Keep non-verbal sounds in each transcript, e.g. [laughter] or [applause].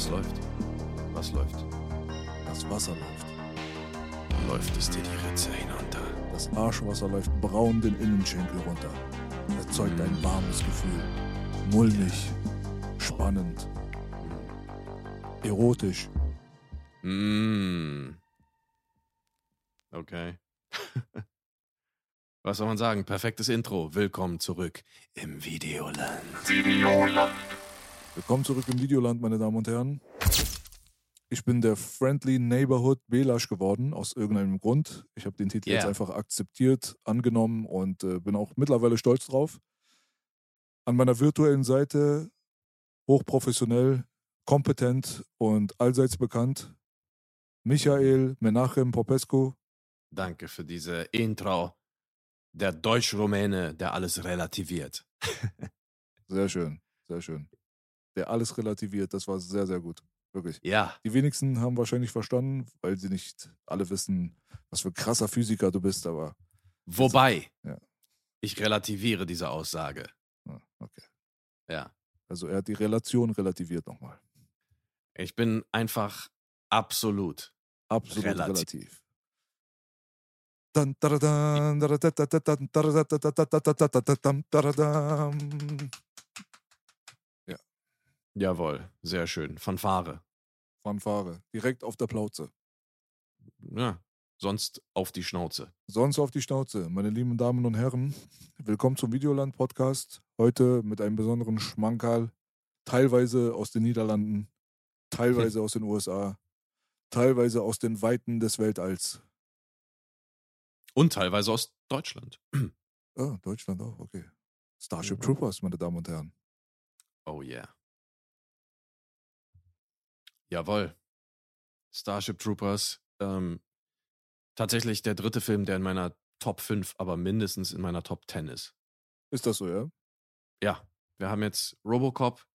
Es läuft. Was läuft? Das Wasser läuft. Läuft es dir die Ritze hinunter? Das Arschwasser läuft braun den Innenschenkel runter. Erzeugt ein warmes Gefühl. Mulmig. Spannend. Erotisch. Mm. Okay. [laughs] Was soll man sagen? Perfektes Intro. Willkommen zurück im Videoland. Willkommen zurück im Videoland, meine Damen und Herren. Ich bin der Friendly Neighborhood Belash geworden, aus irgendeinem Grund. Ich habe den Titel jetzt Yeah. einfach akzeptiert, angenommen und äh, bin auch mittlerweile stolz drauf. An meiner virtuellen Seite hochprofessionell, kompetent und allseits bekannt. Michael Menachem Popescu. Danke für diese Intro. Der Deutsch-Rumäne, der alles relativiert. [laughs] Sehr schön, sehr schön. Der alles relativiert, das war sehr, sehr gut. Wirklich. Ja, Die wenigsten haben wahrscheinlich verstanden, weil sie nicht alle wissen, was für ein krasser Physiker du bist, aber wobei Ja. ich relativiere diese Aussage. okay. Ja, Also er hat die Relation relativiert nochmal. ich bin einfach absolut. Absolut Relativ. relativ. Dann, Jawohl, sehr schön. Fanfare. Fanfare. Direkt auf der Plauze. Ja, sonst auf die Schnauze. Sonst auf die Schnauze. Meine lieben Damen und Herren, willkommen zum Videoland Podcast. Heute mit einem besonderen Schmankerl. Teilweise aus den Niederlanden, teilweise [laughs] aus den USA, teilweise aus den Weiten des Weltalls. Und teilweise aus Deutschland. [clears throat] Ah, Deutschland auch, okay. Starship. Troopers, meine Damen und Herren. Oh yeah. Jawohl. Starship Troopers. Ähm, tatsächlich der dritte Film, der in meiner Top 5, aber mindestens in meiner Top 10 ist. Ist das so, ja? Ja, wir haben jetzt Robocop,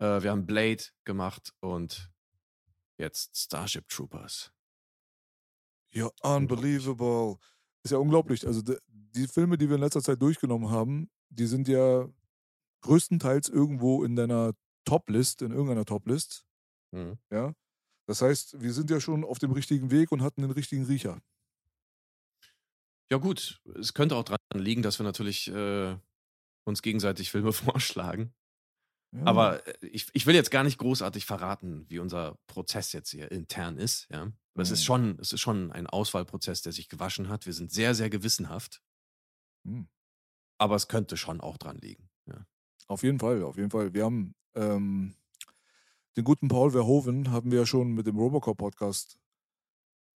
äh, wir haben Blade gemacht und jetzt Starship Troopers. Ja, unbelievable. Ist ja unglaublich. Also de- die Filme, die wir in letzter Zeit durchgenommen haben, die sind ja größtenteils irgendwo in deiner Top-List, in irgendeiner Top-List. Mhm. Ja. Das heißt, wir sind ja schon auf dem richtigen Weg und hatten den richtigen Riecher. Ja gut, es könnte auch dran liegen, dass wir natürlich äh, uns gegenseitig Filme [laughs] vorschlagen. Ja. Aber äh, ich, ich will jetzt gar nicht großartig verraten, wie unser Prozess jetzt hier intern ist. Ja? Aber es, ist Mhm. schon, es ist schon ein Auswahlprozess, der sich gewaschen hat. Wir sind sehr, sehr gewissenhaft. Hm. Aber es könnte schon auch dran liegen. Ja. Auf jeden Fall, auf jeden Fall. Wir haben ähm, den guten Paul Verhoeven haben wir ja schon mit dem Robocop-Podcast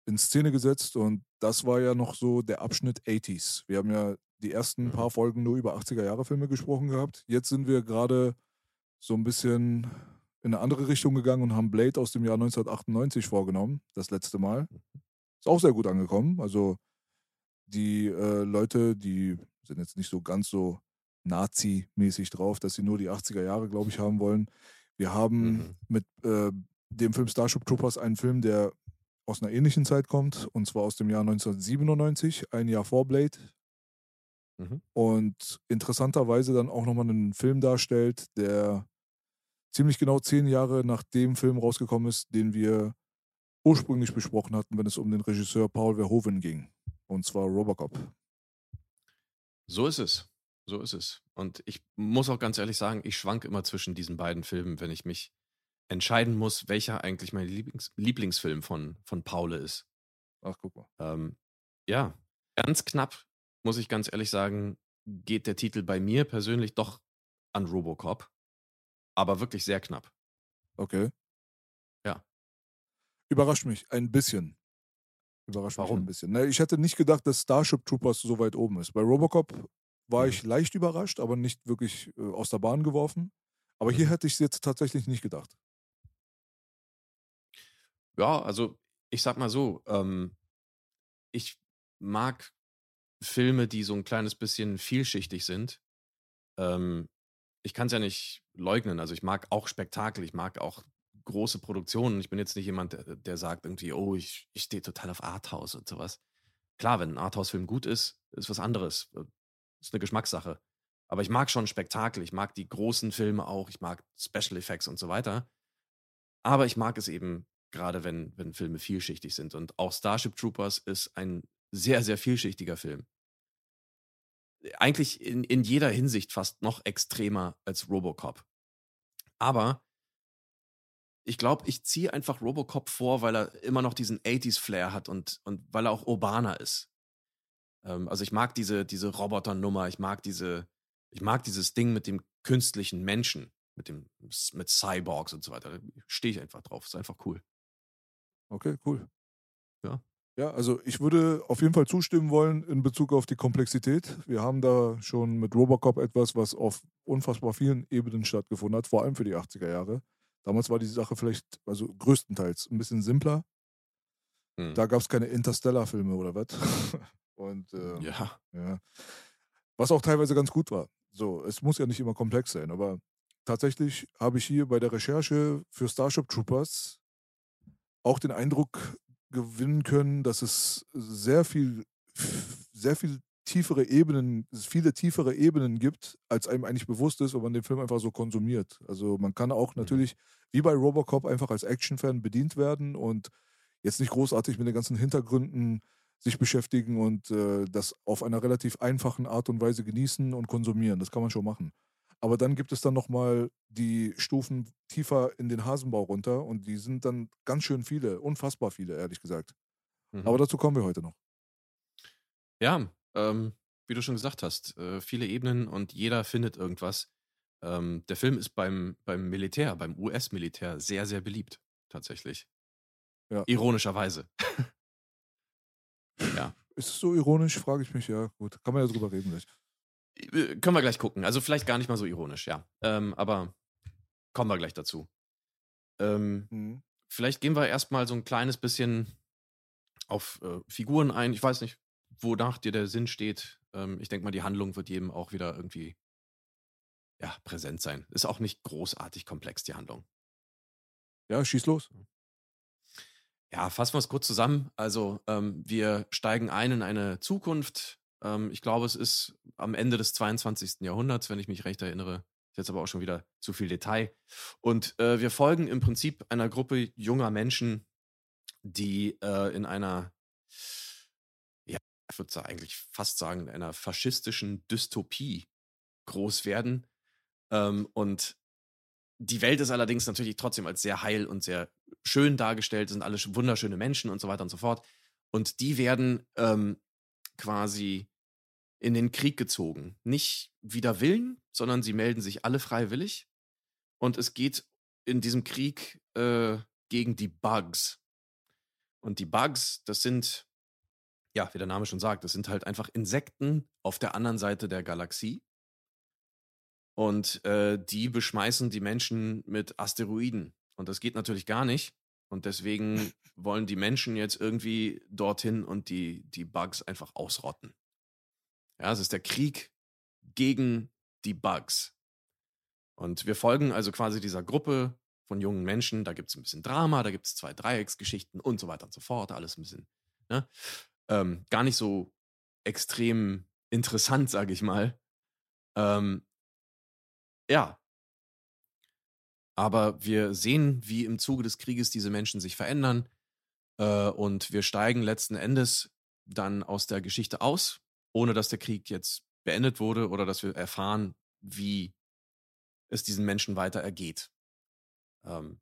in Szene gesetzt und das war ja noch so der Abschnitt 80s. Wir haben ja die ersten Mhm. paar Folgen nur über 80er-Jahre-Filme gesprochen gehabt. Jetzt sind wir gerade so ein bisschen in eine andere Richtung gegangen und haben Blade aus dem Jahr 1998 vorgenommen, das letzte Mal. Ist auch sehr gut angekommen. Also die äh, Leute, die sind jetzt nicht so ganz so Nazi-mäßig drauf, dass sie nur die 80er Jahre, glaube ich, haben wollen. Wir haben Mhm. mit äh, dem Film Starship Troopers einen Film, der aus einer ähnlichen Zeit kommt, und zwar aus dem Jahr 1997, ein Jahr vor Blade. Mhm. Und interessanterweise dann auch nochmal einen Film darstellt, der ziemlich genau zehn Jahre nach dem Film rausgekommen ist, den wir ursprünglich besprochen hatten, wenn es um den Regisseur Paul Verhoeven ging. Und zwar Robocop. So ist es. So ist es. Und ich muss auch ganz ehrlich sagen, ich schwank immer zwischen diesen beiden Filmen, wenn ich mich entscheiden muss, welcher eigentlich mein Lieblings Lieblingsfilm von, von Paule ist. Ach, guck mal. Ähm, ja, ganz knapp, muss ich ganz ehrlich sagen, geht der Titel bei mir persönlich doch an Robocop. Aber wirklich sehr knapp. Okay. Ja. Überrascht mich ein bisschen. Überrascht mich Warum? ein bisschen. Ich hätte nicht gedacht, dass Starship Troopers so weit oben ist. Bei Robocop war ich leicht überrascht, aber nicht wirklich äh, aus der Bahn geworfen. Aber hier Mhm. hätte ich es jetzt tatsächlich nicht gedacht. Ja, also ich sag mal so, ähm, ich mag Filme, die so ein kleines bisschen vielschichtig sind. Ähm, ich kann es ja nicht leugnen. Also ich mag auch Spektakel, ich mag auch große Produktionen. Ich bin jetzt nicht jemand, der, der sagt irgendwie, oh, ich, ich stehe total auf Arthouse und sowas. Klar, wenn ein Arthouse-Film gut ist, ist was anderes. Ist eine Geschmackssache. Aber ich mag schon Spektakel, ich mag die großen Filme auch, ich mag Special Effects und so weiter. Aber ich mag es eben gerade, wenn, wenn Filme vielschichtig sind. Und auch Starship Troopers ist ein sehr, sehr vielschichtiger Film. Eigentlich in, in jeder Hinsicht fast noch extremer als Robocop. Aber ich glaube, ich ziehe einfach Robocop vor, weil er immer noch diesen 80s-Flair hat und, und weil er auch urbaner ist. Ähm, also ich mag diese, diese Roboternummer, ich mag diese, ich mag dieses Ding mit dem künstlichen Menschen, mit dem, mit Cyborgs und so weiter. Da stehe ich einfach drauf. Ist einfach cool. Okay, cool. Ja. Ja, also ich würde auf jeden Fall zustimmen wollen in Bezug auf die Komplexität. Wir haben da schon mit Robocop etwas, was auf unfassbar vielen Ebenen stattgefunden hat, vor allem für die 80er Jahre. Damals war die Sache vielleicht, also größtenteils, ein bisschen simpler. Hm. Da gab es keine Interstellar-Filme oder was. [laughs] Und ähm, ja. ja. Was auch teilweise ganz gut war. So, es muss ja nicht immer komplex sein, aber tatsächlich habe ich hier bei der Recherche für Starship Troopers auch den Eindruck gewinnen können, dass es sehr viel, sehr viel tiefere Ebenen, viele tiefere Ebenen gibt, als einem eigentlich bewusst ist, wenn man den Film einfach so konsumiert. Also man kann auch natürlich, wie bei Robocop, einfach als Actionfan bedient werden und jetzt nicht großartig mit den ganzen Hintergründen sich beschäftigen und äh, das auf einer relativ einfachen Art und Weise genießen und konsumieren. Das kann man schon machen. Aber dann gibt es dann nochmal die Stufen tiefer in den Hasenbau runter und die sind dann ganz schön viele, unfassbar viele, ehrlich gesagt. Mhm. Aber dazu kommen wir heute noch. Ja, ähm, wie du schon gesagt hast, äh, viele Ebenen und jeder findet irgendwas. Ähm, der Film ist beim, beim Militär, beim US-Militär sehr, sehr beliebt, tatsächlich. Ja. Ironischerweise. [laughs] ja. Ist es so ironisch, frage ich mich. Ja, gut. Kann man ja drüber reden gleich. Äh, Können wir gleich gucken. Also vielleicht gar nicht mal so ironisch, ja. Ähm, aber kommen wir gleich dazu. Ähm, Mhm. vielleicht gehen wir erstmal so ein kleines bisschen auf äh, Figuren ein. Ich weiß nicht, wonach dir der Sinn steht. Ähm, ich denke mal, die Handlung wird jedem auch wieder irgendwie ja, präsent sein. Ist auch nicht großartig komplex, die Handlung. Ja, schieß los. Ja, fassen wir es kurz zusammen. Also, ähm, wir steigen ein in eine Zukunft. Ähm, ich glaube, es ist am Ende des 22. Jahrhunderts, wenn ich mich recht erinnere. Ist jetzt aber auch schon wieder zu viel Detail. Und äh, wir folgen im Prinzip einer Gruppe junger Menschen, die äh, in einer, ja, ich würde eigentlich fast sagen, in einer faschistischen Dystopie groß werden. Ähm, und die Welt ist allerdings natürlich trotzdem als sehr heil und sehr schön dargestellt, sind alle sch- wunderschöne Menschen und so weiter und so fort. Und die werden ähm, quasi in den Krieg gezogen. Nicht wider Willen, sondern sie melden sich alle freiwillig. Und es geht in diesem Krieg äh, gegen die Bugs. Und die Bugs, das sind, ja, wie der Name schon sagt, das sind halt einfach Insekten auf der anderen Seite der Galaxie. Und äh, die beschmeißen die Menschen mit Asteroiden. Und das geht natürlich gar nicht. Und deswegen wollen die Menschen jetzt irgendwie dorthin und die, die Bugs einfach ausrotten. Ja, es ist der Krieg gegen die Bugs. Und wir folgen also quasi dieser Gruppe von jungen Menschen. Da gibt es ein bisschen Drama, da gibt es zwei Dreiecksgeschichten und so weiter und so fort. Alles ein bisschen, ne? Ähm, gar nicht so extrem interessant, sage ich mal. Ähm, ja. Aber wir sehen, wie im Zuge des Krieges diese Menschen sich verändern. Äh, und wir steigen letzten Endes dann aus der Geschichte aus, ohne dass der Krieg jetzt beendet wurde oder dass wir erfahren, wie es diesen Menschen weiter ergeht. Ähm,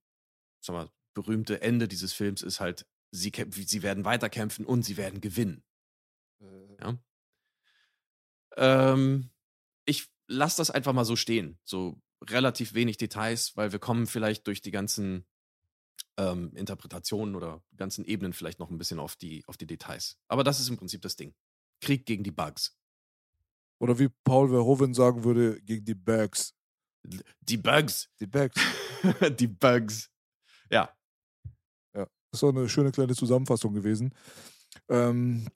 sag mal, berühmte Ende dieses Films ist halt, sie, sie werden weiterkämpfen und sie werden gewinnen. Ja. Ähm, ich lasse das einfach mal so stehen. So relativ wenig Details, weil wir kommen vielleicht durch die ganzen ähm, Interpretationen oder ganzen Ebenen vielleicht noch ein bisschen auf die, auf die Details. Aber das ist im Prinzip das Ding. Krieg gegen die Bugs. Oder wie Paul Verhoeven sagen würde, gegen die Bugs. Die Bugs. Die Bugs. [laughs] die Bugs. Ja. Ja, das ist auch eine schöne kleine Zusammenfassung gewesen. Ähm,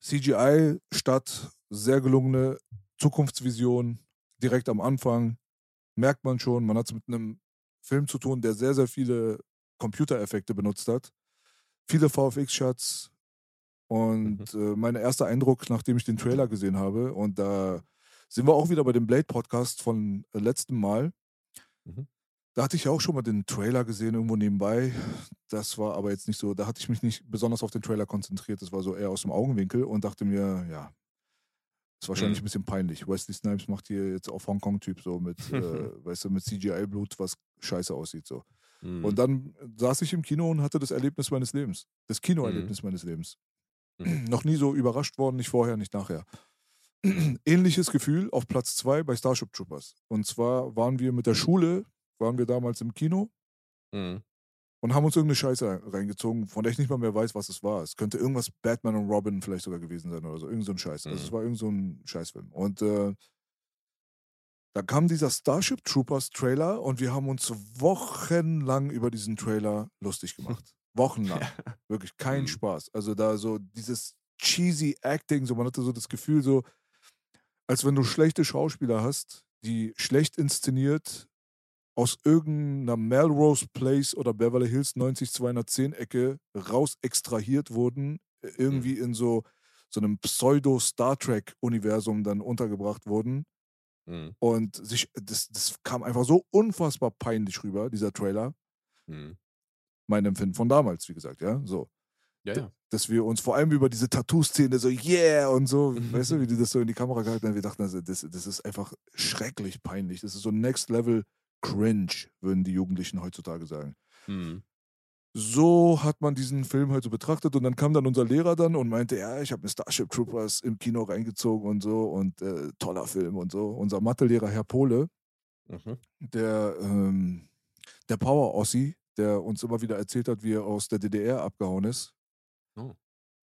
CGI statt sehr gelungene Zukunftsvision direkt am Anfang. Merkt man schon, man hat es mit einem Film zu tun, der sehr, sehr viele Computereffekte benutzt hat. Viele VFX-Shots. Und Mhm. äh, mein erster Eindruck, nachdem ich den Trailer gesehen habe, und da sind wir auch wieder bei dem Blade-Podcast von äh, letztem Mal. Mhm. Da hatte ich ja auch schon mal den Trailer gesehen, irgendwo nebenbei. Das war aber jetzt nicht so, da hatte ich mich nicht besonders auf den Trailer konzentriert. Das war so eher aus dem Augenwinkel und dachte mir, ja, ist wahrscheinlich Mhm. ein bisschen peinlich. Wesley Snipes macht hier jetzt auf Hongkong-Typ so mit, [laughs] äh, weißt du, mit CGI-Blut, was scheiße aussieht. So. Mhm. Und dann saß ich im Kino und hatte das Erlebnis meines Lebens. Das Kinoerlebnis meines Lebens. Mhm. [clears throat] Noch nie so überrascht worden, nicht vorher, nicht nachher. [clears throat] Ähnliches Gefühl auf Platz zwei bei Starship Troopers. Und zwar waren wir mit der Schule, waren wir damals im Kino Mhm. Und haben uns irgendeine Scheiße reingezogen, von der ich nicht mal mehr weiß, was es war. Es könnte irgendwas Batman und Robin vielleicht sogar gewesen sein oder so. Irgend so ein Scheiß. Also Mhm. es war irgend so ein Scheißfilm. Und äh, da kam dieser Starship Troopers Trailer und wir haben uns wochenlang über diesen Trailer lustig gemacht. [laughs] Wochenlang. Wirklich kein Mhm. Spaß. Also da so dieses cheesy Acting, so man hatte so das Gefühl, so als wenn du schlechte Schauspieler hast, die schlecht inszeniert aus irgendeiner Melrose Place oder Beverly Hills 90210 Ecke raus extrahiert wurden, äh, irgendwie in so, so einem Pseudo-Star Trek-Universum dann untergebracht wurden. Mhm. Und sich, das, das kam einfach so unfassbar peinlich rüber, dieser Trailer. Mhm. Mein Empfinden von damals, wie gesagt, ja. So. Ja, ja. Dass wir uns vor allem über diese Tattoo-Szene so, yeah, und so, weißt du, [laughs] wie die das so in die Kamera gehalten haben. Wir dachten, also, das, das ist einfach schrecklich peinlich. Das ist so Next Level Cringe, würden die Jugendlichen heutzutage sagen. Mhm. So hat man diesen Film halt so betrachtet und dann kam dann unser Lehrer dann und meinte, ja, ich habe mir Starship Troopers im Kino reingezogen und so und äh, toller Film und so. Unser Mathelehrer Herr Pole, Mhm. der, ähm, der Power Ossi, der uns immer wieder erzählt hat, wie er aus der DDR abgehauen ist.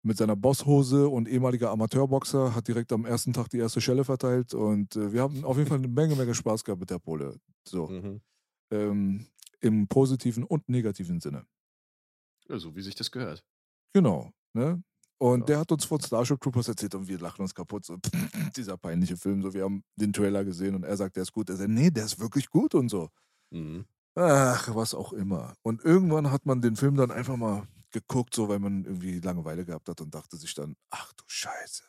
Mit seiner Bosshose und ehemaliger Amateurboxer, hat direkt am ersten Tag die erste Schelle verteilt und äh, wir haben auf jeden Fall eine Menge, Menge Spaß gehabt mit der Pole. So, Mhm. ähm, im positiven und negativen Sinne. Ja, so wie sich das gehört. Genau, ne? Und Ja. der hat uns von Starship Troopers erzählt und wir lachen uns kaputt. So, dieser peinliche Film, so wir haben den Trailer gesehen und er sagt, der ist gut. Er sagt, nee, der ist wirklich gut und so. Mhm. Ach, was auch immer. Und irgendwann hat man den Film dann einfach mal geguckt, so weil man irgendwie Langeweile gehabt hat und dachte sich dann, ach du Scheiße,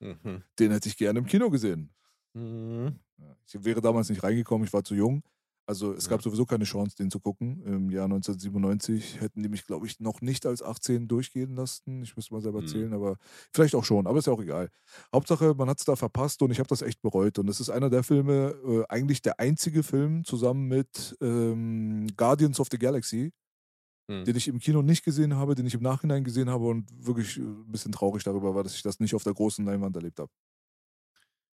Mhm. den hätte ich gerne im Kino gesehen. Mhm. Ich wäre damals nicht reingekommen, ich war zu jung. Also es Ja. gab sowieso keine Chance, den zu gucken. Im Jahr 1997 hätten die mich, glaube ich, noch nicht als 18 durchgehen lassen. Ich müsste mal selber Mhm. zählen, aber vielleicht auch schon. Aber ist ja auch egal. Hauptsache, man hat es da verpasst und ich habe das echt bereut. Und es ist einer der Filme, äh, eigentlich der einzige Film zusammen mit ähm, Guardians of the Galaxy, Mhm. den ich im Kino nicht gesehen habe, den ich im Nachhinein gesehen habe und wirklich äh, ein bisschen traurig darüber war, dass ich das nicht auf der großen Leinwand erlebt habe.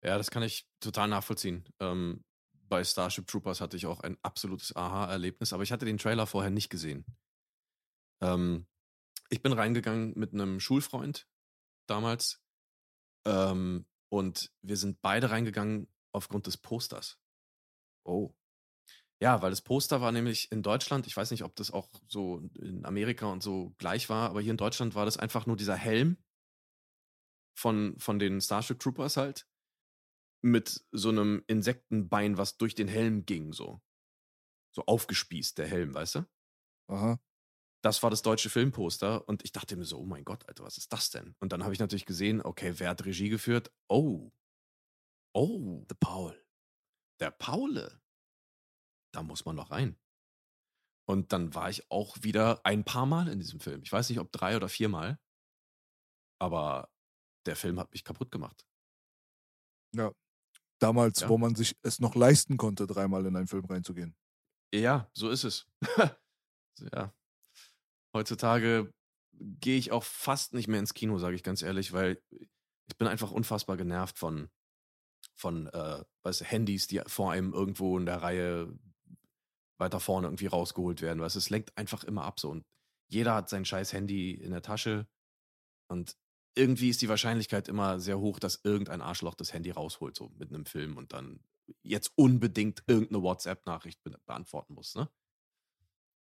Ja, das kann ich total nachvollziehen. Ähm, bei Starship Troopers hatte ich auch ein absolutes Aha-Erlebnis, aber ich hatte den Trailer vorher nicht gesehen. Ähm, ich bin reingegangen mit einem Schulfreund damals ähm, und wir sind beide reingegangen aufgrund des Posters. Oh. Ja, weil das Poster war nämlich in Deutschland, ich weiß nicht, ob das auch so in Amerika und so gleich war, aber hier in Deutschland war das einfach nur dieser Helm von, von den Starship Troopers halt mit so einem Insektenbein, was durch den Helm ging, so. So aufgespießt, der Helm, weißt du? Aha. Das war das deutsche Filmposter und ich dachte mir so, oh mein Gott, Alter, was ist das denn? Und dann habe ich natürlich gesehen, okay, wer hat Regie geführt? Oh. Oh. The Paul. Der Paule. Da muss man noch rein. Und dann war ich auch wieder ein paar Mal in diesem Film. Ich weiß nicht, ob drei oder viermal. Aber der Film hat mich kaputt gemacht. Damals, Ja. wo man sich es noch leisten konnte, dreimal in einen Film reinzugehen. Ja, so ist es. [laughs] ja. Heutzutage gehe ich auch fast nicht mehr ins Kino, sage ich ganz ehrlich, weil ich bin einfach unfassbar genervt von, von äh, weißt Handys, die vor einem irgendwo in der Reihe weiter vorne irgendwie rausgeholt werden. Du, es lenkt einfach immer ab so. Und jeder hat sein scheiß Handy in der Tasche. Und irgendwie ist die Wahrscheinlichkeit immer sehr hoch, dass irgendein Arschloch das Handy rausholt, so mit einem Film und dann jetzt unbedingt irgendeine WhatsApp-Nachricht be beantworten muss, ne?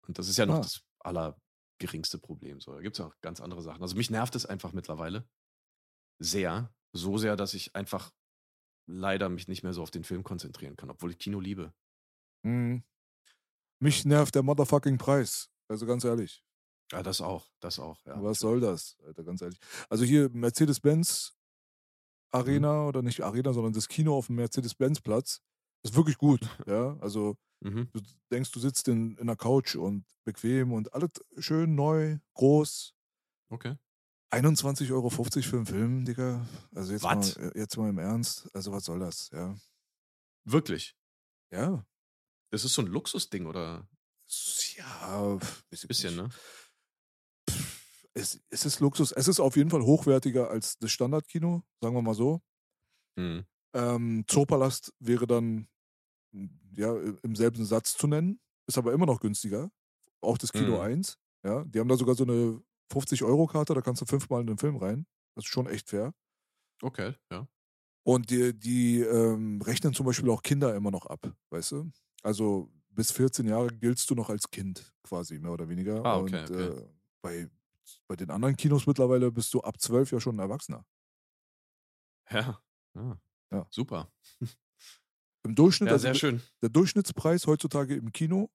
Und das ist ja noch Ah. das allergeringste Problem. So, da gibt es ja auch ganz andere Sachen. Also mich nervt es einfach mittlerweile sehr. So sehr, dass ich einfach leider mich nicht mehr so auf den Film konzentrieren kann, obwohl ich Kino liebe. Mhm. Mich nervt der motherfucking Preis. Also ganz ehrlich. Ja, das auch, das auch, ja. Was soll das, Alter, ganz ehrlich. Also hier Mercedes-Benz Arena Mhm. oder nicht Arena, sondern das Kino auf dem Mercedes-Benz-Platz ist wirklich gut. [laughs] ja, also Mhm. du denkst, du sitzt in, in einer Couch und bequem und alles schön neu, groß. Okay. 21,50 Euro für einen Film, Digga. Also jetzt Was? mal, jetzt mal im Ernst. Also was soll das, ja. Wirklich. Ja. Ist so ein Luxusding, oder? Ja, Bisschen, nicht. ne? Es, es ist Luxus. Es ist auf jeden Fall hochwertiger als das Standardkino, sagen wir mal so. Mhm. Ähm, Zoopalast wäre dann m, ja im selben Satz zu nennen, ist aber immer noch günstiger. Auch das Kino Mhm. 1. Ja, die haben da sogar so eine 50-Euro-Karte, da kannst du fünfmal in den Film rein. Das ist schon echt fair. Okay, ja. Und die, die ähm, rechnen zum Beispiel auch Kinder immer noch ab, weißt du? Also bis 14 Jahre giltst du noch als Kind quasi, mehr oder weniger. Ah, okay, Und okay. Äh, bei, bei den anderen Kinos mittlerweile bist du ab 12 ja schon ein Erwachsener. Ja. ja. Ja. Super. Im Durchschnitt, Ja, also sehr schön. der Durchschnittspreis heutzutage im Kino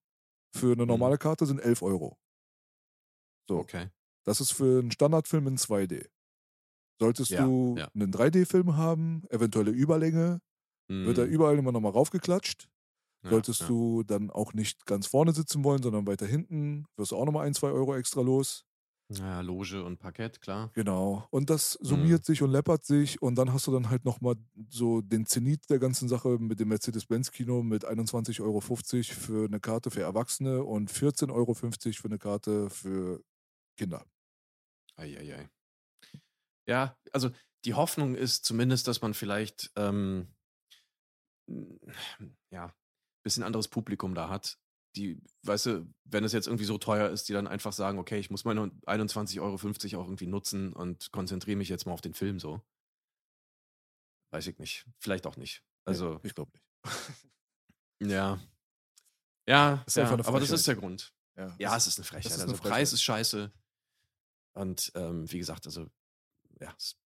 für eine Mhm. normale Karte sind 11 Euro. So, Okay. das ist für einen Standardfilm in 2D. Solltest Ja, du ja. einen 3D-Film haben, eventuelle Überlänge, wird er Mhm. überall immer nochmal raufgeklatscht. Solltest ja. du dann auch nicht ganz vorne sitzen wollen, sondern weiter hinten, wirst du auch nochmal ein, zwei Euro extra los. Ja, Loge und Parkett, klar. Genau. Und das Mhm. summiert sich und läppert sich und dann hast du dann halt nochmal so den Zenit der ganzen Sache mit dem Mercedes-Benz-Kino mit 21,50 Euro für eine Karte für Erwachsene und 14,50 Euro für eine Karte für Kinder. Eieiei. Ja, also die Hoffnung ist zumindest, dass man vielleicht ähm, ja, bisschen anderes Publikum da hat. Die, weißt du, wenn es jetzt irgendwie so teuer ist, die dann einfach sagen, okay, ich muss meine 21,50 Euro auch irgendwie nutzen und konzentriere mich jetzt mal auf den Film so. Weiß ich nicht. Vielleicht auch nicht. Also, ich glaube nicht. [laughs] ja. Ja, ja aber das ist der Grund. Ja, Ja, es es ist eine Frechheit. ist eine also Frechheit. Preis ist scheiße. Und ähm, wie gesagt, also ja, es,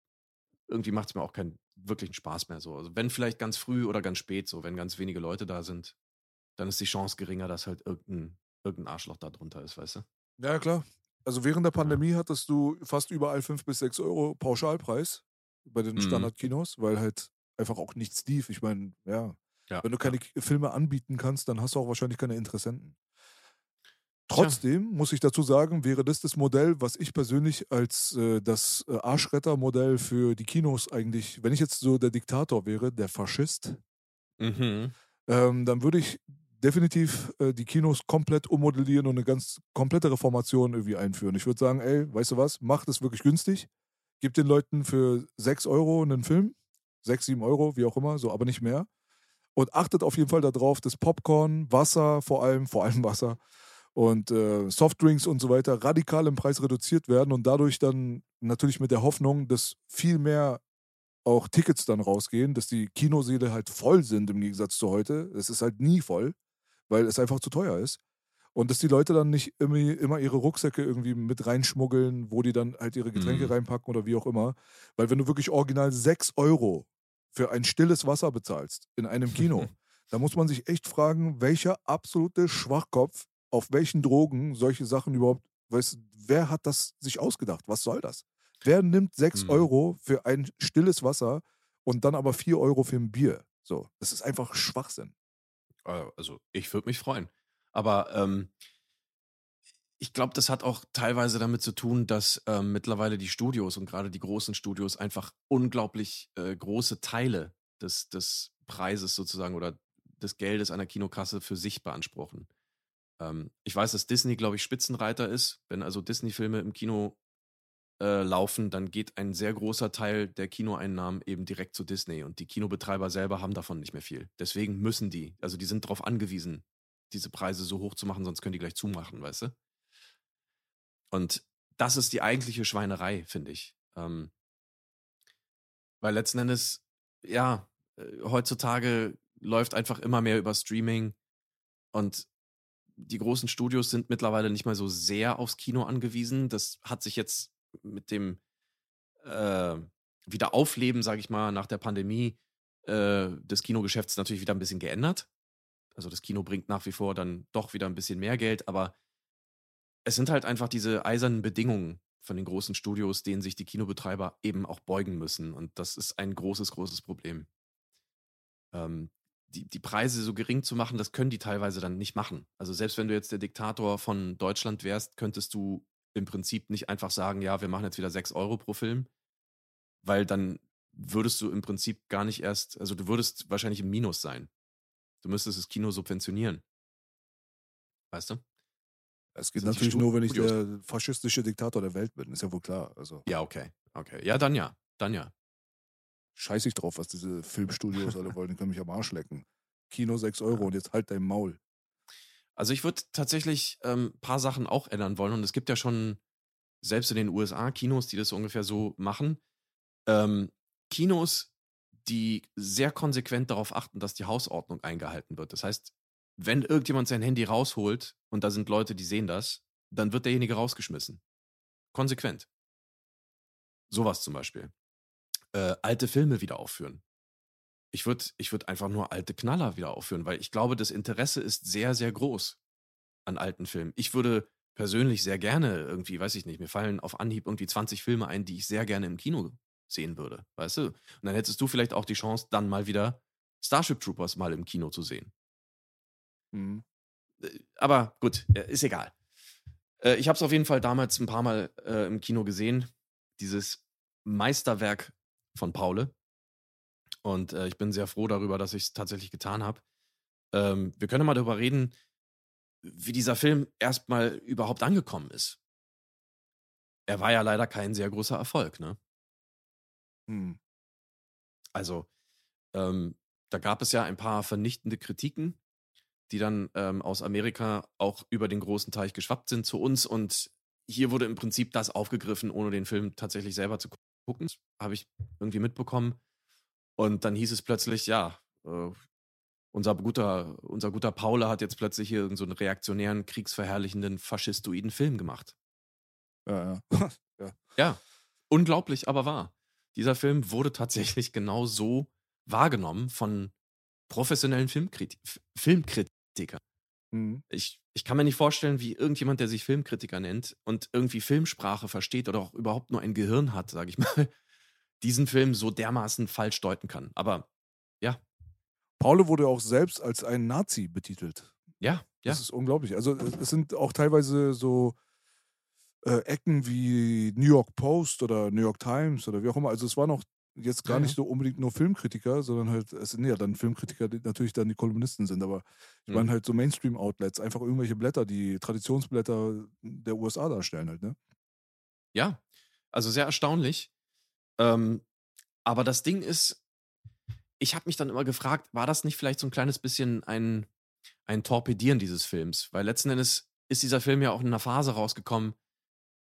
irgendwie macht es mir auch keinen wirklichen Spaß mehr so. Also wenn vielleicht ganz früh oder ganz spät so, wenn ganz wenige Leute da sind, dann ist die Chance geringer, dass halt irgendein, irgendein Arschloch da drunter ist, weißt du? Ja, klar. Also während der Pandemie hattest du fast überall 5 bis 6 Euro Pauschalpreis bei den Mhm. Standardkinos, weil halt einfach auch nichts lief. Ich meine, ja, Ja. wenn du keine K- Filme anbieten kannst, dann hast du auch wahrscheinlich keine Interessenten. Trotzdem muss ich dazu sagen, wäre das das Modell, was ich persönlich als äh, das äh, Arschretter-Modell für die Kinos eigentlich, wenn ich jetzt so der Diktator wäre, der Faschist, Mhm. ähm, dann würde ich definitiv äh, die Kinos komplett ummodellieren und eine ganz komplette Reformation irgendwie einführen. Ich würde sagen, ey, weißt du was, macht es wirklich günstig, gib den Leuten für 6 Euro einen Film, 6, 7 Euro, wie auch immer, so, aber nicht mehr. Und achtet auf jeden Fall darauf, dass Popcorn, Wasser vor allem, vor allem Wasser und äh, Softdrinks und so weiter radikal im Preis reduziert werden und dadurch dann natürlich mit der Hoffnung, dass viel mehr auch Tickets dann rausgehen, dass die Kinoseele halt voll sind im Gegensatz zu heute. Es ist halt nie voll, weil es einfach zu teuer ist. Und dass die Leute dann nicht immer, immer ihre Rucksäcke irgendwie mit reinschmuggeln, wo die dann halt ihre Getränke Mhm. reinpacken oder wie auch immer. Weil wenn du wirklich original 6 Euro für ein stilles Wasser bezahlst in einem Kino, [laughs] da muss man sich echt fragen, welcher absolute Schwachkopf auf welchen Drogen solche Sachen überhaupt, weißt, wer hat das sich ausgedacht? Was soll das? Wer nimmt 6 Mhm. Euro für ein stilles Wasser und dann aber 4 Euro für ein Bier? So, das ist einfach Schwachsinn. Äh, Also ich würde mich freuen. Aber ähm, ich glaube, das hat auch teilweise damit zu tun, dass ähm, mittlerweile die Studios und gerade die großen Studios einfach unglaublich äh, große Teile des, des Preises sozusagen oder des Geldes einer Kinokasse für sich beanspruchen. Ähm, ich weiß, dass Disney, glaube ich, Spitzenreiter ist. Wenn also Disney-Filme im Kino äh, laufen, dann geht ein sehr großer Teil der Kinoeinnahmen eben direkt zu Disney und die Kinobetreiber selber haben davon nicht mehr viel. Deswegen müssen die, also die sind darauf angewiesen, diese Preise so hoch zu machen, sonst können die gleich zumachen, weißt du? Und das ist die eigentliche Schweinerei, finde ich. Ähm, Weil letzten Endes, ja, äh, heutzutage läuft einfach immer mehr über Streaming und die großen Studios sind mittlerweile nicht mehr so sehr aufs Kino angewiesen. Das hat sich jetzt mit dem äh, Wiederaufleben, sage ich mal, nach der Pandemie äh, des Kinogeschäfts natürlich wieder ein bisschen geändert. Also das Kino bringt nach wie vor dann doch wieder ein bisschen mehr Geld, aber es sind halt einfach diese eisernen Bedingungen von den großen Studios, denen sich die Kinobetreiber eben auch beugen müssen. Und das ist ein großes, großes Problem. Ähm, die, die Preise so gering zu machen, das können die teilweise dann nicht machen. Also selbst wenn du jetzt der Diktator von Deutschland wärst, könntest du im Prinzip nicht einfach sagen, ja, wir machen jetzt wieder 6 Euro pro Film, weil dann würdest du im Prinzip gar nicht erst, also du würdest wahrscheinlich im Minus sein. Du müsstest das Kino subventionieren. Weißt du? Es geht natürlich nur, wenn ich der faschistische Diktator der Welt bin, ist ja wohl klar. Also Ja, okay. Okay. Ja, dann ja. Dann ja. scheiß ich drauf, was diese Filmstudios alle wollen, die können mich am Arsch lecken. Kino 6 Euro und jetzt halt dein Maul. Also ich würde tatsächlich ein ähm, paar Sachen auch ändern wollen. Und es gibt ja schon, selbst in den USA, Kinos, die das ungefähr so machen. Ähm, Kinos, die sehr konsequent darauf achten, dass die Hausordnung eingehalten wird. Das heißt, wenn irgendjemand sein Handy rausholt und da sind Leute, die sehen das, dann wird derjenige rausgeschmissen. Konsequent. Sowas zum Beispiel. Äh, alte Filme wieder aufführen. Ich würde ich würd einfach nur alte Knaller wieder aufführen, weil ich glaube, das Interesse ist sehr, sehr groß an alten Filmen. Ich würde persönlich sehr gerne irgendwie, weiß ich nicht, mir fallen auf Anhieb irgendwie 20 Filme ein, die ich sehr gerne im Kino sehen würde, weißt du? Und dann hättest du vielleicht auch die Chance, dann mal wieder Starship Troopers mal im Kino zu sehen. Mhm. Äh, Aber gut, äh, ist egal. Äh, Ich habe es auf jeden Fall damals ein paar Mal äh, im Kino gesehen. Dieses Meisterwerk von Paule. Und äh, ich bin sehr froh darüber, dass ich es tatsächlich getan habe. Ähm, wir können mal darüber reden, wie dieser Film erstmal überhaupt angekommen ist. Er war ja leider kein sehr großer Erfolg, ne? Mhm. Also, ähm, da gab es ja ein paar vernichtende Kritiken, die dann ähm, aus Amerika auch über den großen Teich geschwappt sind zu uns. Und hier wurde im Prinzip das aufgegriffen, ohne den Film tatsächlich selber zu gucken. Habe ich irgendwie mitbekommen. Und dann hieß es plötzlich, ja, äh, unser guter, unser guter Paule hat jetzt plötzlich hier so einen reaktionären, kriegsverherrlichenden, faschistoiden Film gemacht. Ja, [laughs] ja. Ja, unglaublich, aber wahr. Dieser Film wurde tatsächlich genau so wahrgenommen von professionellen Filmkriti Filmkritikern. Mhm. Ich, ich kann mir nicht vorstellen, wie irgendjemand, der sich Filmkritiker nennt und irgendwie Filmsprache versteht oder auch überhaupt nur ein Gehirn hat, sage ich [laughs] mal, diesen Film so dermaßen falsch deuten kann. Aber ja, Paule wurde auch selbst als ein Nazi betitelt. ja, ja. Das ist unglaublich. Also es sind auch teilweise so äh, Ecken wie New York Post oder New York Times oder wie auch immer. Also es waren auch jetzt gar Ja, nicht so unbedingt nur Filmkritiker, sondern halt, es sind ja dann Filmkritiker, die natürlich dann die Kolumnisten sind, aber ich Mhm. meine halt so Mainstream-Outlets, einfach irgendwelche Blätter, die Traditionsblätter der USA darstellen halt, ne? Ja, also sehr erstaunlich. Ähm, aber das Ding ist, ich habe mich dann immer gefragt, war das nicht vielleicht so ein kleines bisschen ein, ein Torpedieren dieses Films? Weil letzten Endes ist dieser Film ja auch in einer Phase rausgekommen,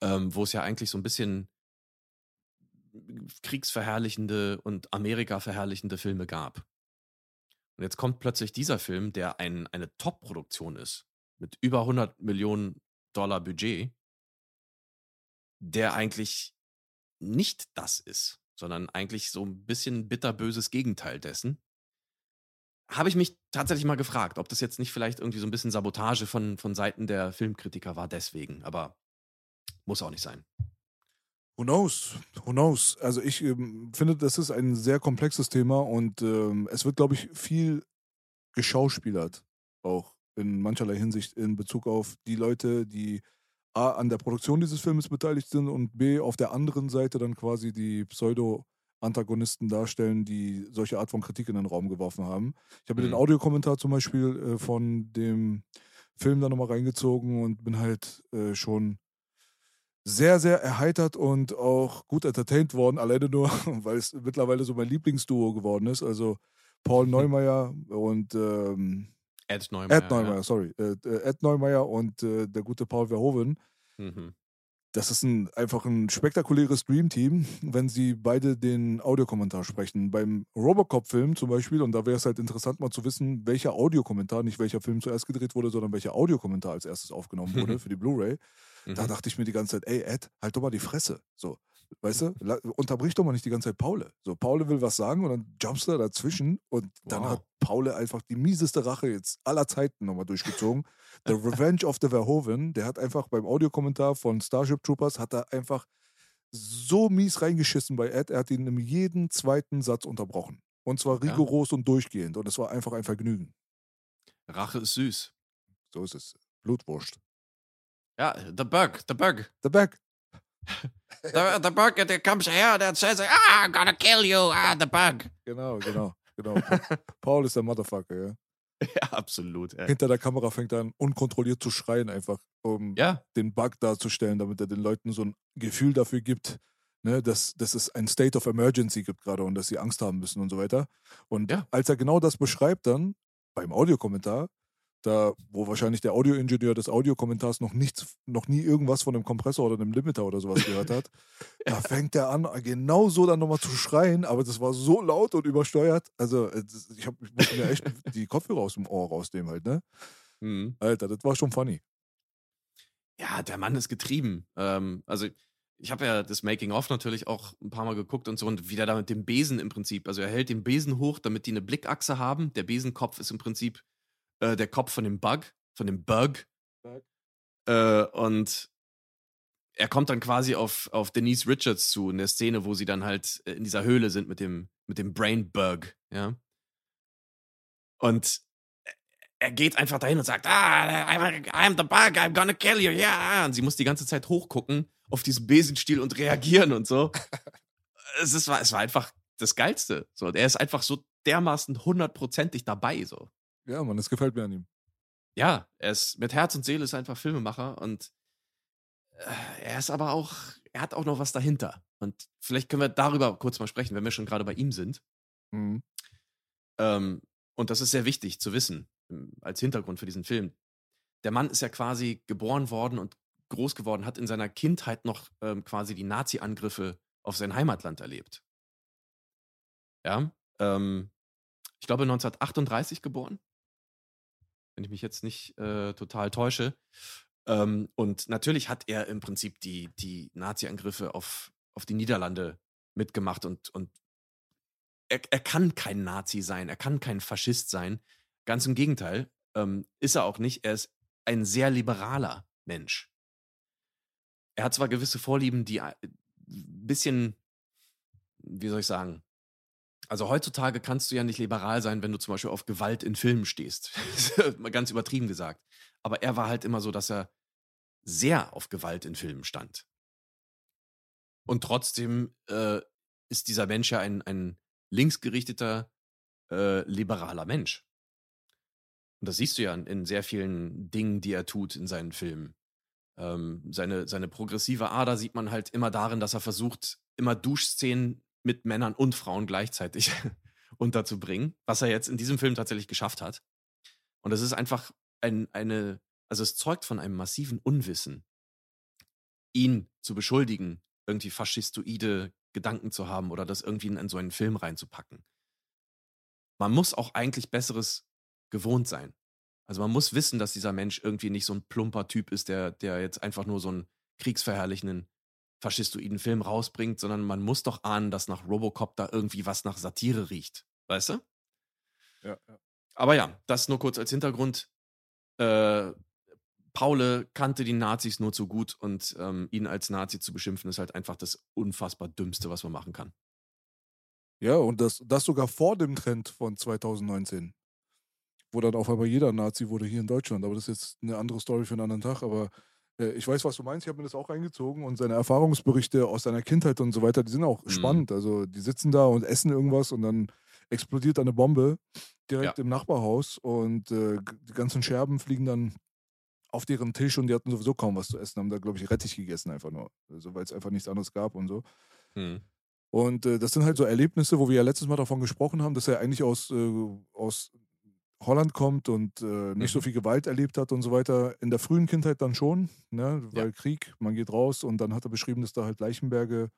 ähm, wo es ja eigentlich so ein bisschen kriegsverherrlichende und Amerika verherrlichende Filme gab. Und jetzt kommt plötzlich dieser Film, der ein, eine Top-Produktion ist, mit über 100 Millionen Dollar Budget, der eigentlich nicht das ist, sondern eigentlich so ein bisschen bitterböses Gegenteil dessen. Habe ich mich tatsächlich mal gefragt, ob das jetzt nicht vielleicht irgendwie so ein bisschen Sabotage von, von Seiten der Filmkritiker war, deswegen. Aber muss auch nicht sein. Who knows? Who knows? Also ich ähm, finde, das ist ein sehr komplexes Thema und ähm, es wird, glaube ich, viel geschauspielert, auch in mancherlei Hinsicht in Bezug auf die Leute, die A, an der Produktion dieses Films beteiligt sind und B, auf der anderen Seite dann quasi die Pseudo-Antagonisten darstellen, die solche Art von Kritik in den Raum geworfen haben. Ich habe mir Mhm. den Audiokommentar zum Beispiel äh, von dem Film da nochmal reingezogen und bin halt äh, schon sehr, sehr erheitert und auch gut entertained worden, alleine nur, [laughs] weil es mittlerweile so mein Lieblingsduo geworden ist. Also Paul Neumeier und ähm, Ed Neumeier. Ed Neumeier, sorry. Äh, äh, Ed Neumeier und äh, der gute Paul Verhoeven. Ja. Mhm. das ist ein, einfach ein spektakuläres Dreamteam, wenn sie beide den Audiokommentar sprechen. Beim Robocop-Film zum Beispiel, und da wäre es halt interessant mal zu wissen, welcher Audiokommentar, nicht welcher Film zuerst gedreht wurde, sondern welcher Audiokommentar als erstes aufgenommen wurde [laughs] für die Blu-ray. Da Mhm. dachte ich mir die ganze Zeit, ey Ed, halt doch mal die Fresse. So, weißt du, la- unterbrich doch mal nicht die ganze Zeit Paule. So, Paule will was sagen und dann jumpst du dazwischen und dann Wow. hat Paule einfach die mieseste Rache jetzt aller Zeiten nochmal durchgezogen. [laughs] The Revenge of the Verhoeven, der hat einfach beim Audiokommentar von Starship Troopers, hat er einfach so mies reingeschissen bei Ed, er hat ihn in jedem zweiten Satz unterbrochen. Und zwar Ja. rigoros und durchgehend. Und es war einfach ein Vergnügen. Rache ist süß. So ist es. Blutwurst. Ja, the bug, the bug. The Back. [laughs] The, the bug, der comes here and says, ah, I'm gonna kill you, ah, the bug. Genau, genau, genau. Pa- [laughs] Paul ist der Motherfucker, ja. Ja, absolut. Ey. Hinter der Kamera fängt er an, unkontrolliert zu schreien, einfach, um Ja, den Bug darzustellen, damit er den Leuten so ein Gefühl dafür gibt, ne, dass, dass es ein State of Emergency gibt gerade und dass sie Angst haben müssen und so weiter. Und Ja. als er genau das beschreibt dann beim Audiokommentar, da, wo wahrscheinlich der Audioingenieur des Audiokommentars noch nichts, noch nie irgendwas von einem Kompressor oder einem Limiter oder sowas gehört hat, [laughs] da fängt er an, genau so dann nochmal zu schreien, aber das war so laut und übersteuert. Also, äh, ich, hab, ich musste mir echt [laughs] die Kopfhörer aus dem Ohr rausnehmen halt, ne? mhm. Alter, das war schon funny. ja, der Mann ist getrieben. Ähm, also, ich habe ja das Making-of natürlich auch ein paar Mal geguckt und so und wie der da mit dem Besen im Prinzip, also er hält den Besen hoch, damit die eine Blickachse haben. Der Besenkopf ist im Prinzip äh, der Kopf von dem Bug, von dem Bug. Bug. Äh, und er kommt dann quasi auf, auf Denise Richards zu in der Szene, wo sie dann halt äh, in dieser Höhle sind mit dem, mit dem Brain Bug, ja. Und er geht einfach dahin und sagt, ah, I'm, I'm the bug, I'm gonna kill you, ja. Und sie muss die ganze Zeit hochgucken auf diesen Besenstiel und reagieren und so. [laughs] es, ist, es war einfach das Geilste. So, und er ist einfach so dermaßen hundertprozentig dabei, so. Ja, Mann, das gefällt mir an ihm. Ja, er ist mit Herz und Seele ist einfach Filmemacher und äh, er ist aber auch, er hat auch noch was dahinter. Und vielleicht können wir darüber kurz mal sprechen, wenn wir schon gerade bei ihm sind. Mhm. Ähm, und das ist sehr wichtig zu wissen, ähm, als Hintergrund für diesen Film. Der Mann ist ja quasi geboren worden und groß geworden, hat in seiner Kindheit noch ähm, quasi die Nazi-Angriffe auf sein Heimatland erlebt. Ja, ähm, ich glaube 1938 geboren, wenn ich mich jetzt nicht äh, total täusche. Ähm, und natürlich hat er im Prinzip die, die Nazi-Angriffe auf, auf die Niederlande mitgemacht und, und er, er kann kein Nazi sein, er kann kein Faschist sein. Ganz im Gegenteil, ähm, ist er auch nicht. Er ist ein sehr liberaler Mensch. Er hat zwar gewisse Vorlieben, die ein bisschen, wie soll ich sagen, also heutzutage kannst du ja nicht liberal sein, wenn du zum Beispiel auf Gewalt in Filmen stehst. [laughs] Ganz übertrieben gesagt. Aber er war halt immer so, dass er sehr auf Gewalt in Filmen stand. Und trotzdem äh, ist dieser Mensch ja ein, ein linksgerichteter, äh, liberaler Mensch. Und das siehst du ja in, in sehr vielen Dingen, die er tut in seinen Filmen. Ähm, seine, seine progressive Ader sieht man halt immer darin, dass er versucht, immer Duschszenen mit Männern und Frauen gleichzeitig [laughs] unterzubringen, was er jetzt in diesem Film tatsächlich geschafft hat. Und es ist einfach ein, eine, also es zeugt von einem massiven Unwissen, ihn zu beschuldigen, irgendwie faschistoide Gedanken zu haben oder das irgendwie in, in so einen Film reinzupacken. Man muss auch eigentlich Besseres gewohnt sein. Also man muss wissen, dass dieser Mensch irgendwie nicht so ein plumper Typ ist, der, der jetzt einfach nur so einen kriegsverherrlichenden, faschistoiden Film rausbringt, sondern man muss doch ahnen, dass nach Robocop da irgendwie was nach Satire riecht. Weißt du? Ja, ja. Aber ja, das nur kurz als Hintergrund. Äh, Paule kannte die Nazis nur zu gut und ähm, ihn als Nazi zu beschimpfen, ist halt einfach das unfassbar Dümmste, was man machen kann. Ja, und das, das sogar vor dem Trend von 2019. Wo dann auf einmal jeder Nazi wurde hier in Deutschland. Aber das ist jetzt eine andere Story für einen anderen Tag. Aber ich weiß, was du meinst. Ich habe mir das auch reingezogen. Und seine Erfahrungsberichte aus seiner Kindheit und so weiter, die sind auch Mhm. spannend. Also die sitzen da und essen irgendwas und dann explodiert eine Bombe direkt Ja. im Nachbarhaus. Und äh, die ganzen Scherben fliegen dann auf deren Tisch und die hatten sowieso kaum was zu essen, haben da, glaube ich, Rettich gegessen einfach nur. Also, weil es einfach nichts anderes gab und so. Hm. Und äh, das sind halt so Erlebnisse, wo wir ja letztes Mal davon gesprochen haben, dass er eigentlich aus, äh, aus Holland kommt und äh, nicht so Mhm. viel Gewalt erlebt hat und so weiter. In der frühen Kindheit dann schon, ne? Ja. weil Krieg, man geht raus und dann hat er beschrieben, dass da halt Leichenberge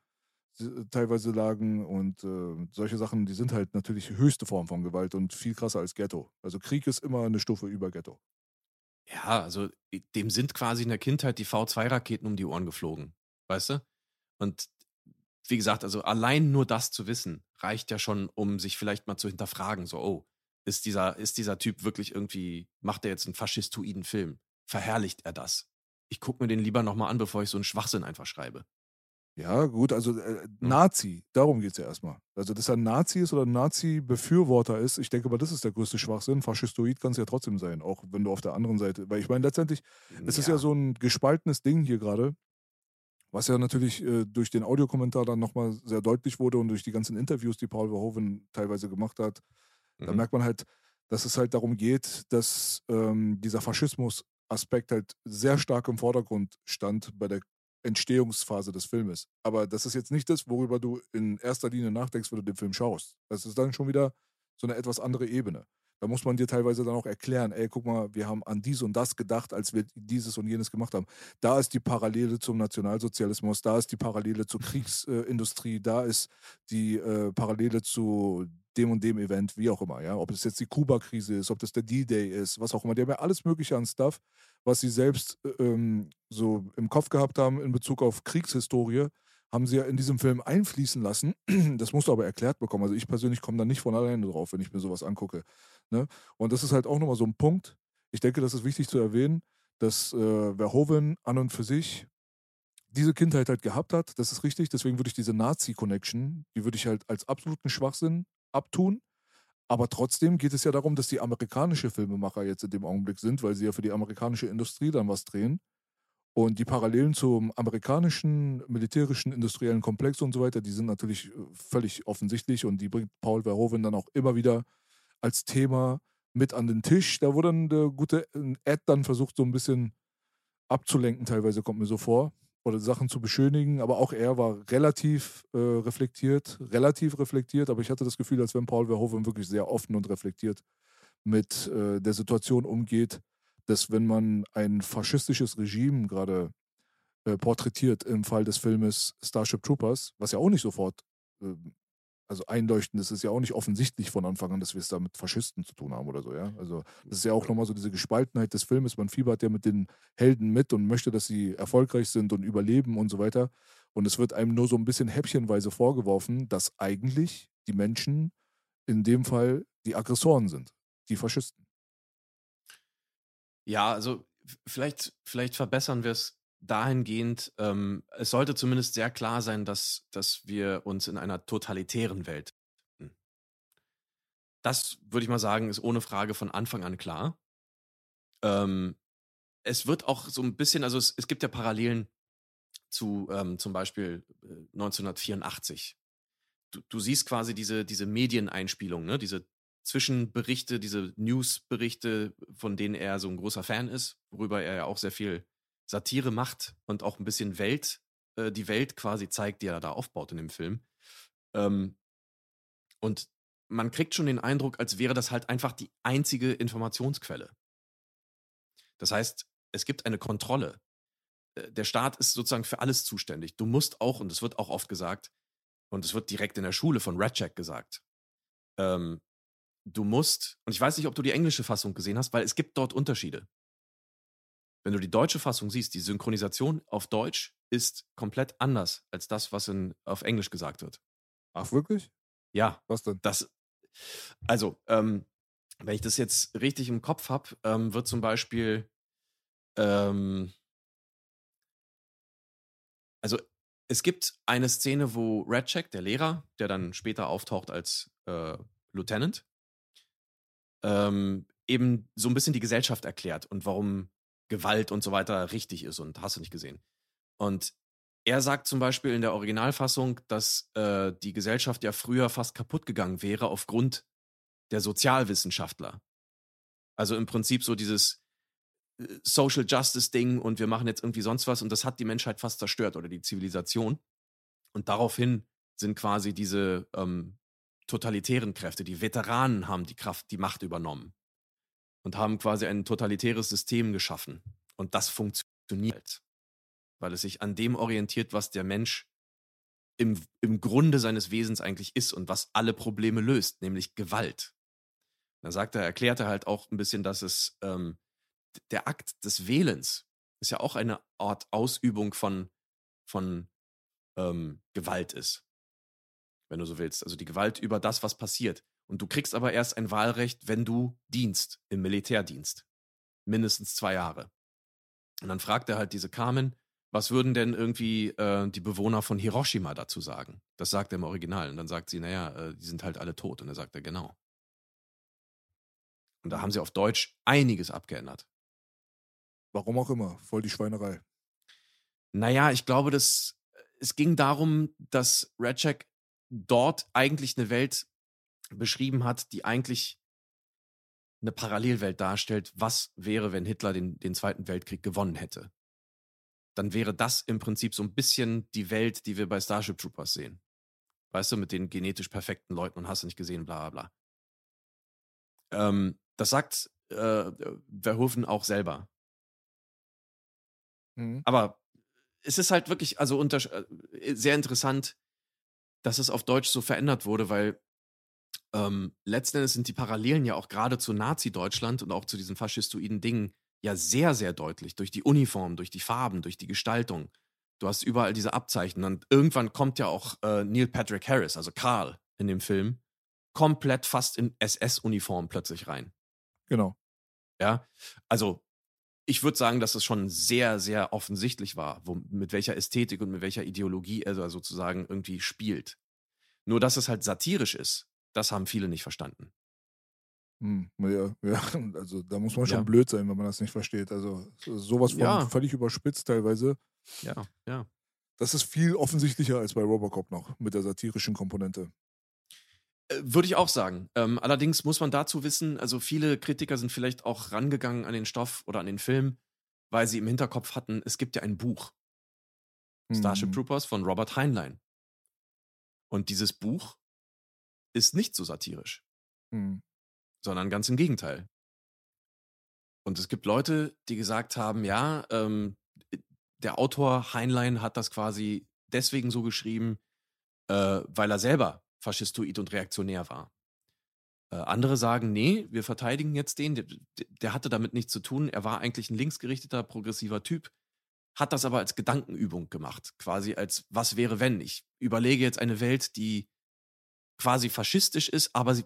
s- teilweise lagen und äh, solche Sachen, die sind halt natürlich höchste Form von Gewalt und viel krasser als Ghetto. Also Krieg ist immer eine Stufe über Ghetto. Ja, also dem sind quasi in der Kindheit die V2-Raketen um die Ohren geflogen. Weißt du? Und wie gesagt, also allein nur das zu wissen, reicht ja schon, um sich vielleicht mal zu hinterfragen, so, oh, ist dieser, ist dieser Typ wirklich irgendwie, macht er jetzt einen faschistoiden Film? Verherrlicht er das? Ich gucke mir den lieber nochmal an, bevor ich so einen Schwachsinn einfach schreibe. Ja, gut, also äh, Nazi, darum geht es ja erstmal. Also, dass er ein Nazi ist oder ein Nazi-Befürworter ist, ich denke mal, das ist der größte Schwachsinn. Faschistoid kann es ja trotzdem sein, auch wenn du auf der anderen Seite, weil ich meine, letztendlich, es ist ja so ein gespaltenes Ding hier gerade, was ja natürlich äh, durch den Audiokommentar dann nochmal sehr deutlich wurde und durch die ganzen Interviews, die Paul Verhoeven teilweise gemacht hat. Da Mhm. merkt man halt, dass es halt darum geht, dass ähm, dieser Faschismus-Aspekt halt sehr stark im Vordergrund stand bei der Entstehungsphase des Filmes. Aber das ist jetzt nicht das, worüber du in erster Linie nachdenkst, wenn du den Film schaust. Das ist dann schon wieder so eine etwas andere Ebene. Da muss man dir teilweise dann auch erklären, ey, guck mal, wir haben an dies und das gedacht, als wir dieses und jenes gemacht haben. Da ist die Parallele zum Nationalsozialismus, da ist die Parallele zur Kriegsindustrie, da ist die äh, Parallele zu dem und dem Event, wie auch immer, ja. Ob es jetzt die Kuba-Krise ist, ob das der D-Day ist, was auch immer. Die haben ja alles Mögliche an Stuff, was sie selbst äh, ähm, so im Kopf gehabt haben in Bezug auf Kriegshistorie, haben sie ja in diesem Film einfließen lassen. Das musst du aber erklärt bekommen. Also ich persönlich komme da nicht von alleine drauf, wenn ich mir sowas angucke. Ne? Und das ist halt auch nochmal so ein Punkt. Ich denke, das ist wichtig zu erwähnen, dass äh, Verhoeven an und für sich diese Kindheit halt gehabt hat. Das ist richtig. Deswegen würde ich diese Nazi-Connection, die würde ich halt als absoluten Schwachsinn abtun. Aber trotzdem geht es ja darum, dass die amerikanische Filmemacher jetzt in dem Augenblick sind, weil sie ja für die amerikanische Industrie dann was drehen. Und die Parallelen zum amerikanischen militärischen industriellen Komplex und so weiter, die sind natürlich äh, völlig offensichtlich und die bringt Paul Verhoeven dann auch immer wieder als Thema mit an den Tisch. Da wurde dann der gute äh, Ed dann versucht, so ein bisschen abzulenken, teilweise kommt mir so vor, oder Sachen zu beschönigen, aber auch er war relativ äh, reflektiert, relativ reflektiert, aber ich hatte das Gefühl, als wenn Paul Verhoeven wirklich sehr offen und reflektiert mit äh, der Situation umgeht, dass wenn man ein faschistisches Regime gerade äh, porträtiert im Fall des Filmes Starship Troopers, was ja auch nicht sofort, äh, also einleuchtend ist, ist ja auch nicht offensichtlich von Anfang an, dass wir es da mit Faschisten zu tun haben oder so, ja. Also das ist ja auch nochmal so diese Gespaltenheit des Filmes. Man fiebert ja mit den Helden mit und möchte, dass sie erfolgreich sind und überleben und so weiter. Und es wird einem nur so ein bisschen häppchenweise vorgeworfen, dass eigentlich die Menschen in dem Fall die Aggressoren sind, die Faschisten. Ja, also vielleicht, vielleicht verbessern wir es dahingehend, ähm, es sollte zumindest sehr klar sein, dass, dass wir uns in einer totalitären Welt befinden. Das würde ich mal sagen, ist ohne Frage von Anfang an klar. Ähm, es wird auch so ein bisschen, also es, es gibt ja Parallelen zu ähm, zum Beispiel äh, 1984. Du, du siehst quasi diese, diese Medieneinspielung, ne? diese Zwischenberichte, diese Newsberichte, von denen er so ein großer Fan ist, worüber er ja auch sehr viel Satire macht und auch ein bisschen Welt, äh, die Welt quasi zeigt, die er da aufbaut in dem Film. Ähm, und man kriegt schon den Eindruck, als wäre das halt einfach die einzige Informationsquelle. Das heißt, es gibt eine Kontrolle. Äh, Der Staat ist sozusagen für alles zuständig. Du musst auch, und es wird auch oft gesagt, und es wird direkt in der Schule von Ratchek gesagt, ähm, du musst, und ich weiß nicht, ob du die englische Fassung gesehen hast, weil es gibt dort Unterschiede. Wenn du die deutsche Fassung siehst, die Synchronisation auf Deutsch ist komplett anders als das, was in, auf Englisch gesagt wird. Ach, wirklich? Ja, Was denn? das, also, ähm, wenn ich das jetzt richtig im Kopf habe, ähm, wird zum Beispiel, ähm, also es gibt eine Szene, wo Redcheck, der Lehrer, der dann später auftaucht als äh, Lieutenant, ähm, eben so ein bisschen die Gesellschaft erklärt und warum Gewalt und so weiter richtig ist und hast du nicht gesehen. Und er sagt zum Beispiel in der Originalfassung, dass äh, die Gesellschaft ja früher fast kaputt gegangen wäre aufgrund der Sozialwissenschaftler. Also im Prinzip so dieses äh, Social Justice Ding und wir machen jetzt irgendwie sonst was und das hat die Menschheit fast zerstört oder die Zivilisation. Und daraufhin sind quasi diese ähm, totalitären Kräfte, die Veteranen haben die Kraft, die Macht übernommen. Und haben quasi ein totalitäres System geschaffen. Und das funktioniert, weil es sich an dem orientiert, was der Mensch im, im Grunde seines Wesens eigentlich ist und was alle Probleme löst, nämlich Gewalt. Da sagt er, erklärt er halt auch ein bisschen, dass es ähm, der Akt des Wählens ist ja auch eine Art Ausübung von, von ähm, Gewalt ist. Wenn du so willst. Also die Gewalt über das, was passiert. Und du kriegst aber erst ein Wahlrecht, wenn du dienst, im Militärdienst. Mindestens zwei Jahre. Und dann fragt er halt diese Carmen, was würden denn irgendwie äh, die Bewohner von Hiroshima dazu sagen? Das sagt er im Original. Und dann sagt sie, naja, äh, die sind halt alle tot. Und dann sagt er, genau. Und da haben sie auf Deutsch einiges abgeändert. Warum auch immer, voll die Schweinerei. Naja, ich glaube, dass es ging darum, dass Ratchek dort eigentlich eine Welt beschrieben hat, die eigentlich eine Parallelwelt darstellt. Was wäre, wenn Hitler den, den Zweiten Weltkrieg gewonnen hätte? Dann wäre das im Prinzip so ein bisschen die Welt, die wir bei Starship Troopers sehen. Weißt du, mit den genetisch perfekten Leuten und hast du nicht gesehen, bla bla bla. Ähm, das sagt äh, Verhoeven auch selber. Mhm. Aber es ist halt wirklich, also äh, sehr interessant, dass es auf Deutsch so verändert wurde, weil ähm, letzten Endes sind die Parallelen ja auch gerade zu Nazi-Deutschland und auch zu diesen faschistoiden Dingen ja sehr, sehr deutlich. Durch die Uniform, durch die Farben, durch die Gestaltung. Du hast überall diese Abzeichen. Und irgendwann kommt ja auch äh, Neil Patrick Harris, also Karl in dem Film, komplett fast in SS-Uniform plötzlich rein. Genau. Ja, also ich würde sagen, dass es schon sehr, sehr offensichtlich war, wo, mit welcher Ästhetik und mit welcher Ideologie er sozusagen irgendwie spielt. Nur, dass es halt satirisch ist, das haben viele nicht verstanden. Hm, ja, ja, [laughs] also da muss man schon ja. blöd sein, wenn man das nicht versteht. Also sowas von ja. völlig überspitzt teilweise. Ja, ja. Das ist viel offensichtlicher als bei Robocop noch mit der satirischen Komponente. Äh, würde ich auch sagen. Ähm, allerdings muss man dazu wissen, also viele Kritiker sind vielleicht auch rangegangen an den Stoff oder an den Film, weil sie im Hinterkopf hatten, es gibt ja ein Buch. Starship Troopers von Robert Heinlein. Und dieses Buch ist nicht so satirisch, mhm. sondern ganz im Gegenteil. Und es gibt Leute, die gesagt haben, ja, ähm, der Autor Heinlein hat das quasi deswegen so geschrieben, äh, weil er selber faschistoid und reaktionär war. Äh, andere sagen, nee, wir verteidigen jetzt den, der, der, hatte damit nichts zu tun, er war eigentlich ein linksgerichteter, progressiver Typ, hat das aber als Gedankenübung gemacht, quasi als was wäre, wenn. Ich überlege jetzt eine Welt, die quasi faschistisch ist, aber sie,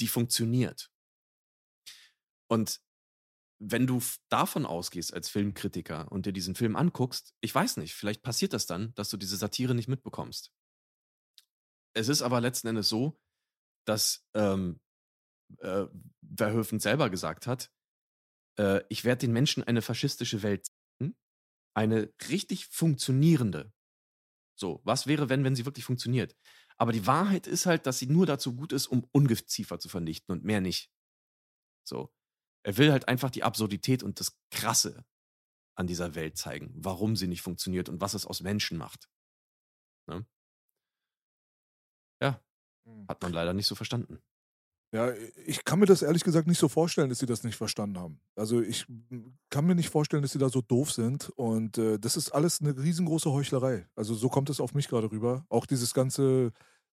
die funktioniert. Und wenn du davon ausgehst als Filmkritiker und dir diesen Film anguckst, ich weiß nicht, vielleicht passiert das dann, dass du diese Satire nicht mitbekommst. Es ist aber letzten Endes so, dass ähm, äh, Verhoeven selber gesagt hat, äh, ich werde den Menschen eine faschistische Welt zeigen, eine richtig funktionierende. So, was wäre, wenn, wenn sie wirklich funktioniert? Aber die Wahrheit ist halt, dass sie nur dazu gut ist, um Ungeziefer zu vernichten und mehr nicht. So. Er will halt einfach die Absurdität und das Krasse an dieser Welt zeigen, warum sie nicht funktioniert und was es aus Menschen macht. Ne? Ja, hm. hat man leider nicht so verstanden. Ja, ich kann mir das ehrlich gesagt nicht so vorstellen, dass sie das nicht verstanden haben. Also ich kann mir nicht vorstellen, dass sie da so doof sind. Und äh, das ist alles eine riesengroße Heuchlerei. Also so kommt es auf mich gerade rüber. Auch dieses ganze,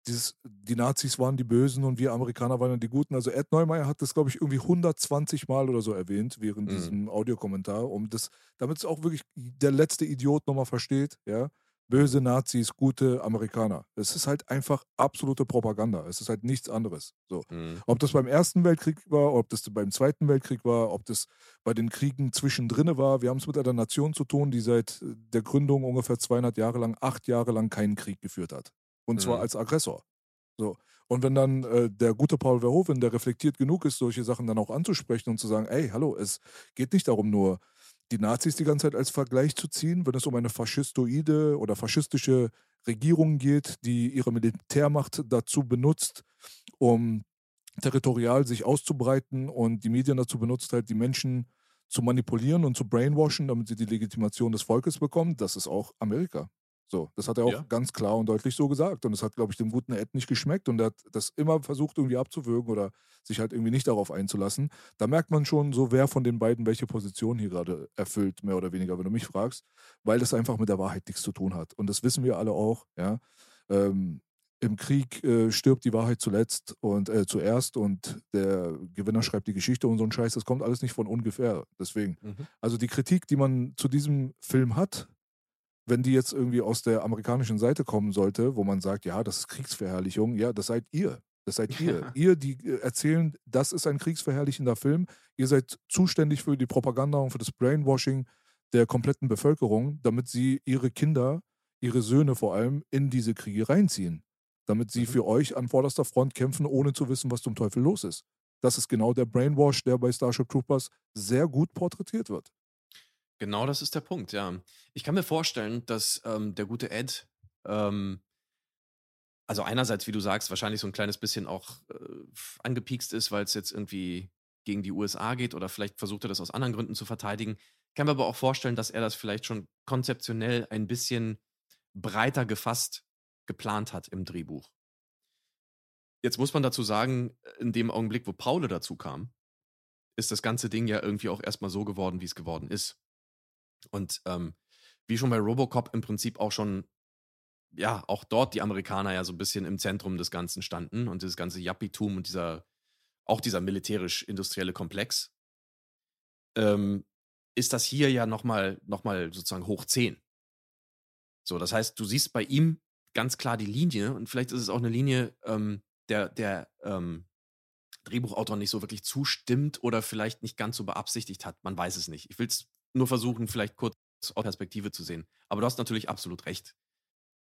dieses, die Nazis waren die Bösen und wir Amerikaner waren die Guten. Also Ed Neumeier hat das, glaube ich, irgendwie 120 Mal oder so erwähnt während mhm. diesem Audiokommentar, um das, damit es auch wirklich der letzte Idiot nochmal versteht, ja böse Nazis, gute Amerikaner. Es ist halt einfach absolute Propaganda. Es ist halt nichts anderes. So. Mhm. Ob das beim Ersten Weltkrieg war, ob das beim Zweiten Weltkrieg war, ob das bei den Kriegen zwischendrin war. Wir haben es mit einer Nation zu tun, die seit der Gründung ungefähr 200 Jahre lang, acht Jahre lang keinen Krieg geführt hat. Und mhm. zwar als Aggressor. So. Und wenn dann äh, der gute Paul Verhoeven, der reflektiert genug ist, solche Sachen dann auch anzusprechen und zu sagen, ey, hallo, es geht nicht darum nur, die Nazis die ganze Zeit als Vergleich zu ziehen, wenn es um eine faschistoide oder faschistische Regierung geht, die ihre Militärmacht dazu benutzt, um territorial sich auszubreiten und die Medien dazu benutzt halt, die Menschen zu manipulieren und zu brainwashen, damit sie die Legitimation des Volkes bekommen. Das ist auch Amerika. So, das hat er auch Ja. ganz klar und deutlich so gesagt. Und das hat, glaube ich, dem guten Ed nicht geschmeckt. Und er hat das immer versucht, irgendwie abzuwürgen oder sich halt irgendwie nicht darauf einzulassen. Da merkt man schon so, wer von den beiden welche Position hier gerade erfüllt, mehr oder weniger, wenn du mich fragst, weil das einfach mit der Wahrheit nichts zu tun hat. Und das wissen wir alle auch, ja. Ähm, Im Krieg äh, stirbt die Wahrheit zuletzt und äh, zuerst und der Gewinner schreibt die Geschichte und so ein Scheiß, das kommt alles nicht von ungefähr. Deswegen. Mhm. Also die Kritik, die man zu diesem Film hat, wenn die jetzt irgendwie aus der amerikanischen Seite kommen sollte, wo man sagt, ja, das ist Kriegsverherrlichung, ja, das seid ihr. Das seid ihr. Ja. Ihr, die äh, erzählen, das ist ein kriegsverherrlichender Film. Ihr seid zuständig für die Propaganda und für das Brainwashing der kompletten Bevölkerung, damit sie ihre Kinder, ihre Söhne vor allem, in diese Kriege reinziehen. Damit sie Mhm. für euch an vorderster Front kämpfen, ohne zu wissen, was zum Teufel los ist. Das ist genau der Brainwash, der bei Starship Troopers sehr gut porträtiert wird. Genau das ist der Punkt, ja. Ich kann mir vorstellen, dass ähm, der gute Ed, ähm, also einerseits, wie du sagst, wahrscheinlich so ein kleines bisschen auch äh, angepiekst ist, weil es jetzt irgendwie gegen die USA geht oder vielleicht versucht er das aus anderen Gründen zu verteidigen. Ich kann mir aber auch vorstellen, dass er das vielleicht schon konzeptionell ein bisschen breiter gefasst geplant hat im Drehbuch. Jetzt muss man dazu sagen, in dem Augenblick, wo Paule dazu kam, ist das ganze Ding ja irgendwie auch erstmal so geworden, wie es geworden ist. Und ähm, wie schon bei Robocop im Prinzip auch schon, ja, auch dort die Amerikaner ja so ein bisschen im Zentrum des Ganzen standen und dieses ganze Yappitum und dieser, auch dieser militärisch-industrielle Komplex, ähm, ist das hier ja nochmal noch mal sozusagen hoch 10. So, das heißt, du siehst bei ihm ganz klar die Linie und vielleicht ist es auch eine Linie, ähm, der, der ähm, Drehbuchautor nicht so wirklich zustimmt oder vielleicht nicht ganz so beabsichtigt hat. Man weiß es nicht. Ich will es nur versuchen, vielleicht kurz aus Perspektive zu sehen. Aber du hast natürlich absolut recht.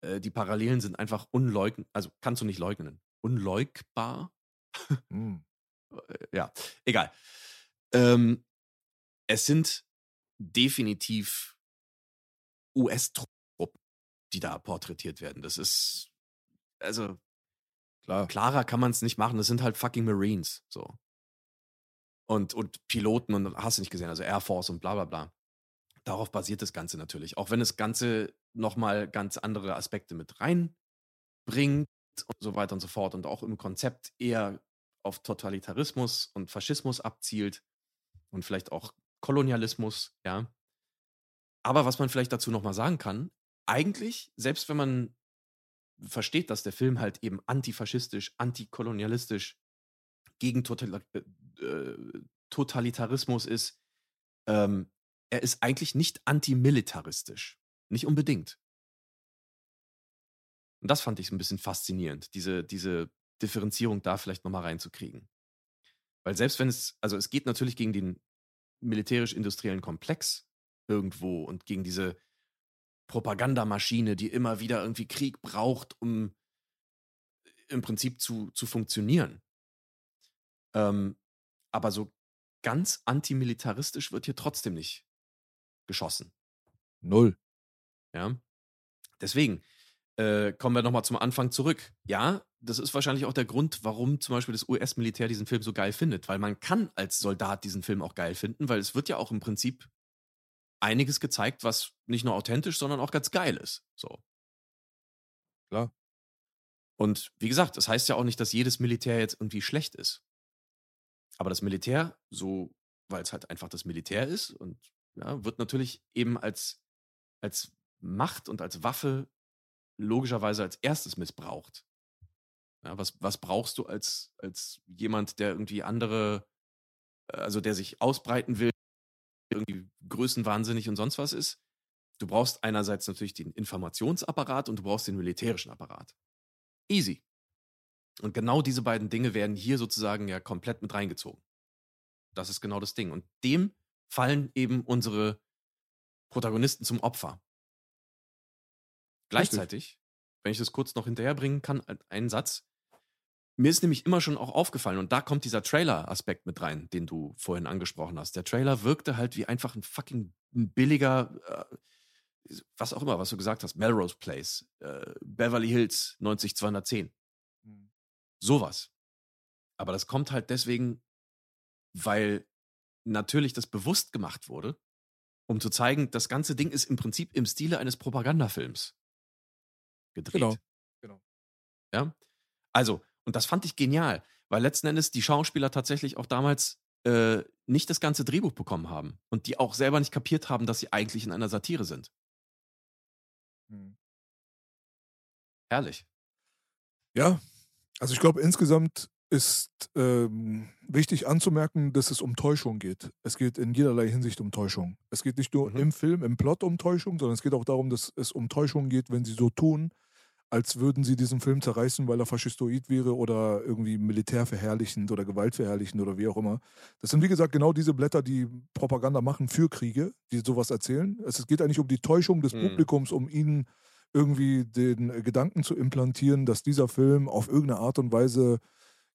Äh, die Parallelen sind einfach unleugn, also kannst du nicht leugnen. Unleugbar? [laughs] Äh, ja, egal. Ähm, es sind definitiv US-Truppen, die da porträtiert werden. Das ist, also Klar. klarer kann man es nicht machen. Das sind halt fucking Marines, so. Und, und Piloten und hast du nicht gesehen, also Air Force und bla bla bla. Darauf basiert das Ganze natürlich. Auch wenn das Ganze nochmal ganz andere Aspekte mit reinbringt und so weiter und so fort und auch im Konzept eher auf Totalitarismus und Faschismus abzielt und vielleicht auch Kolonialismus, ja. Aber was man vielleicht dazu nochmal sagen kann, eigentlich, selbst wenn man versteht, dass der Film halt eben antifaschistisch, antikolonialistisch gegen Total äh, äh, Totalitarismus ist, ähm, er ist eigentlich nicht antimilitaristisch. Nicht unbedingt. Und das fand ich so ein bisschen faszinierend, diese, diese Differenzierung da vielleicht nochmal reinzukriegen. Weil selbst wenn es, also es geht natürlich gegen den militärisch-industriellen Komplex irgendwo und gegen diese Propagandamaschine, die immer wieder irgendwie Krieg braucht, um im Prinzip zu, zu funktionieren. Ähm, aber so ganz antimilitaristisch wird hier trotzdem nicht geschossen. Null. Ja. Deswegen äh, kommen wir nochmal zum Anfang zurück. Ja, das ist wahrscheinlich auch der Grund, warum zum Beispiel das US-Militär diesen Film so geil findet, weil man kann als Soldat diesen Film auch geil finden, weil es wird ja auch im Prinzip einiges gezeigt, was nicht nur authentisch, sondern auch ganz geil ist. So. Klar. Und wie gesagt, das heißt ja auch nicht, dass jedes Militär jetzt irgendwie schlecht ist. Aber das Militär, so, weil es halt einfach das Militär ist und ja, wird natürlich eben als, als Macht und als Waffe logischerweise als erstes missbraucht. Ja, was, was brauchst du als, als jemand, der irgendwie andere, äh, also der sich ausbreiten will, irgendwie größenwahnsinnig und sonst was ist? Du brauchst einerseits natürlich den Informationsapparat und du brauchst den militärischen Apparat. Easy. Und genau diese beiden Dinge werden hier sozusagen ja komplett mit reingezogen. Das ist genau das Ding. Und dem fallen eben unsere Protagonisten zum Opfer. Gleichzeitig, wenn ich das kurz noch hinterherbringen kann, einen Satz. Mir ist nämlich immer schon auch aufgefallen, und da kommt dieser Trailer-Aspekt mit rein, den du vorhin angesprochen hast. Der Trailer wirkte halt wie einfach ein fucking billiger, äh, was auch immer, was du gesagt hast, Melrose Place, äh, Beverly Hills 90210. Sowas. Aber das kommt halt deswegen, weil natürlich das bewusst gemacht wurde, um zu zeigen, das ganze Ding ist im Prinzip im Stile eines Propagandafilms. gedreht. Genau. Genau. Ja. Also, und das fand ich genial, weil letzten Endes die Schauspieler tatsächlich auch damals äh, nicht das ganze Drehbuch bekommen haben und die auch selber nicht kapiert haben, dass sie eigentlich in einer Satire sind. Hm. Herrlich. Ja, also ich glaube insgesamt ist ähm, wichtig anzumerken, dass es um Täuschung geht. Es geht in jederlei Hinsicht um Täuschung. Es geht nicht nur Mhm. im Film, im Plot um Täuschung, sondern es geht auch darum, dass es um Täuschung geht, wenn sie so tun, als würden sie diesen Film zerreißen, weil er faschistoid wäre oder irgendwie militärverherrlichend oder gewaltverherrlichend oder wie auch immer. Das sind wie gesagt genau diese Blätter, die Propaganda machen für Kriege, die sowas erzählen. Es geht eigentlich um die Täuschung des Mhm. Publikums, um ihnen irgendwie den Gedanken zu implantieren, dass dieser Film auf irgendeine Art und Weise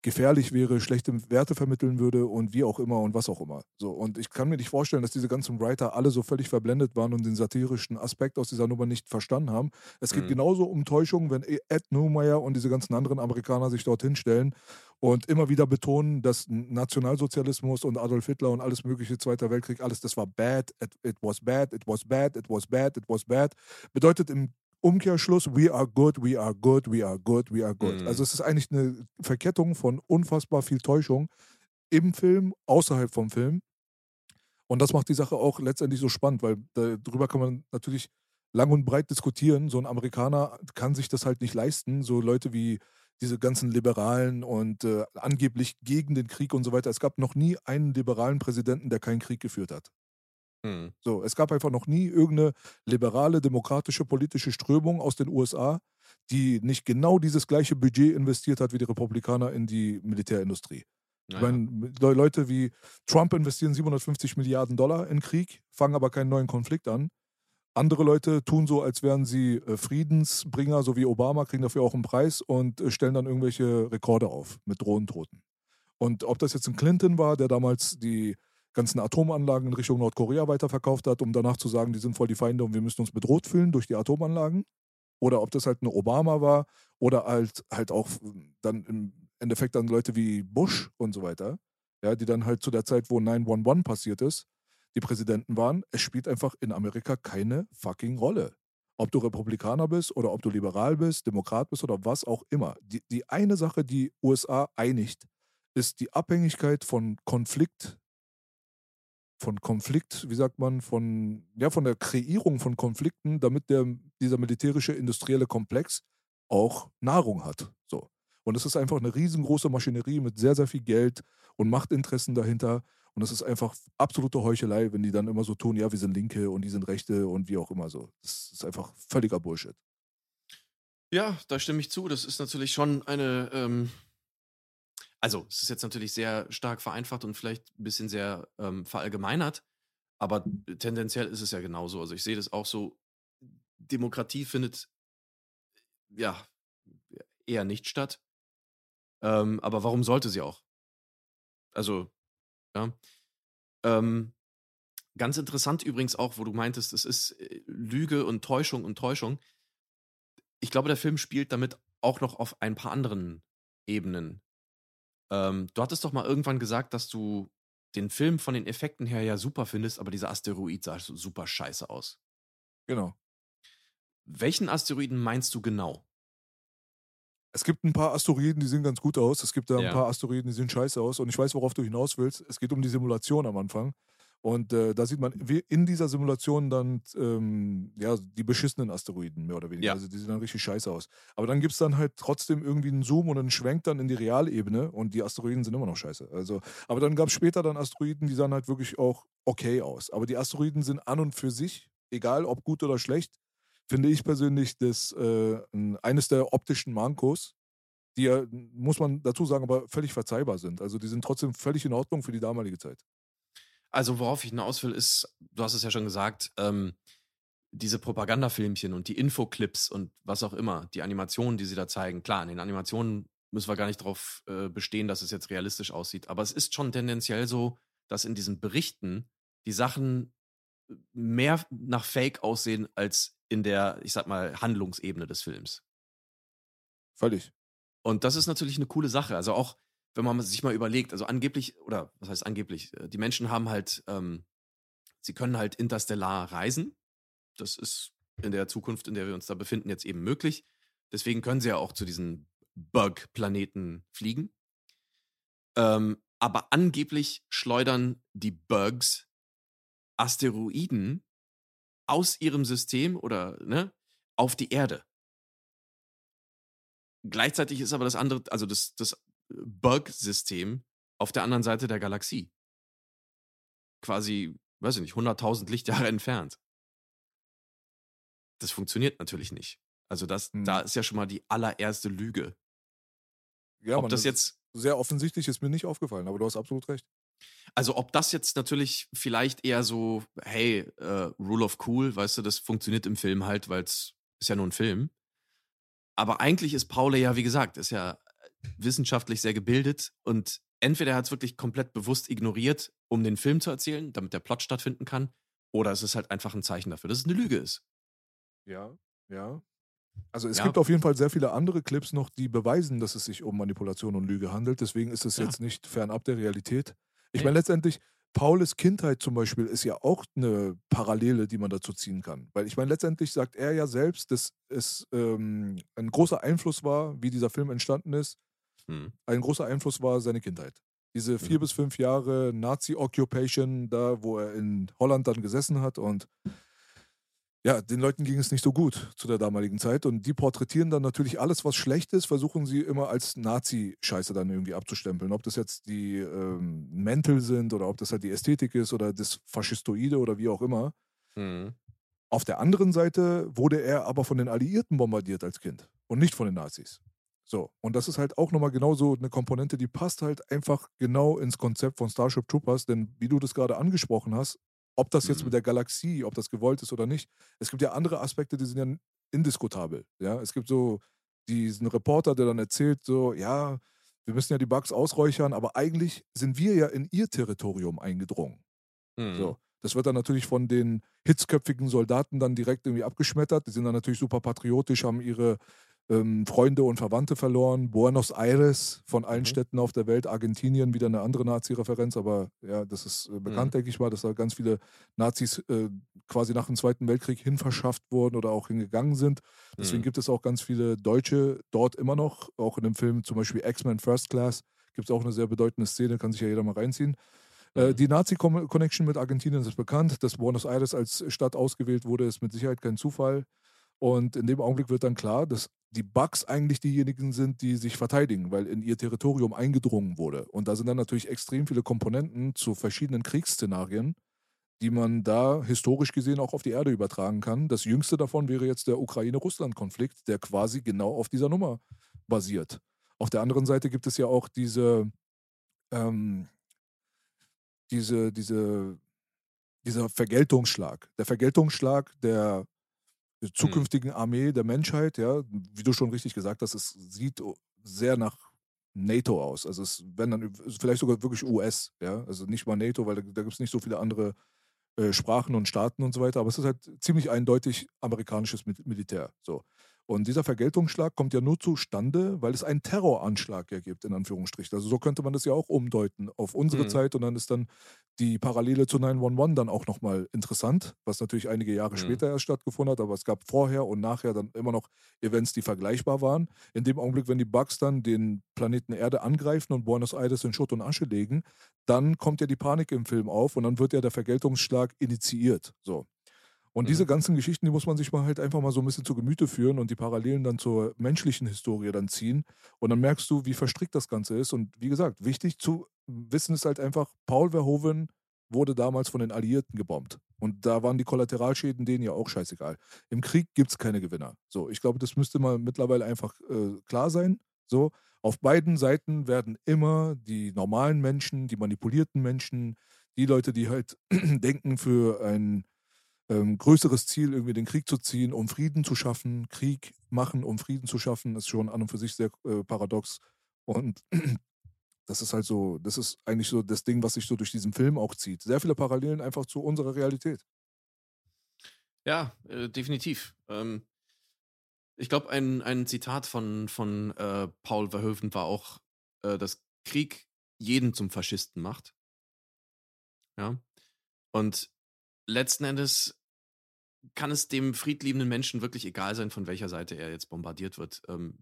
gefährlich wäre, schlechte Werte vermitteln würde und wie auch immer und was auch immer. So, und ich kann mir nicht vorstellen, dass diese ganzen Writer alle so völlig verblendet waren und den satirischen Aspekt aus dieser Nummer nicht verstanden haben. Es geht Mhm. genauso um Täuschung, wenn Ed Neumeyer und diese ganzen anderen Amerikaner sich dorthin stellen und immer wieder betonen, dass Nationalsozialismus und Adolf Hitler und alles mögliche, Zweiter Weltkrieg, alles, das war bad, it, it was bad, it was bad, it was bad, it was bad. Bedeutet im Umkehrschluss, we are good, we are good, we are good, we are good. Mhm. Also es ist eigentlich eine Verkettung von unfassbar viel Täuschung im Film, außerhalb vom Film. Und das macht die Sache auch letztendlich so spannend, weil darüber kann man natürlich lang und breit diskutieren. So ein Amerikaner kann sich das halt nicht leisten. So Leute wie diese ganzen Liberalen und äh, angeblich gegen den Krieg und so weiter. Es gab noch nie einen liberalen Präsidenten, der keinen Krieg geführt hat. Mhm. So, es gab einfach noch nie irgendeine liberale, demokratische politische Strömung aus den USA, die nicht genau dieses gleiche Budget investiert hat wie die Republikaner in die Militärindustrie. Ich Naja. meine, Le- Leute wie Trump investieren 750 Milliarden Dollar in Krieg, fangen aber keinen neuen Konflikt an. Andere Leute tun so, als wären sie äh, Friedensbringer, so wie Obama, kriegen dafür auch einen Preis und äh, stellen dann irgendwelche Rekorde auf mit Drohnentoten. Und ob das jetzt ein Clinton war, der damals die ganzen Atomanlagen in Richtung Nordkorea weiterverkauft hat, um danach zu sagen, die sind voll die Feinde und wir müssen uns bedroht fühlen durch die Atomanlagen. Oder ob das halt eine Obama war oder halt, halt auch dann im Endeffekt dann Leute wie Bush und so weiter, ja, die dann halt zu der Zeit, wo 911 passiert ist, die Präsidenten waren. Es spielt einfach in Amerika keine fucking Rolle. Ob du Republikaner bist oder ob du liberal bist, Demokrat bist oder was auch immer. Die, die eine Sache, die USA einigt, ist die Abhängigkeit von Konflikt, von Konflikt, wie sagt man, von, ja, von der Kreierung von Konflikten, damit der, dieser militärische industrielle Komplex auch Nahrung hat. So. Und es ist einfach eine riesengroße Maschinerie mit sehr, sehr viel Geld und Machtinteressen dahinter. Und es ist einfach absolute Heuchelei, wenn die dann immer so tun, ja, wir sind Linke und die sind Rechte und wie auch immer so. Das ist einfach völliger Bullshit. Ja, da stimme ich zu. Das ist natürlich schon eine. Ähm, also, es ist jetzt natürlich sehr stark vereinfacht und vielleicht ein bisschen sehr ähm, verallgemeinert, aber tendenziell ist es ja genauso. Also, ich sehe das auch so. Demokratie findet ja eher nicht statt. Ähm, aber warum sollte sie auch? Also, ja. Ähm, ganz interessant übrigens auch, wo du meintest, es ist äh, Lüge und Täuschung und Täuschung ich glaube, der Film spielt damit auch noch auf ein paar anderen Ebenen. Ähm, du hattest doch mal irgendwann gesagt, dass du den Film von den Effekten her ja super findest, aber dieser Asteroid sah so super scheiße aus. Genau. Welchen Asteroiden meinst du genau? Es gibt ein paar Asteroiden, die sehen ganz gut aus. Es gibt da ein Ja. paar Asteroiden, die sehen scheiße aus. Und ich weiß, worauf du hinaus willst. Es geht um die Simulation am Anfang. Und äh, da sieht man in dieser Simulation dann ähm, ja, die beschissenen Asteroiden, mehr oder weniger. Ja. Also die sehen dann richtig scheiße aus. Aber dann gibt es dann halt trotzdem irgendwie einen Zoom und einen Schwenk dann in die Realebene und die Asteroiden sind immer noch scheiße. Also, aber dann gab es später dann Asteroiden, die sahen halt wirklich auch okay aus. Aber die Asteroiden sind an und für sich, egal ob gut oder schlecht, finde ich persönlich das, äh, ein- eines der optischen Mankos, die ja, muss man dazu sagen, aber völlig verzeihbar sind. Also die sind trotzdem völlig in Ordnung für die damalige Zeit. Also, worauf ich hinaus will, ist, du hast es ja schon gesagt, ähm, diese Propagandafilmchen und die Infoclips und was auch immer, die Animationen, die sie da zeigen. Klar, in den Animationen müssen wir gar nicht darauf äh, bestehen, dass es jetzt realistisch aussieht. Aber es ist schon tendenziell so, dass in diesen Berichten die Sachen mehr nach Fake aussehen als in der, ich sag mal, Handlungsebene des Films. Völlig. Und das ist natürlich eine coole Sache. Also auch, wenn man sich mal überlegt, also angeblich, oder was heißt angeblich, äh, die Menschen haben halt, ähm, sie können halt interstellar reisen. Das ist in der Zukunft, in der wir uns da befinden, jetzt eben möglich. Deswegen können sie ja auch zu diesen Bug-Planeten fliegen. Ähm, aber angeblich schleudern die Bugs Asteroiden aus ihrem System oder ne, auf die Erde. Gleichzeitig ist aber das andere, also das, das Bug-System auf der anderen Seite der Galaxie. Quasi, weiß ich nicht, 100.000 Lichtjahre [laughs] entfernt. Das funktioniert natürlich nicht. Also das, hm. da ist ja schon mal die allererste Lüge. Ja, Ob das jetzt sehr offensichtlich ist mir nicht aufgefallen, aber du hast absolut recht. Also ob das jetzt natürlich vielleicht eher so, hey, äh, Rule of Cool, weißt du, das funktioniert im Film halt, weil es ist ja nur ein Film. Aber eigentlich ist Paul ja, wie gesagt, ist ja wissenschaftlich sehr gebildet und entweder er hat es wirklich komplett bewusst ignoriert, um den Film zu erzählen, damit der Plot stattfinden kann, oder es ist halt einfach ein Zeichen dafür, dass es eine Lüge ist. Ja, ja. Also es ja. gibt auf jeden Fall sehr viele andere Clips noch, die beweisen, dass es sich um Manipulation und Lüge handelt. Deswegen ist es ja. jetzt nicht fernab der Realität. Ich meine, letztendlich, Paules Kindheit zum Beispiel ist ja auch eine Parallele, die man dazu ziehen kann. Weil ich meine, letztendlich sagt er ja selbst, dass es ähm, ein großer Einfluss war, wie dieser Film entstanden ist. Hm. Ein großer Einfluss war seine Kindheit. Diese vier mhm. bis fünf Jahre Nazi-Occupation, da wo er in Holland dann gesessen hat und ja, den Leuten ging es nicht so gut zu der damaligen Zeit und die porträtieren dann natürlich alles, was schlecht ist, versuchen sie immer als Nazi-Scheiße dann irgendwie abzustempeln. Ob das jetzt die ähm, Mäntel sind oder ob das halt die Ästhetik ist oder das Faschistoide oder wie auch immer. Mhm. Auf der anderen Seite wurde er aber von den Alliierten bombardiert als Kind und nicht von den Nazis. So, und das ist halt auch nochmal genauso eine Komponente, die passt halt einfach genau ins Konzept von Starship Troopers, denn wie du das gerade angesprochen hast, ob das jetzt mhm. mit der Galaxie, ob das gewollt ist oder nicht. Es gibt ja andere Aspekte, die sind ja indiskutabel. Ja? Es gibt so diesen Reporter, der dann erzählt, so, ja, wir müssen ja die Bugs ausräuchern, aber eigentlich sind wir ja in ihr Territorium eingedrungen. Mhm. So. Das wird dann natürlich von den hitzköpfigen Soldaten dann direkt irgendwie abgeschmettert. Die sind dann natürlich super patriotisch, haben ihre ähm, Freunde und Verwandte verloren. Buenos Aires von allen mhm. Städten auf der Welt, Argentinien, wieder eine andere Nazi-Referenz, aber ja, das ist äh, bekannt, mhm. denke ich mal, dass da ganz viele Nazis äh, quasi nach dem Zweiten Weltkrieg hinverschafft wurden oder auch hingegangen sind. Deswegen mhm. gibt es auch ganz viele Deutsche dort immer noch, auch in dem Film zum Beispiel X-Men First Class gibt es auch eine sehr bedeutende Szene, kann sich ja jeder mal reinziehen. Äh, mhm. Die Nazi-Connection mit Argentinien ist bekannt. Dass Buenos Aires als Stadt ausgewählt wurde, ist mit Sicherheit kein Zufall. Und in dem Augenblick wird dann klar, dass die Bugs eigentlich diejenigen sind, die sich verteidigen, weil in ihr Territorium eingedrungen wurde. Und da sind dann natürlich extrem viele Komponenten zu verschiedenen Kriegsszenarien, die man da historisch gesehen auch auf die Erde übertragen kann. Das jüngste davon wäre jetzt der Ukraine-Russland-Konflikt, der quasi genau auf dieser Nummer basiert. Auf der anderen Seite gibt es ja auch diese, ähm, diese, diese, dieser Vergeltungsschlag. Der Vergeltungsschlag der. Zukünftigen Armee der Menschheit, ja, wie du schon richtig gesagt hast, es sieht sehr nach NATO aus. Also es wenn dann vielleicht sogar wirklich US, ja, also nicht mal NATO, weil da, da gibt es nicht so viele andere äh, Sprachen und Staaten und so weiter, aber es ist halt ziemlich eindeutig amerikanisches Militär. So. Und dieser Vergeltungsschlag kommt ja nur zustande, weil es einen Terroranschlag ja gibt, in Anführungsstrichen. Also so könnte man das ja auch umdeuten auf unsere mhm. Zeit und dann ist dann die Parallele zu 911 dann auch nochmal interessant, was natürlich einige Jahre mhm. später erst stattgefunden hat, aber es gab vorher und nachher dann immer noch Events, die vergleichbar waren. In dem Augenblick, wenn die Bugs dann den Planeten Erde angreifen und Buenos Aires in Schutt und Asche legen, dann kommt ja die Panik im Film auf und dann wird ja der Vergeltungsschlag initiiert. So. Und mhm. diese ganzen Geschichten, die muss man sich mal halt einfach mal so ein bisschen zu Gemüte führen und die Parallelen dann zur menschlichen Historie dann ziehen. Und dann merkst du, wie verstrickt das Ganze ist. Und wie gesagt, wichtig zu wissen ist halt einfach, Paul Verhoeven wurde damals von den Alliierten gebombt. Und da waren die Kollateralschäden denen ja auch scheißegal. Im Krieg gibt es keine Gewinner. So, ich glaube, das müsste mal mittlerweile einfach äh, klar sein. So, auf beiden Seiten werden immer die normalen Menschen, die manipulierten Menschen, die Leute, die halt [clears throat] denken, für ein ähm, größeres Ziel, irgendwie den Krieg zu ziehen, um Frieden zu schaffen. Krieg machen, um Frieden zu schaffen, ist schon an und für sich sehr äh, paradox. Und [clears throat] das ist halt so, das ist eigentlich so das Ding, was sich so durch diesen Film auch zieht. Sehr viele Parallelen einfach zu unserer Realität. Ja, äh, definitiv. Ähm, ich glaube, ein, ein Zitat von, von äh, Paul Verhoeven war auch, äh, dass Krieg jeden zum Faschisten macht. Ja. Und letzten Endes kann es dem friedliebenden Menschen wirklich egal sein, von welcher Seite er jetzt bombardiert wird. Ähm,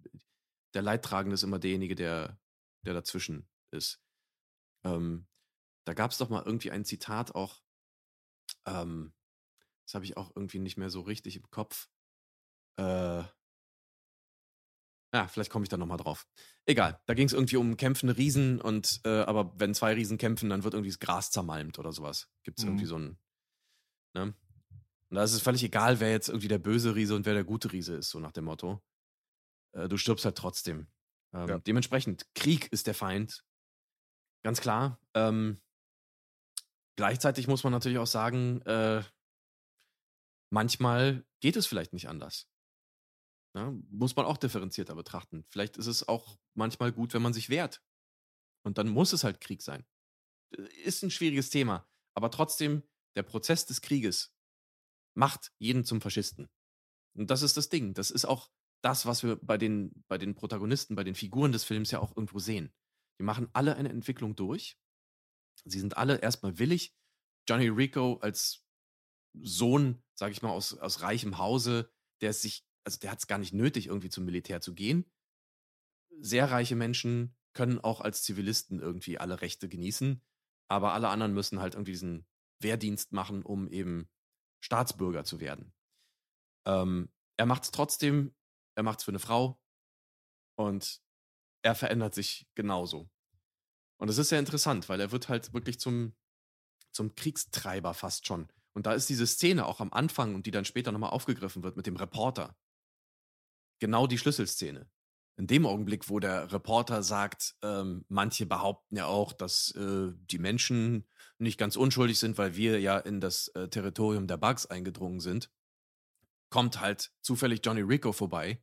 der Leidtragende ist immer derjenige, der, der dazwischen ist. Ähm, da gab es doch mal irgendwie ein Zitat auch, ähm, das habe ich auch irgendwie nicht mehr so richtig im Kopf. Äh, ja, vielleicht komme ich da nochmal drauf. Egal, da ging es irgendwie um kämpfende Riesen und äh, aber wenn zwei Riesen kämpfen, dann wird irgendwie das Gras zermalmt oder sowas. Gibt es mhm. irgendwie so ein. Ne? Und da ist es völlig egal, wer jetzt irgendwie der böse Riese und wer der gute Riese ist, so nach dem Motto. Äh, du stirbst halt trotzdem. Ähm, ja. Dementsprechend, Krieg ist der Feind. Ganz klar. Ähm, gleichzeitig muss man natürlich auch sagen, äh, manchmal geht es vielleicht nicht anders. Ja, muss man auch differenzierter betrachten. Vielleicht ist es auch manchmal gut, wenn man sich wehrt. Und dann muss es halt Krieg sein. Äh, ist ein schwieriges Thema. Aber trotzdem, der Prozess des Krieges macht jeden zum Faschisten. Und das ist das Ding. Das ist auch das, was wir bei den, bei den Protagonisten, bei den Figuren des Films ja auch irgendwo sehen. Die machen alle eine Entwicklung durch. Sie sind alle erstmal willig. Johnny Rico als Sohn, sage ich mal, aus, aus reichem Hause, der sich, also der hat es gar nicht nötig, irgendwie zum Militär zu gehen. Sehr reiche Menschen können auch als Zivilisten irgendwie alle Rechte genießen, aber alle anderen müssen halt irgendwie diesen Wehrdienst machen, um eben Staatsbürger zu werden. Ähm, er macht es trotzdem, er macht es für eine Frau und er verändert sich genauso. Und es ist sehr interessant, weil er wird halt wirklich zum, zum Kriegstreiber fast schon. Und da ist diese Szene auch am Anfang und die dann später nochmal aufgegriffen wird mit dem Reporter. Genau die Schlüsselszene. In dem Augenblick, wo der Reporter sagt, ähm, manche behaupten ja auch, dass äh, die Menschen nicht ganz unschuldig sind, weil wir ja in das äh, Territorium der Bugs eingedrungen sind, kommt halt zufällig Johnny Rico vorbei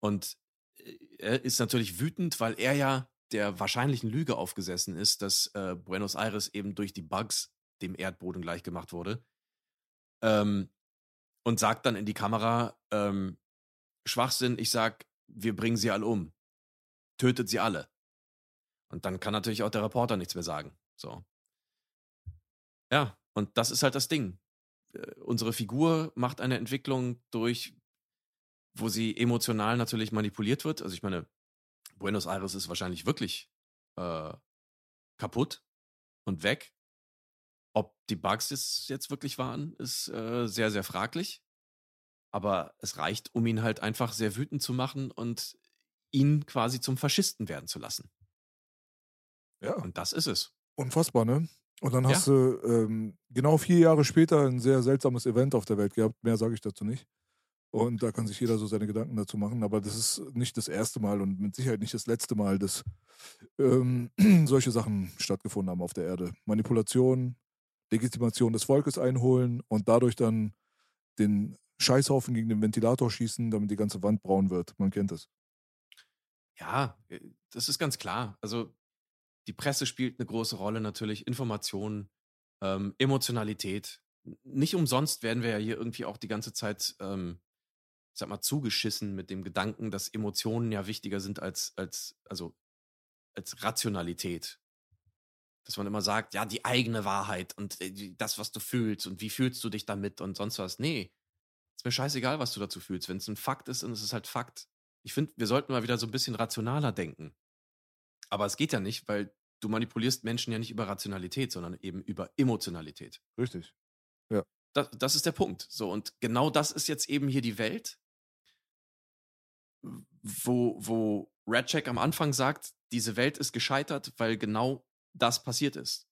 und äh, er ist natürlich wütend, weil er ja der wahrscheinlichen Lüge aufgesessen ist, dass äh, Buenos Aires eben durch die Bugs dem Erdboden gleichgemacht wurde. Ähm, und sagt dann in die Kamera, ähm, Schwachsinn, ich sag, wir bringen sie alle um. Tötet sie alle. Und dann kann natürlich auch der Reporter nichts mehr sagen. So. Ja, und das ist halt das Ding. Äh, unsere Figur macht eine Entwicklung durch, wo sie emotional natürlich manipuliert wird. Also ich meine, Buenos Aires ist wahrscheinlich wirklich äh, kaputt und weg. Ob die Bugs es jetzt wirklich waren, ist äh, sehr, sehr fraglich. Aber es reicht, um ihn halt einfach sehr wütend zu machen und ihn quasi zum Faschisten werden zu lassen. Ja. Und das ist es. Unfassbar, ne? Und dann hast ja. du ähm, genau vier Jahre später ein sehr seltsames Event auf der Welt gehabt. Mehr sage ich dazu nicht. Und da kann sich jeder so seine Gedanken dazu machen. Aber das ist nicht das erste Mal und mit Sicherheit nicht das letzte Mal, dass ähm, [clears throat] solche Sachen stattgefunden haben auf der Erde. Manipulation, Legitimation des Volkes einholen und dadurch dann den Scheißhaufen gegen den Ventilator schießen, damit die ganze Wand braun wird. Man kennt es. Ja, äh, das ist ganz klar. Also die Presse spielt eine große Rolle natürlich, Informationen, ähm, Emotionalität. Nicht umsonst werden wir ja hier irgendwie auch die ganze Zeit, ähm, sag mal, zugeschissen mit dem Gedanken, dass Emotionen ja wichtiger sind als, als, also, als Rationalität. Dass man immer sagt, ja, die eigene Wahrheit und äh, das, was du fühlst und wie fühlst du dich damit und sonst was. Nee, ist mir scheißegal, was du dazu fühlst. Wenn es ein Fakt ist, dann ist es halt Fakt. Ich finde, wir sollten mal wieder so ein bisschen rationaler denken. Aber es geht ja nicht, weil du manipulierst Menschen ja nicht über Rationalität, sondern eben über Emotionalität. Richtig. Ja. Das, das ist der Punkt. So, und genau das ist jetzt eben hier die Welt, wo, wo Redcheck am Anfang sagt, diese Welt ist gescheitert, weil genau das passiert ist.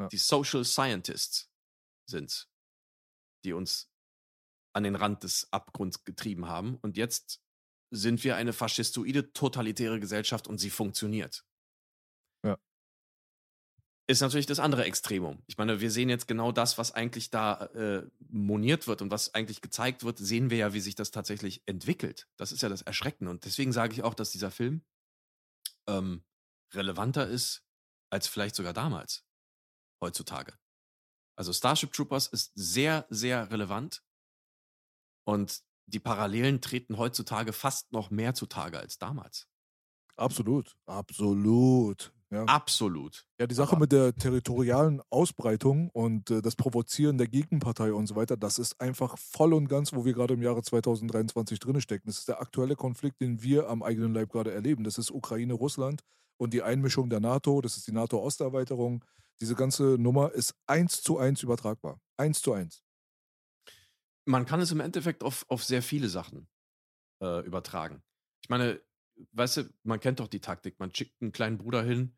Ja. Die Social Scientists sind die uns an den Rand des Abgrunds getrieben haben. Und jetzt sind wir eine faschistoide, totalitäre Gesellschaft und sie funktioniert ist natürlich das andere Extremum. Ich meine, wir sehen jetzt genau das, was eigentlich da äh, moniert wird und was eigentlich gezeigt wird, sehen wir ja, wie sich das tatsächlich entwickelt. Das ist ja das Erschreckende. Und deswegen sage ich auch, dass dieser Film ähm, relevanter ist als vielleicht sogar damals, heutzutage. Also Starship Troopers ist sehr, sehr relevant und die Parallelen treten heutzutage fast noch mehr zutage als damals. Absolut, absolut. Ja. Absolut. Ja, die Sache Aber- mit der territorialen Ausbreitung und äh, das Provozieren der Gegenpartei und so weiter, das ist einfach voll und ganz, wo wir gerade im Jahre 2023 drin stecken. Das ist der aktuelle Konflikt, den wir am eigenen Leib gerade erleben. Das ist Ukraine, Russland und die Einmischung der NATO, das ist die NATO-Osterweiterung. Diese ganze Nummer ist eins zu eins übertragbar. Eins zu eins. Man kann es im Endeffekt auf, auf sehr viele Sachen äh, übertragen. Ich meine, weißt du, man kennt doch die Taktik. Man schickt einen kleinen Bruder hin,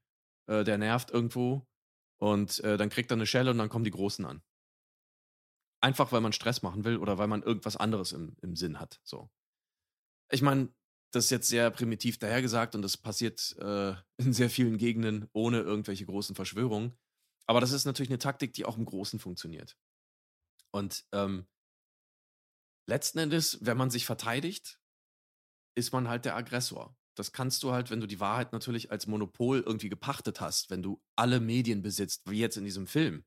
äh, der nervt irgendwo und äh, dann kriegt er eine Schelle und dann kommen die Großen an. Einfach weil man Stress machen will oder weil man irgendwas anderes im, im Sinn hat. So. Ich meine, das ist jetzt sehr primitiv dahergesagt und das passiert äh, [laughs] in sehr vielen Gegenden ohne irgendwelche großen Verschwörungen. Aber das ist natürlich eine Taktik, die auch im Großen funktioniert. Und ähm, letzten Endes, wenn man sich verteidigt, ist man halt der Aggressor. Das kannst du halt, wenn du die Wahrheit natürlich als Monopol irgendwie gepachtet hast, wenn du alle Medien besitzt, wie jetzt in diesem Film.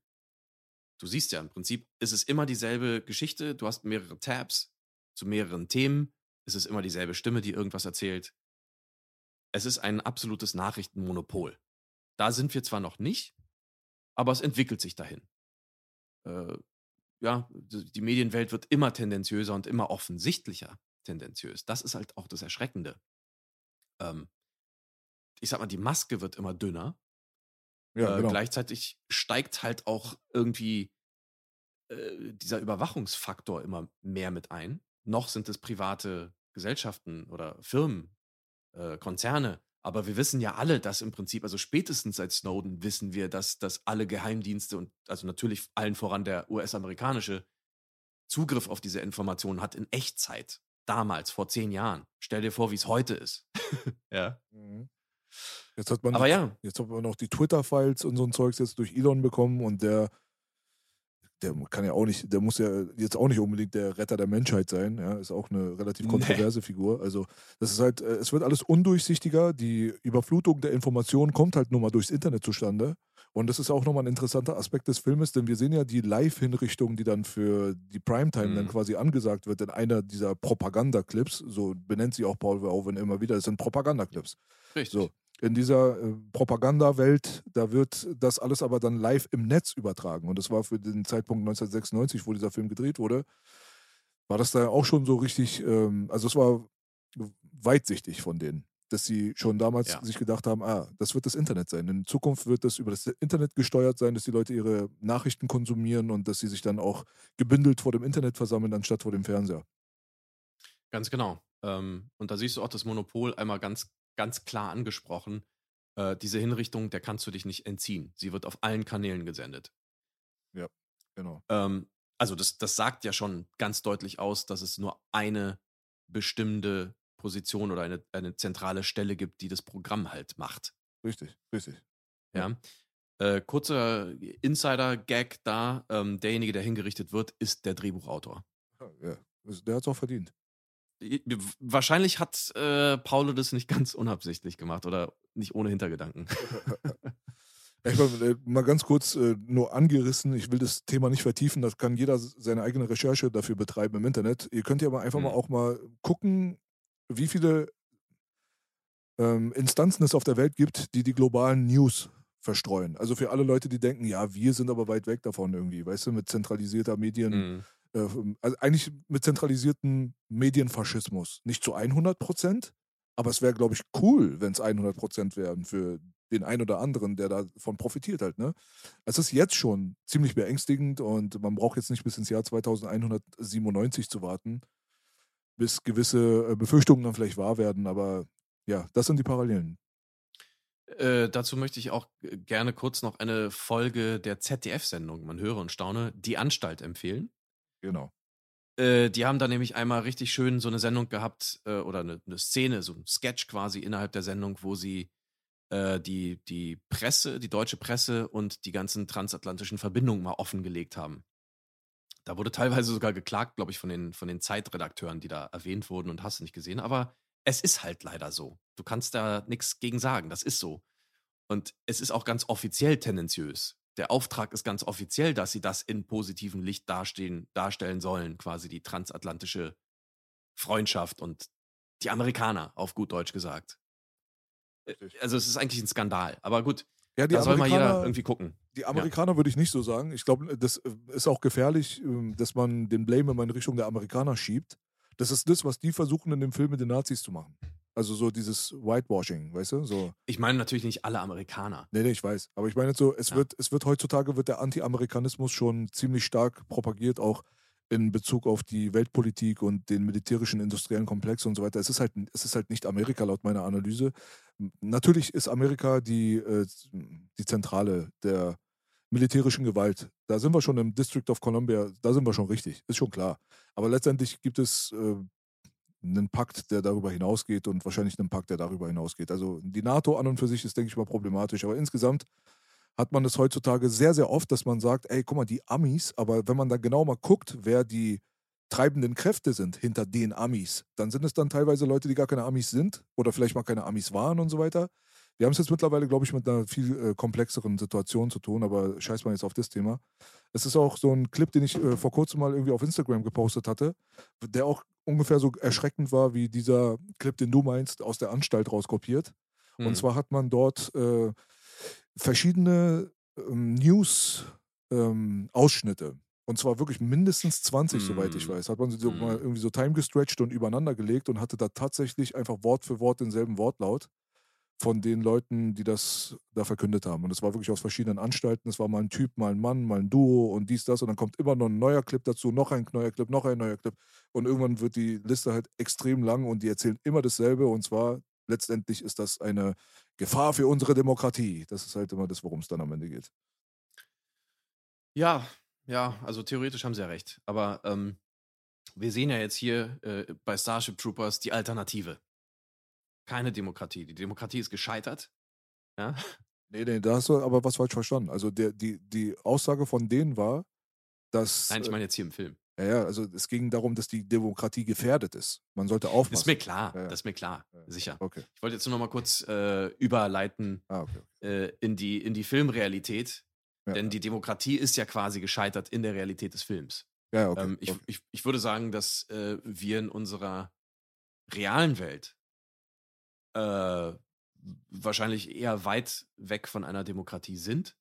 Du siehst ja, im Prinzip ist es immer dieselbe Geschichte, du hast mehrere Tabs zu mehreren Themen, es ist immer dieselbe Stimme, die irgendwas erzählt. Es ist ein absolutes Nachrichtenmonopol. Da sind wir zwar noch nicht, aber es entwickelt sich dahin. Äh, ja, die Medienwelt wird immer tendenziöser und immer offensichtlicher tendenziös. Das ist halt auch das Erschreckende. Ähm, ich sag mal, die Maske wird immer dünner. Ja, äh, genau. Gleichzeitig steigt halt auch irgendwie äh, dieser Überwachungsfaktor immer mehr mit ein. Noch sind es private Gesellschaften oder Firmen, äh, Konzerne. Aber wir wissen ja alle, dass im Prinzip, also spätestens seit Snowden wissen wir, dass, dass alle Geheimdienste und also natürlich allen voran der US-amerikanische Zugriff auf diese Informationen hat in Echtzeit. Damals, vor zehn Jahren. Stell dir vor, wie es heute ist. [laughs] ja. Mhm. Jetzt hat man Aber ja, Jetzt hat man noch die Twitter-Files und so ein Zeugs jetzt durch Elon bekommen und der, der kann ja auch nicht, der muss ja jetzt auch nicht unbedingt der Retter der Menschheit sein, ja, ist auch eine relativ Nee. kontroverse Figur. Also das ist halt, äh, es wird alles undurchsichtiger, die Überflutung der Informationen kommt halt nur mal durchs Internet zustande. Und das ist auch nochmal ein interessanter Aspekt des Filmes, denn wir sehen ja die Live-Hinrichtung, die dann für die Primetime dann Mhm. quasi angesagt wird in einer dieser Propaganda-Clips. So benennt sie auch Paul Verhoeven immer wieder. Das sind Propaganda-Clips. richtig. So, in dieser äh, Propagandawelt, da wird das alles aber dann live im Netz übertragen. Und das war für den Zeitpunkt 1996, wo dieser Film gedreht wurde, war das da auch schon so richtig, ähm, also es war weitsichtig von denen, dass sie schon damals Ja. sich gedacht haben, ah, das wird das Internet sein. In Zukunft wird das über das Internet gesteuert sein, dass die Leute ihre Nachrichten konsumieren und dass sie sich dann auch gebündelt vor dem Internet versammeln, anstatt vor dem Fernseher. Ganz genau. Ähm, und da siehst du auch das Monopol einmal ganz, ganz klar angesprochen. Äh, diese Hinrichtung, der kannst du dich nicht entziehen. Sie wird auf allen Kanälen gesendet. Genau. Ähm, also das, das sagt ja schon ganz deutlich aus, dass es nur eine bestimmte Position oder eine, eine zentrale Stelle gibt, die das Programm halt macht. Richtig, richtig. Ja. Äh, kurzer Insider-Gag da. Ähm, derjenige, der hingerichtet wird, ist der Drehbuchautor. Ja, also der hat es auch verdient. Wahrscheinlich hat äh, Paulo das nicht [laughs] ganz unabsichtlich gemacht oder nicht ohne Hintergedanken. [laughs] Ich mal, äh, mal ganz kurz äh, nur angerissen, ich will das Thema nicht vertiefen, das kann jeder seine eigene Recherche dafür betreiben im Internet. Ihr könnt ja mal einfach Mhm. mal auch mal gucken, wie viele ähm, Instanzen es auf der Welt gibt, die die globalen News verstreuen. Also für alle Leute, die denken, ja, wir sind aber weit weg davon irgendwie, weißt du, mit zentralisierter Medien, Mhm. Äh, also eigentlich mit zentralisierten Medienfaschismus. Nicht zu 100 Prozent, aber es wäre, glaube ich, cool, wenn es 100 Prozent wären für den einen oder anderen, der davon profitiert halt. Ne? Es ist jetzt schon ziemlich beängstigend und man braucht jetzt nicht bis ins Jahr 2197 zu warten, bis gewisse äh, Befürchtungen dann vielleicht wahr werden, aber ja, das sind die Parallelen. Äh, dazu möchte ich auch äh, gerne kurz noch eine Folge der ZDF-Sendung, man höre und staune, Die Anstalt empfehlen. Genau. Äh, die haben da nämlich einmal richtig schön so eine Sendung gehabt äh, oder eine, eine Szene, so ein Sketch quasi innerhalb der Sendung, wo sie äh, die, die Presse, die deutsche Presse und die ganzen transatlantischen Verbindungen mal offengelegt haben. Da wurde teilweise sogar geklagt, glaube ich, von den, von den Zeitredakteuren, die da erwähnt wurden und hast du nicht gesehen. Aber es ist halt leider so. Du kannst da nichts gegen sagen. Das ist so. Und es ist auch ganz offiziell tendenziös. Der Auftrag ist ganz offiziell, dass sie das in positivem Licht dastehen, darstellen sollen, quasi die transatlantische Freundschaft und die Amerikaner, auf gut Deutsch gesagt. Richtig. Also es ist eigentlich ein Skandal. Aber gut, Ja, die da soll mal jeder Amerikaner, irgendwie gucken. die Amerikaner würde ich nicht so sagen. Ich glaube, das äh, ist auch gefährlich, ähm, dass man den Blame immer in Richtung der Amerikaner schiebt. Das ist das, was die versuchen in dem Film mit den Nazis zu machen. Also so dieses Whitewashing, weißt du? So, Ich meine natürlich nicht alle Amerikaner. nee, nee, ich weiß. Aber ich meine jetzt so, es Ja. wird, es wird heutzutage wird der Anti-Amerikanismus schon ziemlich stark propagiert, auch in Bezug auf die Weltpolitik und den militärischen industriellen Komplex und so weiter. Es ist halt, es ist halt nicht Amerika laut meiner Analyse. Natürlich ist Amerika die, äh, die Zentrale der militärischen Gewalt. Da sind wir schon im District of Columbia, da sind wir schon richtig, ist schon klar. Aber letztendlich gibt es äh, einen Pakt, der darüber hinausgeht und wahrscheinlich einen Pakt, der darüber hinausgeht. Also die NATO an und für sich ist, denke ich mal, problematisch. Aber insgesamt hat man es heutzutage sehr, sehr oft, dass man sagt, ey, guck mal, die Amis, aber wenn man dann genau mal guckt, wer die treibenden Kräfte sind hinter den Amis, dann sind es dann teilweise Leute, die gar keine Amis sind oder vielleicht mal keine Amis waren und so weiter. Wir haben es jetzt mittlerweile, glaube ich, mit einer viel äh, komplexeren Situation zu tun, aber scheiß mal jetzt auf das Thema. Es ist auch so ein Clip, den ich äh, vor kurzem mal irgendwie auf Instagram gepostet hatte, der auch ungefähr so erschreckend war wie dieser Clip, den du meinst, aus der Anstalt rauskopiert. Und Hm. zwar hat man dort äh, verschiedene ähm, News-Ausschnitte. und zwar wirklich mindestens 20, soweit ich Mm. weiß. Hat man sie so Mm. mal irgendwie so time gestretched und übereinander gelegt und hatte da tatsächlich einfach Wort für Wort denselben Wortlaut von den Leuten, die das da verkündet haben. Und es war wirklich aus verschiedenen Anstalten. Es war mal ein Typ, mal ein Mann, mal ein Duo und dies, das. Und dann kommt immer noch ein neuer Clip dazu, noch ein neuer Clip, noch ein neuer Clip. Und irgendwann wird die Liste halt extrem lang und die erzählen immer dasselbe. Und zwar letztendlich ist das eine Gefahr für unsere Demokratie. Das ist halt immer das, worum es dann am Ende geht. Ja, ja, also theoretisch haben sie ja recht. Aber ähm, wir sehen ja jetzt hier äh, bei Starship Troopers die Alternative. Keine Demokratie. Die Demokratie ist gescheitert. Ja. Nee, nee, da hast du aber was falsch verstanden. Also der, die, die Aussage von denen war, dass. Nein, ich meine jetzt hier im Film. äh, ja, ja, also es ging darum, dass die Demokratie gefährdet ist. Man sollte aufpassen. Das ist mir klar. Ja, ja. Das ist mir klar. Ja. Sicher. Okay. Ich wollte jetzt nur noch mal kurz äh, überleiten Ah, okay. äh, in, die, in die Filmrealität. Denn die Demokratie ist ja quasi gescheitert in der Realität des Films. Ja, okay. Ähm, ich, okay. ich, ich würde sagen, dass äh, wir in unserer realen Welt äh, wahrscheinlich eher weit weg von einer Demokratie sind.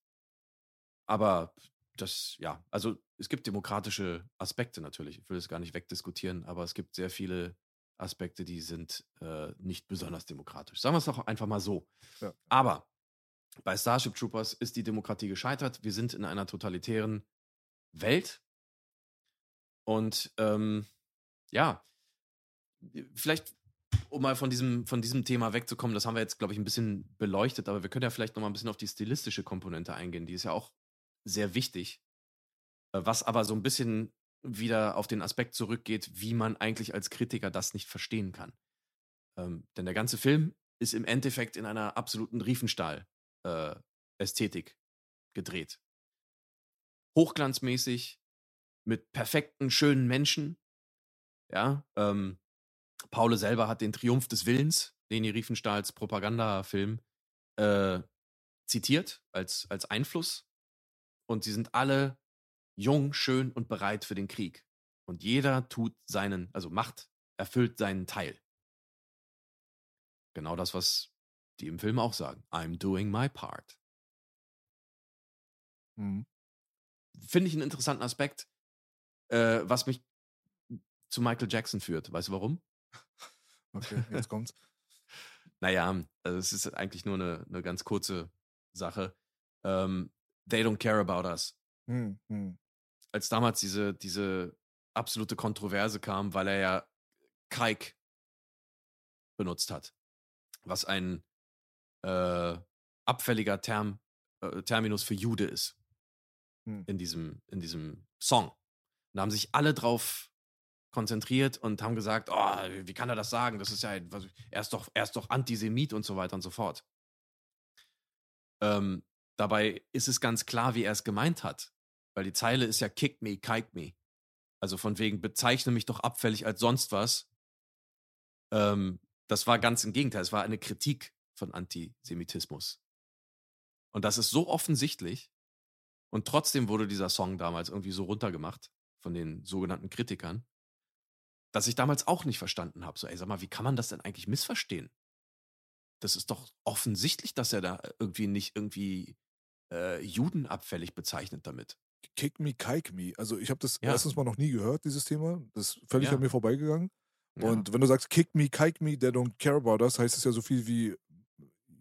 Aber das, ja, also es gibt demokratische Aspekte natürlich. Ich will es gar nicht wegdiskutieren, aber es gibt sehr viele Aspekte, die sind äh, nicht besonders demokratisch. Sagen wir es doch einfach mal so. Ja. Aber bei Starship Troopers ist die Demokratie gescheitert. Wir sind in einer totalitären Welt. Und ähm, ja, vielleicht, um mal von diesem, von diesem Thema wegzukommen, das haben wir jetzt, glaube ich, ein bisschen beleuchtet, aber wir können ja vielleicht noch mal ein bisschen auf die stilistische Komponente eingehen. Die ist ja auch sehr wichtig. Äh, Was aber so ein bisschen wieder auf den Aspekt zurückgeht, wie man eigentlich als Kritiker das nicht verstehen kann. Ähm, denn der ganze Film ist im Endeffekt in einer absoluten Riefenstahl-Ästhetik gedreht. Hochglanzmäßig, mit perfekten, schönen Menschen. Ja, ähm, Paule selber hat den Triumph des Willens, Leni Riefenstahls Propagandafilm, äh, zitiert als, als Einfluss. Und sie sind alle jung, schön und bereit für den Krieg. Und jeder tut seinen, also macht, erfüllt seinen Teil. Genau das, was die im Film auch sagen. I'm doing my part. Mhm. Finde ich einen interessanten Aspekt, äh, was mich zu Michael Jackson führt. Weißt du warum? Okay, jetzt kommt's. [laughs] Naja, also es ist eigentlich nur eine, eine ganz kurze Sache. Ähm, they don't care about us. Hm, hm. Als damals diese, diese absolute Kontroverse kam, weil er ja Kike benutzt hat, was ein äh, abfälliger Term, äh, Terminus für Jude ist Hm. in diesem, in diesem Song. Da haben sich alle drauf konzentriert und haben gesagt, oh, wie kann er das sagen? Das ist ja, er ist doch, er ist doch Antisemit und so weiter und so fort. Ähm, dabei ist es ganz klar, wie er es gemeint hat, weil die Zeile ist ja kick me, kike me. Also von wegen bezeichne mich doch abfällig als sonst was. Ähm, das war ganz im Gegenteil. Es war eine Kritik von Antisemitismus. Und das ist so offensichtlich. Und trotzdem wurde dieser Song damals irgendwie so runtergemacht von den sogenannten Kritikern, dass ich damals auch nicht verstanden habe. So, ey, sag mal, wie kann man das denn eigentlich missverstehen? das ist doch offensichtlich, dass er da irgendwie nicht irgendwie äh, Juden abfällig bezeichnet damit. Kick me, kike me. Also ich habe das Ja. erstens mal noch nie gehört, dieses Thema. Das ist völlig Ja. an mir vorbeigegangen. Ja. Und wenn du sagst, kick me, kike me, they don't care about us, heißt es ja so viel wie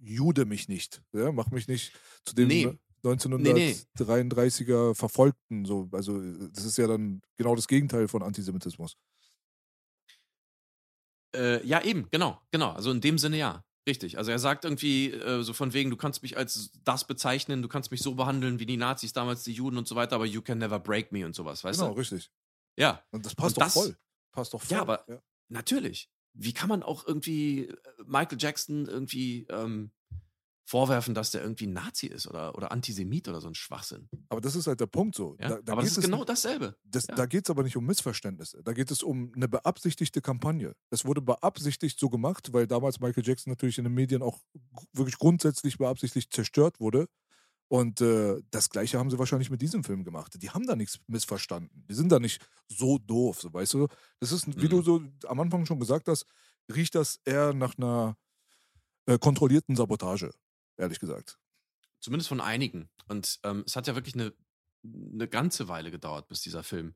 jude mich nicht. Ja? Mach mich nicht zu dem Nee. 1933er Verfolgten. So. Also das ist ja dann genau das Gegenteil von Antisemitismus. Äh, ja, eben, genau, genau. Also in dem Sinne ja. Richtig. Also er sagt irgendwie äh, so von wegen, du kannst mich als das bezeichnen, du kannst mich so behandeln wie die Nazis damals, die Juden und so weiter, aber you can never break me und sowas, weißt genau, du? richtig. Ja, Und das passt Und doch das- voll. Passt doch voll. Ja, aber- natürlich. Wie kann man auch irgendwie äh, Michael Jackson irgendwie ähm, vorwerfen, dass der irgendwie Nazi ist oder, oder Antisemit oder so ein Schwachsinn? aber das ist halt der Punkt so. Ja? Da, da aber das ist genau dasselbe. Das, Ja. Da geht es aber nicht um Missverständnisse. Da geht es um eine beabsichtigte Kampagne. Es wurde beabsichtigt so gemacht, weil damals Michael Jackson natürlich in den Medien auch wirklich grundsätzlich beabsichtigt zerstört wurde. Und äh, das Gleiche haben sie wahrscheinlich mit diesem Film gemacht. Die haben da nichts missverstanden. Die sind da nicht so doof, so weißt du. Das ist, wie Mhm. du so am Anfang schon gesagt hast, riecht das eher nach einer äh, kontrollierten Sabotage, ehrlich gesagt. Zumindest von einigen. Und ähm, es hat ja wirklich eine, eine ganze Weile gedauert, bis dieser Film,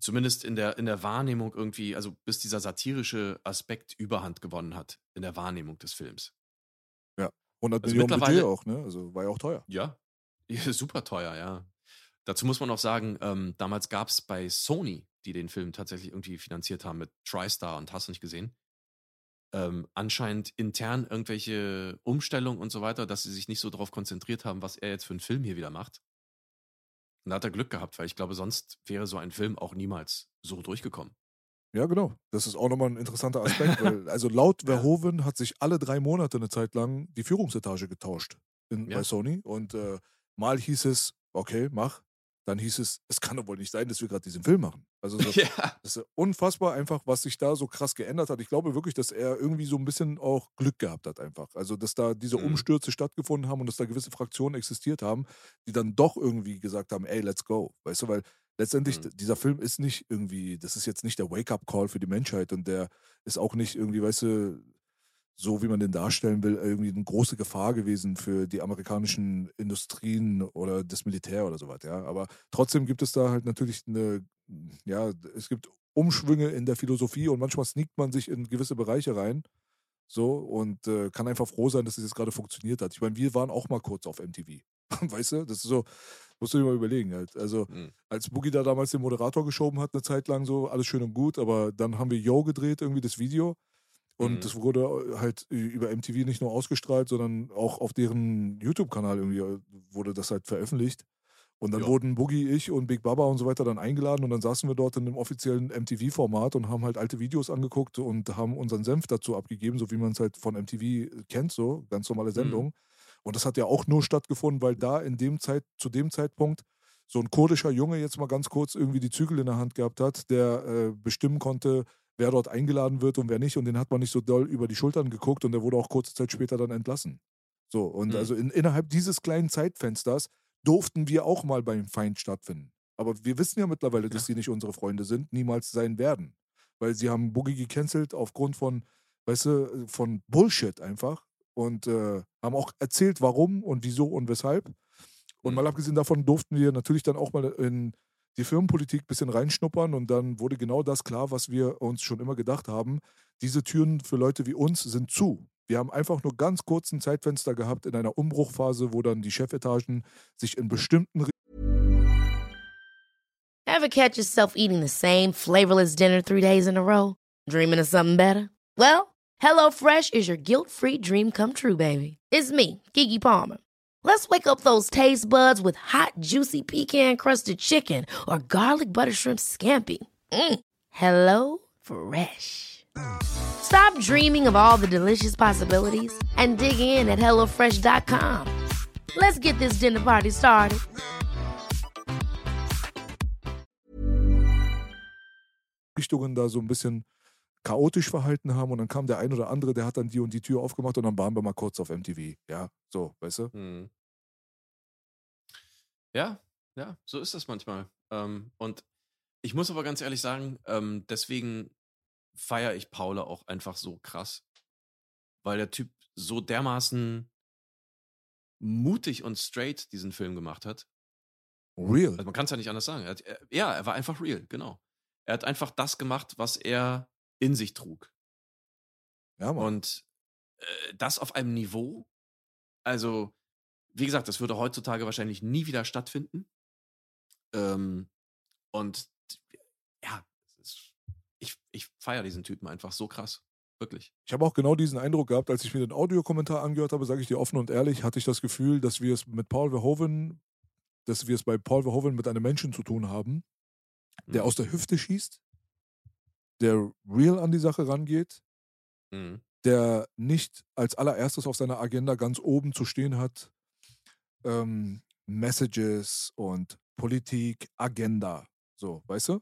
zumindest in der, in der Wahrnehmung irgendwie, also bis dieser satirische Aspekt Überhand gewonnen hat in der Wahrnehmung des Films. 100 Also Millionen Budget mittlerweile- auch, ne? Also war ja auch teuer. Ja. [laughs] ja super teuer, ja. Dazu muss man auch sagen, ähm, damals gab es bei Sony, die den Film tatsächlich irgendwie finanziert haben mit TriStar und hast du nicht gesehen, ähm, anscheinend intern irgendwelche Umstellungen und so weiter, dass sie sich nicht so darauf konzentriert haben, was er jetzt für einen Film hier wieder macht. Und da hat er Glück gehabt, weil ich glaube, sonst wäre so ein Film auch niemals so durchgekommen. Ja, genau. Das ist auch nochmal ein interessanter [laughs] Aspekt, weil also laut. Verhoeven hat sich alle drei Monate eine Zeit lang die Führungsetage getauscht in, Ja. bei Sony. Und äh, mal hieß es, okay, mach. Dann hieß es, es kann doch wohl nicht sein, dass wir gerade diesen Film machen. Also [laughs] das, ja. das ist unfassbar einfach, was sich da so krass geändert hat. Ich glaube wirklich, dass er irgendwie so ein bisschen auch Glück gehabt hat einfach. Also, dass da diese Mhm. Umstürze stattgefunden haben und dass da gewisse Fraktionen existiert haben, die dann doch irgendwie gesagt haben, ey, let's go. Weißt du, weil letztendlich, Mhm. dieser Film ist nicht irgendwie, das ist jetzt nicht der Wake-up-Call für die Menschheit und der ist auch nicht irgendwie, weißt du, so wie man den darstellen will, irgendwie eine große Gefahr gewesen für die amerikanischen Industrien oder das Militär oder sowas, ja. Aber trotzdem gibt es da halt natürlich eine, ja, es gibt Umschwünge in der Philosophie und manchmal sneakt man sich in gewisse Bereiche rein. So und äh, kann einfach froh sein, dass es jetzt gerade funktioniert hat. Ich meine, wir waren auch mal kurz auf MTV. [laughs] Weißt du? Das ist so, musst du dir mal überlegen halt. Also, Mhm. als Boogie da damals den Moderator geschoben hat, eine Zeit lang so, alles schön und gut, aber dann haben wir Yo gedreht, irgendwie das Video. Und Mhm. das wurde halt über MTV nicht nur ausgestrahlt, sondern auch auf deren YouTube-Kanal irgendwie äh, wurde das halt veröffentlicht. Und dann Ja. wurden Boogie, ich und Big Baba und so weiter dann eingeladen und dann saßen wir dort in einem offiziellen MTV-Format und haben halt alte Videos angeguckt und haben unseren Senf dazu abgegeben, so wie man es halt von MTV kennt, so ganz normale Sendung. Und das hat ja auch nur stattgefunden, weil da in dem Zeit, zu dem Zeitpunkt so ein kurdischer Junge jetzt mal ganz kurz irgendwie die Zügel in der Hand gehabt hat, der äh, bestimmen konnte, wer dort eingeladen wird und wer nicht. Und den hat man nicht so doll über die Schultern geguckt und der wurde auch kurze Zeit später dann entlassen. So, und Mhm. also in, innerhalb dieses kleinen Zeitfensters durften wir auch mal beim Feind stattfinden. Aber wir wissen ja mittlerweile, dass sie nicht unsere Freunde sind, niemals sein werden. Weil sie haben Boogie gecancelt aufgrund von, weißt du, von Bullshit einfach. Und äh, haben auch erzählt, warum und wieso und weshalb. Und Mhm. mal abgesehen davon durften wir natürlich dann auch mal in die Firmenpolitik ein bisschen reinschnuppern und dann wurde genau das klar, was wir uns schon immer gedacht haben. Diese Türen für Leute wie uns sind zu. Wir haben einfach nur ganz kurz ein Zeitfenster gehabt in einer Umbruchphase, wo dann die Chefetagen sich in bestimmten Ever catch yourself eating the same flavorless dinner three days in a row? Dreaming of something better? Well, HelloFresh is your guilt free dream come true, baby. It's me, Kiki Palmer. Let's wake up those taste buds with hot, juicy pecan crusted chicken or garlic butter shrimp scampi. Mm. Hello Fresh. Stop dreaming of all the delicious possibilities and dig in at HelloFresh.com. Let's get this dinner party started. Richtungen da so ein bisschen chaotisch verhalten haben und dann kam der ein oder andere, der hat dann die und die Tür aufgemacht und dann waren wir mal kurz auf MTV. Ja, so, weißt du? Mhm. Ja, ja, so ist das manchmal. Ähm, und ich muss aber ganz ehrlich sagen, ähm, deswegen feiere ich Paula auch einfach so krass. weil der Typ so dermaßen mutig und straight diesen Film gemacht hat. Real. Also man kann es ja nicht anders sagen. Er hat, er, ja, er war einfach real, genau. Er hat einfach das gemacht, was er in sich trug. Ja, Mann. Und äh, das auf einem Niveau, also, wie gesagt, das würde heutzutage wahrscheinlich nie wieder stattfinden. Ähm, und ja, ist, ich, ich feiere diesen Typen einfach so krass. Wirklich. Ich habe auch genau diesen Eindruck gehabt, als ich mir den Audiokommentar angehört habe, sage ich dir offen und ehrlich, hatte ich das Gefühl, dass wir es mit Paul Verhoeven, dass wir es bei Paul Verhoeven mit einem Menschen zu tun haben, der Mhm. aus der Hüfte schießt, der real an die Sache rangeht, Mhm. der nicht als allererstes auf seiner Agenda ganz oben zu stehen hat, ähm, Messages und Politik, Agenda. So, weißt du?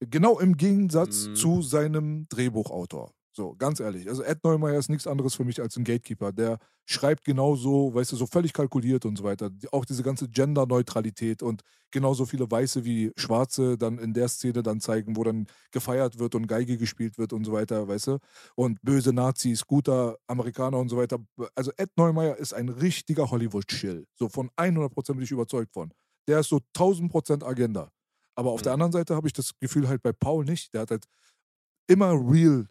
Genau im Gegensatz Mhm. zu seinem Drehbuchautor. So, ganz ehrlich. Also Ed Neumeier ist nichts anderes für mich als ein Gatekeeper. Der schreibt genauso, weißt du, so völlig kalkuliert und so weiter. Auch diese ganze Genderneutralität und genauso viele Weiße wie Schwarze dann in der Szene dann zeigen, wo dann gefeiert wird und Geige gespielt wird und so weiter, weißt du? Und böse Nazis, guter Amerikaner und so weiter. Also Ed Neumeier ist ein richtiger Hollywood-Chill. So von 100% bin ich überzeugt von. Der ist so 1000% Agenda. Aber auf der Mhm. anderen Seite habe ich das Gefühl halt bei Paul nicht. Der hat halt immer real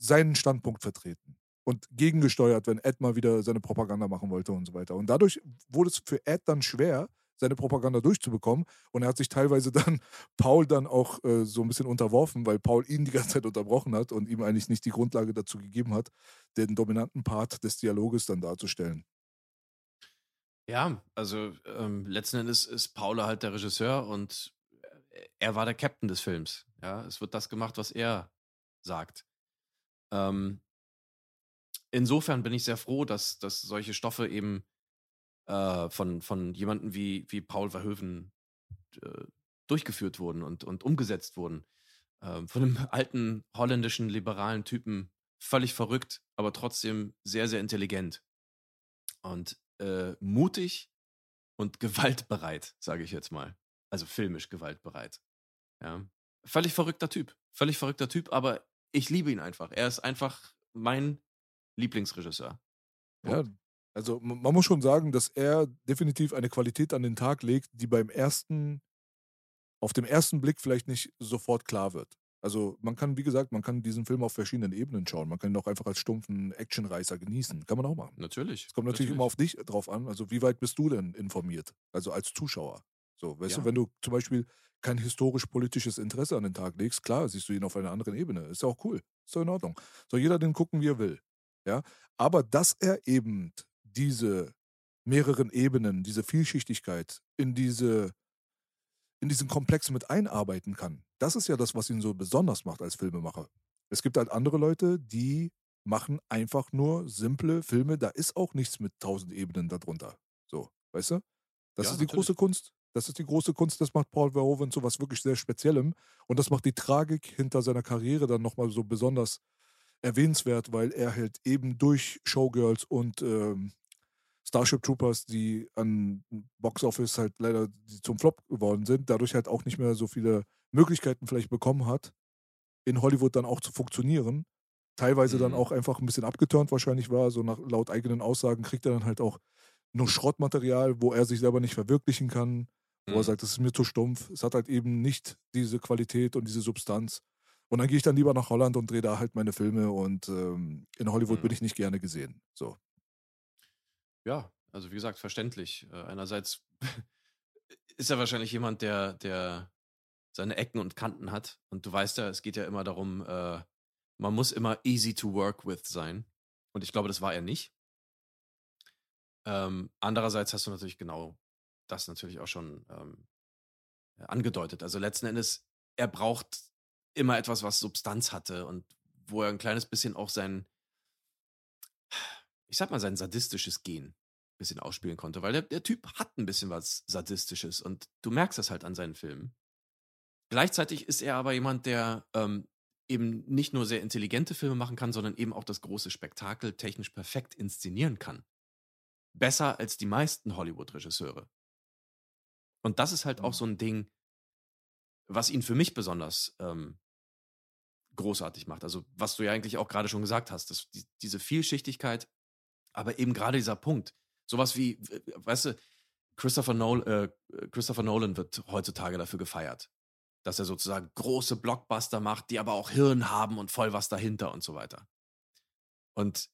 seinen Standpunkt vertreten und gegengesteuert, wenn Ed mal wieder seine Propaganda machen wollte und so weiter. Und dadurch wurde es für Ed dann schwer, seine Propaganda durchzubekommen. Und er hat sich teilweise [laughs] dann Paul dann auch äh, so ein bisschen unterworfen, weil Paul ihn die ganze Zeit unterbrochen hat und ihm eigentlich nicht die Grundlage dazu gegeben hat, den dominanten Part des Dialoges dann darzustellen. Ja, also ähm, letzten Endes ist Paula halt der Regisseur und äh, er war der Captain des Films. Ja, es wird das gemacht, was er sagt. Ähm, insofern bin ich sehr froh, dass, dass solche Stoffe eben äh, von, von jemandem wie, wie Paul Verhoeven äh, durchgeführt wurden und, und umgesetzt wurden. Ähm, von einem alten holländischen liberalen Typen, völlig verrückt, aber trotzdem sehr, sehr intelligent. Und äh, mutig und gewaltbereit, sage ich jetzt mal. Also filmisch gewaltbereit. Ja. Völlig verrückter Typ. Völlig verrückter Typ, aber ich liebe ihn einfach. Er ist einfach mein Lieblingsregisseur. Ja, also man muss schon sagen, dass er definitiv eine Qualität an den Tag legt, die beim ersten, auf dem ersten Blick vielleicht nicht sofort klar wird. Also man kann, wie gesagt, man kann diesen Film auf verschiedenen Ebenen schauen. Man kann ihn auch einfach als stumpfen Actionreißer genießen. Kann man auch machen. Natürlich. Es kommt natürlich, immer auf dich drauf an. Also wie weit bist du denn informiert? Also als Zuschauer. So, weißt Ja. du, wenn du zum Beispiel kein historisch-politisches Interesse an den Tag legst, klar, siehst du ihn auf einer anderen Ebene. Ist ja auch cool. Ist doch in Ordnung. Soll jeder den gucken, wie er will. Ja. Aber dass er eben diese mehreren Ebenen, diese Vielschichtigkeit in diese in diesen Komplex mit einarbeiten kann. Das ist ja das, was ihn so besonders macht als Filmemacher. Es gibt halt andere Leute, die machen einfach nur simple Filme, da ist auch nichts mit tausend Ebenen darunter. So, weißt du? Das Ja, ist die natürlich. große Kunst. Das ist die große Kunst, das macht Paul Verhoeven zu was wirklich sehr Speziellem. Und das macht die Tragik hinter seiner Karriere dann nochmal so besonders erwähnenswert, weil er halt eben durch Showgirls und ähm, Starship Troopers, die an Box Office halt leider zum Flop geworden sind, dadurch halt auch nicht mehr so viele Möglichkeiten vielleicht bekommen hat, in Hollywood dann auch zu funktionieren. Teilweise dann Mhm. auch einfach ein bisschen abgeturnt wahrscheinlich war, so nach, laut eigenen Aussagen kriegt er dann halt auch nur Schrottmaterial, wo er sich selber nicht verwirklichen kann, wo er Mhm. sagt, das ist mir zu stumpf. Es hat halt eben nicht diese Qualität und diese Substanz. Und dann gehe ich dann lieber nach Holland und drehe da halt meine Filme und ähm, in Hollywood Mhm. bin ich nicht gerne gesehen. So. Ja, also wie gesagt, verständlich. Äh, einerseits [laughs] ist er wahrscheinlich jemand, der, der seine Ecken und Kanten hat. Und du weißt ja, es geht ja immer darum, äh, man muss immer easy to work with sein. Und ich glaube, das war er nicht. Ähm, andererseits hast du natürlich genau das natürlich auch schon ähm, angedeutet. Also letzten Endes, er braucht immer etwas, was Substanz hatte und wo er ein kleines bisschen auch sein, ich sag mal, sein sadistisches Gen bisschen ausspielen konnte, weil der, der Typ hat ein bisschen was Sadistisches und du merkst das halt an seinen Filmen. Gleichzeitig ist er aber jemand, der ähm, eben nicht nur sehr intelligente Filme machen kann, sondern eben auch das große Spektakel technisch perfekt inszenieren kann. Besser als die meisten Hollywood-Regisseure. Und das ist halt auch Mhm. so ein Ding, was ihn für mich besonders ähm, großartig macht. Also, was du ja eigentlich auch gerade schon gesagt hast, dass die, diese Vielschichtigkeit, aber eben gerade dieser Punkt, sowas wie, weißt du, Christopher, Nolan, äh, Christopher Nolan wird heutzutage dafür gefeiert, dass er sozusagen große Blockbuster macht, die aber auch Hirn haben und voll was dahinter und so weiter. Und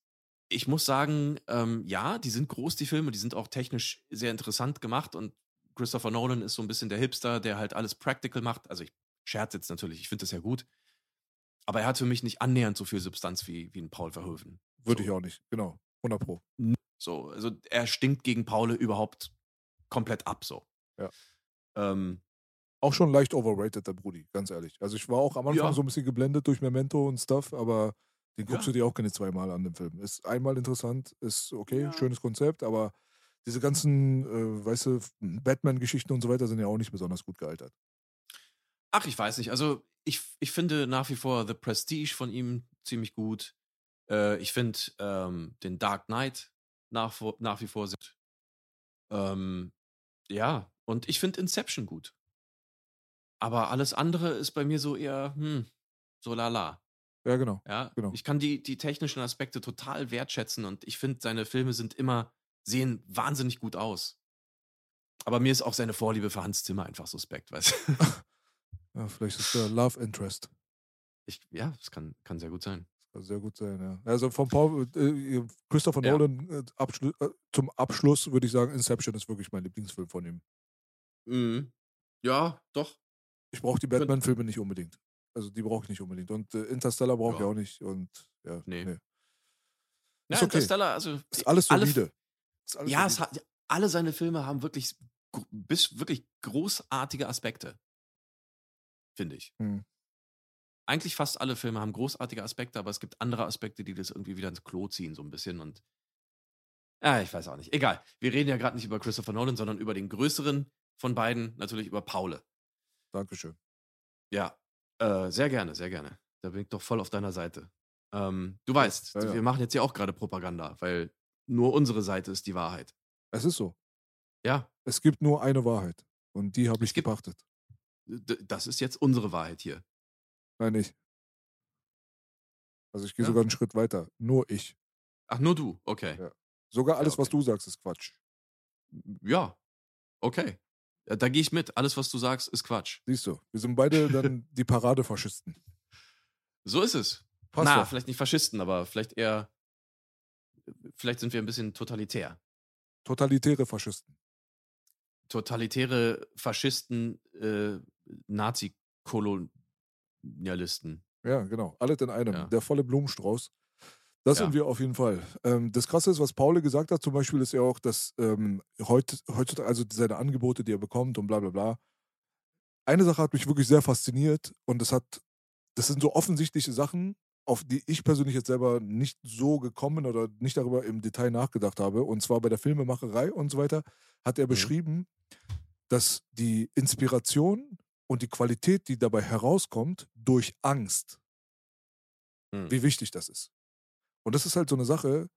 ich muss sagen, ähm, ja, die sind groß, die Filme, die sind auch technisch sehr interessant gemacht und Christopher Nolan ist so ein bisschen der Hipster, der halt alles practical macht. Also ich scherze jetzt natürlich, ich finde das ja gut. Aber er hat für mich nicht annähernd so viel Substanz wie, wie ein Paul Verhoeven. Würde so. ich auch nicht, genau. 100 Pro. So, also er stinkt gegen Paul überhaupt komplett ab, so. Ja. Ähm, Auch schon leicht overrated, der Brudi, ganz ehrlich. Also ich war auch am Anfang Ja. so ein bisschen geblendet durch Memento und Stuff, aber den guckst Ja. du dir auch keine zweimal an, den Film. Ist einmal interessant, ist okay, schönes Konzept, aber diese ganzen, äh, weißt du, Batman-Geschichten und so weiter sind ja auch nicht besonders gut gealtert. ach, ich weiß nicht. Also ich, ich finde nach wie vor The Prestige von ihm ziemlich gut. Äh, ich finde ähm, den Dark Knight nach, nach wie vor sehr gut. Ähm, ja, und ich finde Inception gut. Aber alles andere ist bei mir so eher, hm, so lala. Ja, genau. Ja, Genau. ich kann die, die technischen Aspekte total wertschätzen und ich finde, seine Filme sind immer, sehen wahnsinnig gut aus. Aber mir ist auch seine Vorliebe für Hans Zimmer einfach suspekt, weißt du? [laughs] Ja, vielleicht ist der Love Interest. Ich, ja, das kann, kann sehr gut sein. Kann sehr gut sein, ja. Also von Paul, äh, Christopher Ja. Nolan äh, Abschlu äh, zum Abschluss würde ich sagen, Inception ist wirklich mein Lieblingsfilm von ihm. Mhm. Ja, doch. Ich brauche die Batman-Filme nicht unbedingt. Also die brauche ich nicht unbedingt. Und äh, Interstellar brauche ich Ja. auch nicht. Und ja, Nee. nee. Ja, Ist okay. Interstellar, also. Ist alles alle- solide. Ist alles Ja, es hat, alle seine Filme haben wirklich, bis, wirklich großartige Aspekte. Finde ich. Hm. Eigentlich fast alle Filme haben großartige Aspekte, aber es gibt andere Aspekte, die das irgendwie wieder ins Klo ziehen, so ein bisschen. Und. Ja, ich weiß auch nicht. Egal. Wir reden ja gerade nicht über Christopher Nolan, sondern über den größeren von beiden, natürlich über Paule. Dankeschön. Ja, äh, sehr gerne, sehr gerne. Da bin ich doch voll auf deiner Seite. Ähm, du weißt, ja, ja. wir machen jetzt ja auch gerade Propaganda, weil nur unsere Seite ist die Wahrheit. Es ist so. Ja, Es gibt nur eine Wahrheit. Und die habe ich gibt- gepachtet. das ist jetzt unsere Wahrheit hier. Nein, nicht. Also ich gehe Ja. sogar einen Schritt weiter. Nur ich. Ach, nur du, okay. Ja. Sogar alles, was okay. du sagst, ist Quatsch. Ja, okay. Ja, Da gehe ich mit. Alles, was du sagst, ist Quatsch. Siehst du, wir sind beide dann die Paradefaschisten. So ist es. Passt Na, doch. vielleicht nicht Faschisten, aber vielleicht eher, vielleicht sind wir ein bisschen totalitär. Totalitäre Faschisten. Totalitäre Faschisten, äh, Nazi-Kolonialisten. Ja, genau. Alles in einem. Ja. Der volle Blumenstrauß. Das Ja. sind wir auf jeden Fall. Ähm, das Krasse ist, was Paul gesagt hat, zum Beispiel, ist ja auch, dass ähm, heut, heutzutage, also seine Angebote, die er bekommt und bla bla bla. Eine Sache hat mich wirklich sehr fasziniert und das hat, das sind so offensichtliche Sachen, auf die ich persönlich jetzt selber nicht so gekommen oder nicht darüber im Detail nachgedacht habe. Und zwar bei der Filmemacherei und so weiter, hat er Mhm. beschrieben, dass die Inspiration und die Qualität, die dabei herauskommt, durch Angst, Hm. wie wichtig das ist. Und das ist halt so eine Sache,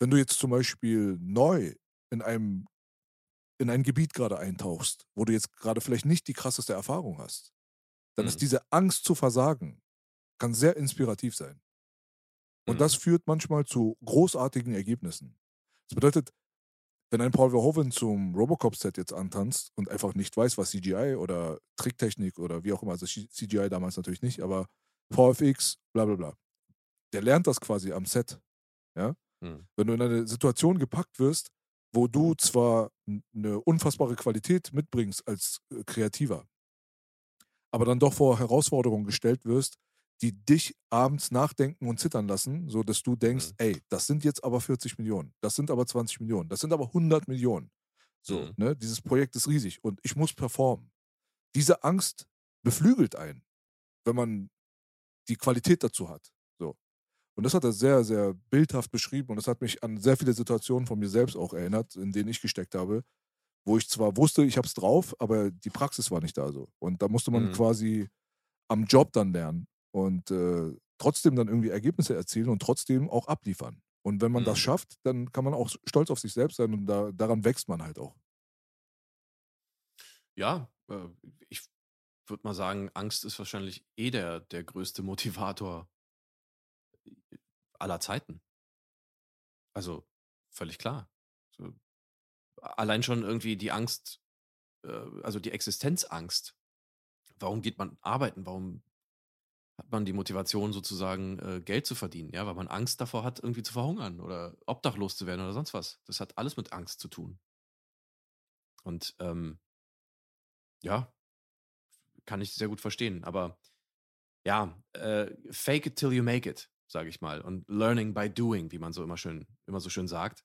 wenn du jetzt zum Beispiel neu in einem in ein Gebiet gerade eintauchst, wo du jetzt gerade vielleicht nicht die krasseste Erfahrung hast, dann Mhm. ist diese Angst zu versagen, kann sehr inspirativ sein. Und Mhm. das führt manchmal zu großartigen Ergebnissen. Das bedeutet, wenn ein Paul Verhoeven zum Robocop-Set jetzt antanzt und einfach nicht weiß, was CGI oder Tricktechnik oder wie auch immer, also CGI damals natürlich nicht, aber VFX, bla bla bla, der lernt das quasi am Set. Ja? Hm. Wenn du in eine Situation gepackt wirst, wo du zwar eine unfassbare Qualität mitbringst als äh, Kreativer, aber dann doch vor Herausforderungen gestellt wirst, die dich abends nachdenken und zittern lassen, so dass du denkst, Mhm. ey, das sind jetzt aber 40 Millionen, das sind aber 20 Millionen, das sind aber 100 Millionen. So, Mhm. ne, dieses Projekt ist riesig und ich muss performen. Diese Angst beflügelt einen, wenn man die Qualität dazu hat. So. Und das hat er sehr, sehr bildhaft beschrieben und das hat mich an sehr viele Situationen von mir selbst auch erinnert, in denen ich gesteckt habe, wo ich zwar wusste, ich habe es drauf, aber die Praxis war nicht da so. Und da musste man Mhm. quasi am Job dann lernen und äh, trotzdem dann irgendwie Ergebnisse erzielen und trotzdem auch abliefern. Und wenn man das Mhm. schafft, dann kann man auch stolz auf sich selbst sein und da, daran wächst man halt auch. Ja, äh, ich würde mal sagen, Angst ist wahrscheinlich eh der, der größte Motivator aller Zeiten. Also völlig klar. So, allein schon irgendwie die Angst, äh, also die Existenzangst. Warum geht man arbeiten? Warum hat man die Motivation sozusagen äh, Geld zu verdienen? Ja, weil man Angst davor hat, irgendwie zu verhungern oder obdachlos zu werden oder sonst was. Das hat alles mit Angst zu tun. Und ähm, ja, kann ich sehr gut verstehen. Aber ja, äh, fake it till you make it, sage ich mal. Und learning by doing, wie man so immer schön, immer so schön sagt.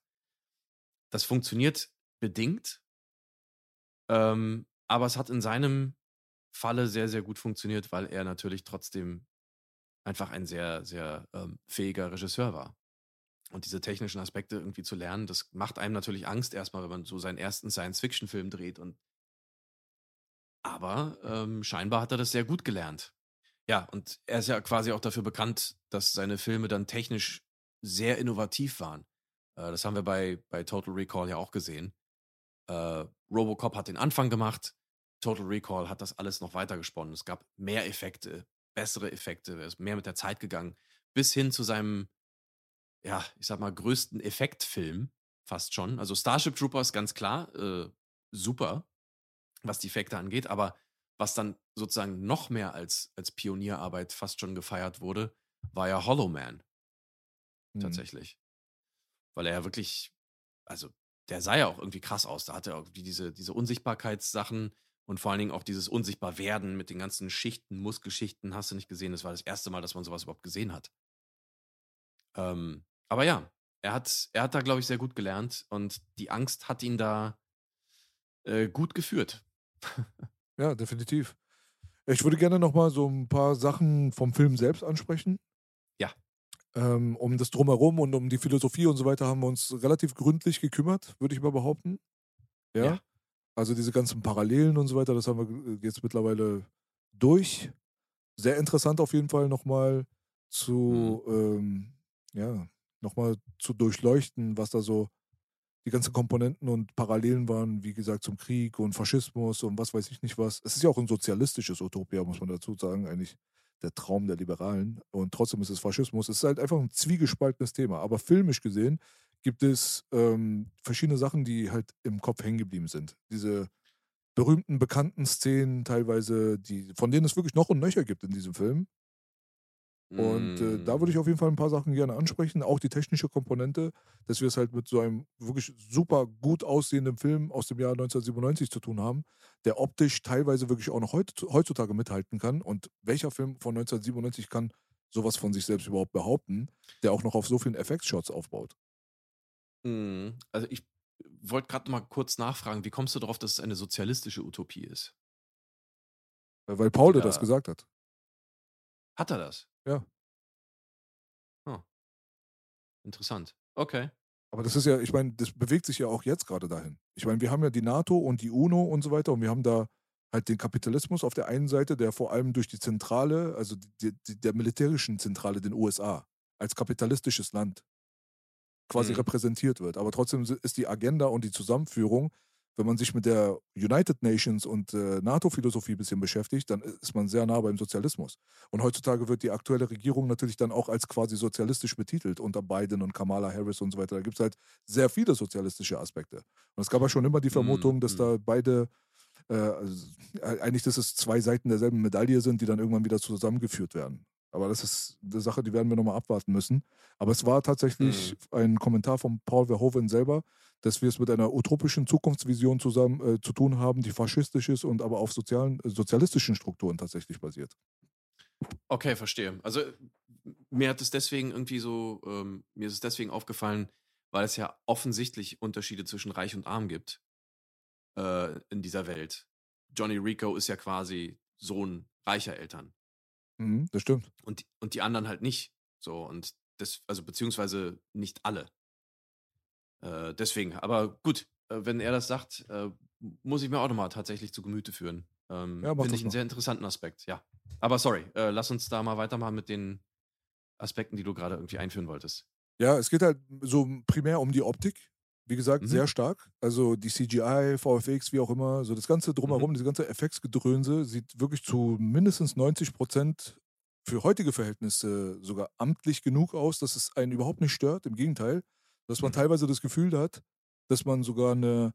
Das funktioniert bedingt. Ähm, aber es hat in seinem Falle sehr, sehr gut funktioniert, weil er natürlich trotzdem einfach ein sehr, sehr ähm, fähiger Regisseur war. Und diese technischen Aspekte irgendwie zu lernen, das macht einem natürlich Angst erstmal, wenn man so seinen ersten Science-Fiction-Film dreht und aber ähm, scheinbar hat er das sehr gut gelernt. Ja, und er ist ja quasi auch dafür bekannt, dass seine Filme dann technisch sehr innovativ waren. Äh, das haben wir bei, bei Total Recall ja auch gesehen. Äh, Robocop hat den Anfang gemacht. Total Recall hat das alles noch weiter gesponnen. Es gab mehr Effekte, bessere Effekte, er ist mehr mit der Zeit gegangen, bis hin zu seinem, ja, ich sag mal, größten Effektfilm, fast schon. Also Starship Troopers, ganz klar, äh, super, was die Effekte angeht, aber was dann sozusagen noch mehr als, als Pionierarbeit fast schon gefeiert wurde, war ja Hollow Man. Mhm. Tatsächlich. Weil er ja wirklich, also der sah ja auch irgendwie krass aus. Da hatte er irgendwie diese, diese Unsichtbarkeitssachen und vor allen Dingen auch dieses Unsichtbarwerden mit den ganzen Schichten, Muskelschichten, hast du nicht gesehen. Das war das erste Mal, dass man sowas überhaupt gesehen hat. Ähm, aber ja, er hat, er hat da, glaube ich, sehr gut gelernt und die Angst hat ihn da äh, gut geführt. [laughs] ja, definitiv. Ich würde gerne noch mal so ein paar Sachen vom Film selbst ansprechen. Ja. Ähm, um das Drumherum und um die Philosophie und so weiter haben wir uns relativ gründlich gekümmert, würde ich mal behaupten. Ja? ja. Also diese ganzen Parallelen und so weiter, das haben wir jetzt mittlerweile durch. Sehr interessant auf jeden Fall nochmal zu, mhm. ähm, ja, nochmal zu durchleuchten, was da so die ganzen Komponenten und Parallelen waren, wie gesagt, zum Krieg und Faschismus und was weiß ich nicht was. Es ist ja auch ein sozialistisches Utopia, muss man dazu sagen, eigentlich der Traum der Liberalen. Und trotzdem ist es Faschismus. Es ist halt einfach ein zwiegespaltenes Thema. Aber filmisch gesehen gibt es ähm, verschiedene Sachen, die halt im Kopf hängen geblieben sind. Diese berühmten, bekannten Szenen teilweise, die, von denen es wirklich noch und nöcher gibt in diesem Film. Und äh, da würde ich mm. auf jeden Fall ein paar Sachen gerne ansprechen, auch die technische Komponente, dass wir es halt mit so einem wirklich super gut aussehenden Film aus dem Jahr 1997 zu tun haben, der optisch teilweise wirklich auch noch heutzutage mithalten kann. Und welcher Film von 1997 kann sowas von sich selbst überhaupt behaupten, der auch noch auf so vielen Effektshots aufbaut? Mhm. Also ich wollte gerade mal kurz nachfragen, wie kommst du darauf, dass es eine sozialistische Utopie ist? Äh, weil Paul dir das gesagt hat. Hat er das? Ja. Oh. Interessant. Okay. Aber das ist ja, ich meine, das bewegt sich ja auch jetzt gerade dahin. Ich meine, wir haben ja die NATO und die UNO und so weiter und wir haben da halt den Kapitalismus auf der einen Seite, der vor allem durch die Zentrale, also die, die, der militärischen Zentrale, den USA, als kapitalistisches Land quasi mhm. repräsentiert wird. Aber trotzdem ist die Agenda und die Zusammenführung wenn man sich mit der United Nations und äh, NATO-Philosophie ein bisschen beschäftigt, dann ist man sehr nah beim Sozialismus. Und heutzutage wird die aktuelle Regierung natürlich dann auch als quasi sozialistisch betitelt unter Biden und Kamala Harris und so weiter. Da gibt es halt sehr viele sozialistische Aspekte. Und es gab ja schon immer die mhm, Vermutung, dass mhm. da beide äh, also, äh, eigentlich, dass es zwei Seiten derselben Medaille sind, die dann irgendwann wieder zusammengeführt werden. Aber das ist eine Sache, die werden wir nochmal abwarten müssen. Aber es war tatsächlich mhm. ein Kommentar von Paul Verhoeven selber, dass wir es mit einer utopischen Zukunftsvision zusammen äh, zu tun haben, die faschistisch ist und aber auf sozialen, äh, sozialistischen Strukturen tatsächlich basiert. Okay, verstehe. Also mir hat es deswegen irgendwie so, ähm, mir ist es deswegen aufgefallen, weil es ja offensichtlich Unterschiede zwischen Reich und Arm gibt äh, in dieser Welt. Johnny Rico ist ja quasi Sohn reicher Eltern. Mhm, das stimmt. Und, und die anderen halt nicht. So, und das, also beziehungsweise nicht alle. Äh, deswegen, aber gut, äh, wenn er das sagt, äh, muss ich mir auch nochmal tatsächlich zu Gemüte führen. Ähm, ja, Finde ich einen sehr interessanten Aspekt, ja. Aber sorry, äh, lass uns da mal weitermachen mit den Aspekten, die du gerade irgendwie einführen wolltest. Ja, es geht halt so primär um die Optik. Wie gesagt, Mhm. sehr stark. Also die CGI, VFX, wie auch immer, so das ganze drumherum, Mhm. diese ganze Effektsgedrönse sieht wirklich zu mindestens 90 Prozent für heutige Verhältnisse sogar amtlich genug aus, dass es einen überhaupt nicht stört. Im Gegenteil, dass man Mhm. teilweise das Gefühl hat, dass man sogar eine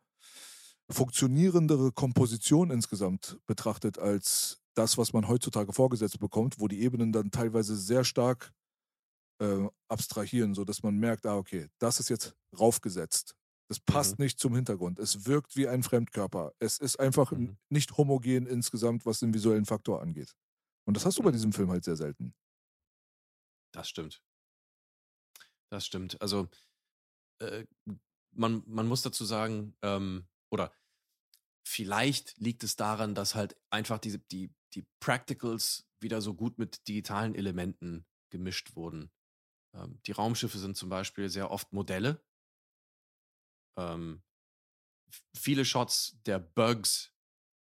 funktionierendere Komposition insgesamt betrachtet als das, was man heutzutage vorgesetzt bekommt, wo die Ebenen dann teilweise sehr stark äh, abstrahieren, sodass man merkt, ah, okay, das ist jetzt raufgesetzt. Das passt Mhm. nicht zum Hintergrund. Es wirkt wie ein Fremdkörper. Es ist einfach Mhm. nicht homogen insgesamt, was den visuellen Faktor angeht. Und das hast du bei Mhm. diesem Film halt sehr selten. Das stimmt. Das stimmt. Also, äh, man, man muss dazu sagen, ähm, oder vielleicht liegt es daran, dass halt einfach diese, die, die Practicals wieder so gut mit digitalen Elementen gemischt wurden. Ähm, die Raumschiffe sind zum Beispiel sehr oft Modelle. Ähm, viele Shots der Bugs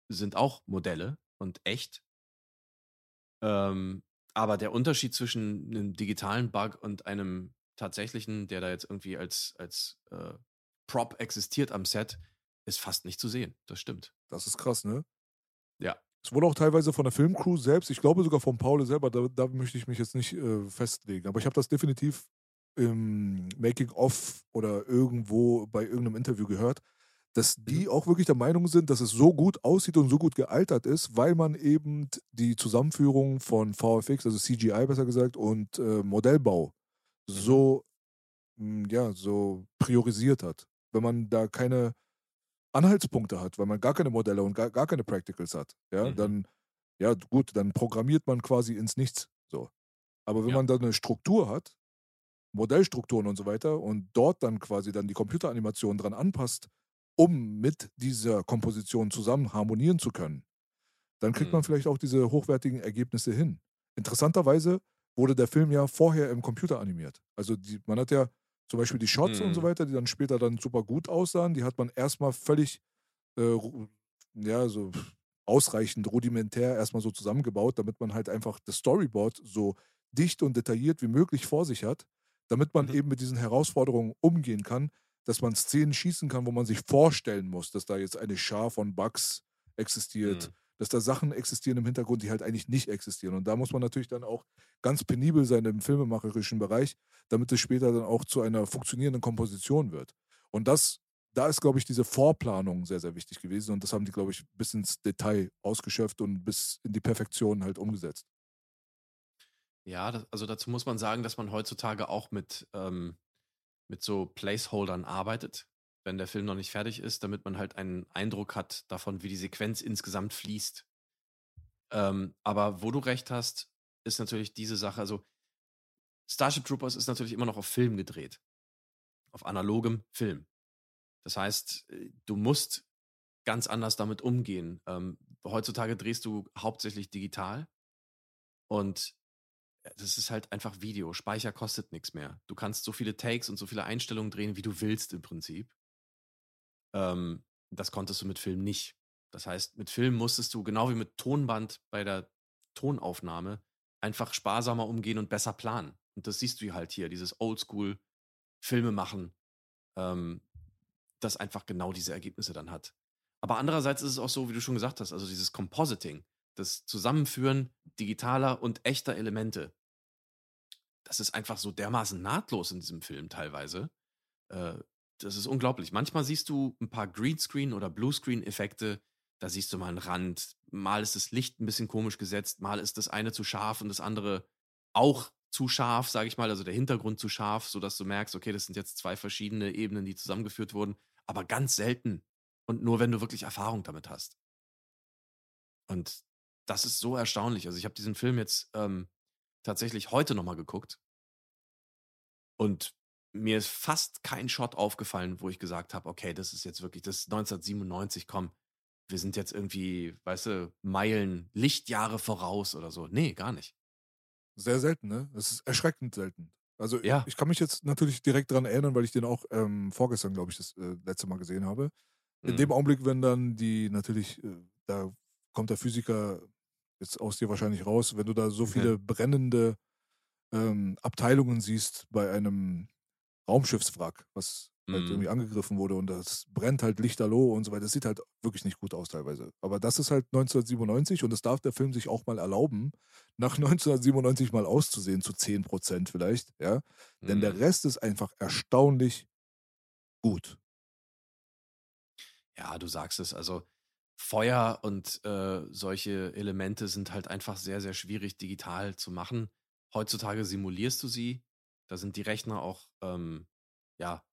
sind auch Modelle und echt. Ähm, aber der Unterschied zwischen einem digitalen Bug und einem tatsächlichen, der da jetzt irgendwie als, als äh, Prop existiert am Set, ist fast nicht zu sehen. Das stimmt. Das ist krass, ne? Ja. Es wurde auch teilweise von der Filmcrew selbst, ich glaube sogar von Paul selber, da, da möchte ich mich jetzt nicht äh, festlegen, aber ich habe das definitiv im Making-of oder irgendwo bei irgendeinem Interview gehört, dass die auch wirklich der Meinung sind, dass es so gut aussieht und so gut gealtert ist, weil man eben die Zusammenführung von VFX, also CGI besser gesagt, und äh, Modellbau so, mh, ja, so priorisiert hat. Wenn man da keine Anhaltspunkte hat, weil man gar keine Modelle und gar, gar keine Practicals hat, ja, Mhm. dann, ja, gut, dann programmiert man quasi ins Nichts. So. Aber wenn Ja. man dann eine Struktur hat, Modellstrukturen und so weiter, und dort dann quasi dann die Computeranimation dran anpasst, um mit dieser Komposition zusammen harmonieren zu können, dann kriegt man Mhm. vielleicht auch diese hochwertigen Ergebnisse hin. Interessanterweise wurde der Film ja vorher im Computer animiert. Also die, man hat ja zum Beispiel die Shots und so Mhm. weiter, die dann später dann super gut aussahen, die hat man erstmal völlig äh, ja, so ausreichend rudimentär erstmal so zusammengebaut, damit man halt einfach das Storyboard so dicht und detailliert wie möglich vor sich hat, damit man Mhm. eben mit diesen Herausforderungen umgehen kann, dass man Szenen schießen kann, wo man sich vorstellen muss, dass da jetzt eine Schar von Bugs existiert, Mhm. dass da Sachen existieren im Hintergrund, die halt eigentlich nicht existieren. Und da muss man natürlich dann auch ganz penibel sein im filmemacherischen Bereich, damit es später dann auch zu einer funktionierenden Komposition wird. Und das, da ist, glaube ich, diese Vorplanung sehr, sehr wichtig gewesen. Und das haben die, glaube ich, bis ins Detail ausgeschöpft und bis in die Perfektion halt umgesetzt. Ja, das, also dazu muss man sagen, dass man heutzutage auch mit, ähm, mit so Placeholdern arbeitet, wenn der Film noch nicht fertig ist, damit man halt einen Eindruck hat davon, wie die Sequenz insgesamt fließt. Ähm, aber wo du recht hast, ist natürlich diese Sache, also Starship Troopers ist natürlich immer noch auf Film gedreht. Auf analogem Film. Das heißt, äh, du musst ganz anders damit umgehen. Ähm, heutzutage drehst du hauptsächlich digital und das ist halt einfach Video. Speicher kostet nichts mehr. Du kannst so viele Takes und so viele Einstellungen drehen, wie du willst im Prinzip. Ähm, das konntest du mit Film nicht. Das heißt, mit Film musstest du, genau wie mit Tonband bei der Tonaufnahme, einfach sparsamer umgehen und besser planen. Und das siehst du halt hier, dieses Oldschool Filme machen, ähm, das einfach genau diese Ergebnisse dann hat. Aber andererseits ist es auch so, wie du schon gesagt hast, also dieses Compositing, das Zusammenführen digitaler und echter Elemente, das ist einfach so dermaßen nahtlos in diesem Film teilweise. Äh, das ist unglaublich. Manchmal siehst du ein paar Greenscreen- oder Bluescreen-Effekte, da siehst du mal einen Rand, mal ist das Licht ein bisschen komisch gesetzt, mal ist das eine zu scharf und das andere auch zu scharf, sage ich mal, also der Hintergrund zu scharf, sodass du merkst, okay, das sind jetzt zwei verschiedene Ebenen, die zusammengeführt wurden, aber ganz selten und nur wenn du wirklich Erfahrung damit hast. Und das ist so erstaunlich. Also ich habe diesen Film jetzt ähm, tatsächlich heute nochmal geguckt und mir ist fast kein Shot aufgefallen, wo ich gesagt habe, okay, das ist jetzt wirklich, das ist 1997, komm, wir sind jetzt irgendwie, weißt du, Meilen, Lichtjahre voraus oder so. Nee, gar nicht. Sehr selten, ne? Es ist erschreckend selten. Also Ja. ich kann mich jetzt natürlich direkt daran erinnern, weil ich den auch ähm, vorgestern, glaube ich, das äh, letzte Mal gesehen habe. In Mhm. dem Augenblick, wenn dann die natürlich, äh, da kommt der Physiker jetzt aus dir wahrscheinlich raus, wenn du da so viele brennende ähm, Abteilungen siehst bei einem Raumschiffswrack, was halt irgendwie angegriffen wurde und das brennt halt lichterloh und so weiter. Das sieht halt wirklich nicht gut aus teilweise. Aber das ist halt 1997 und das darf der Film sich auch mal erlauben, nach [laughs] 1997 mal auszusehen, zu 10 Prozent vielleicht, ja. Denn der Mhm. Rest ist einfach erstaunlich gut. Ja, du sagst es. Also Feuer und äh, solche Elemente sind halt einfach sehr, sehr schwierig digital zu machen. Heutzutage simulierst du sie. Da sind die Rechner auch ähm, ja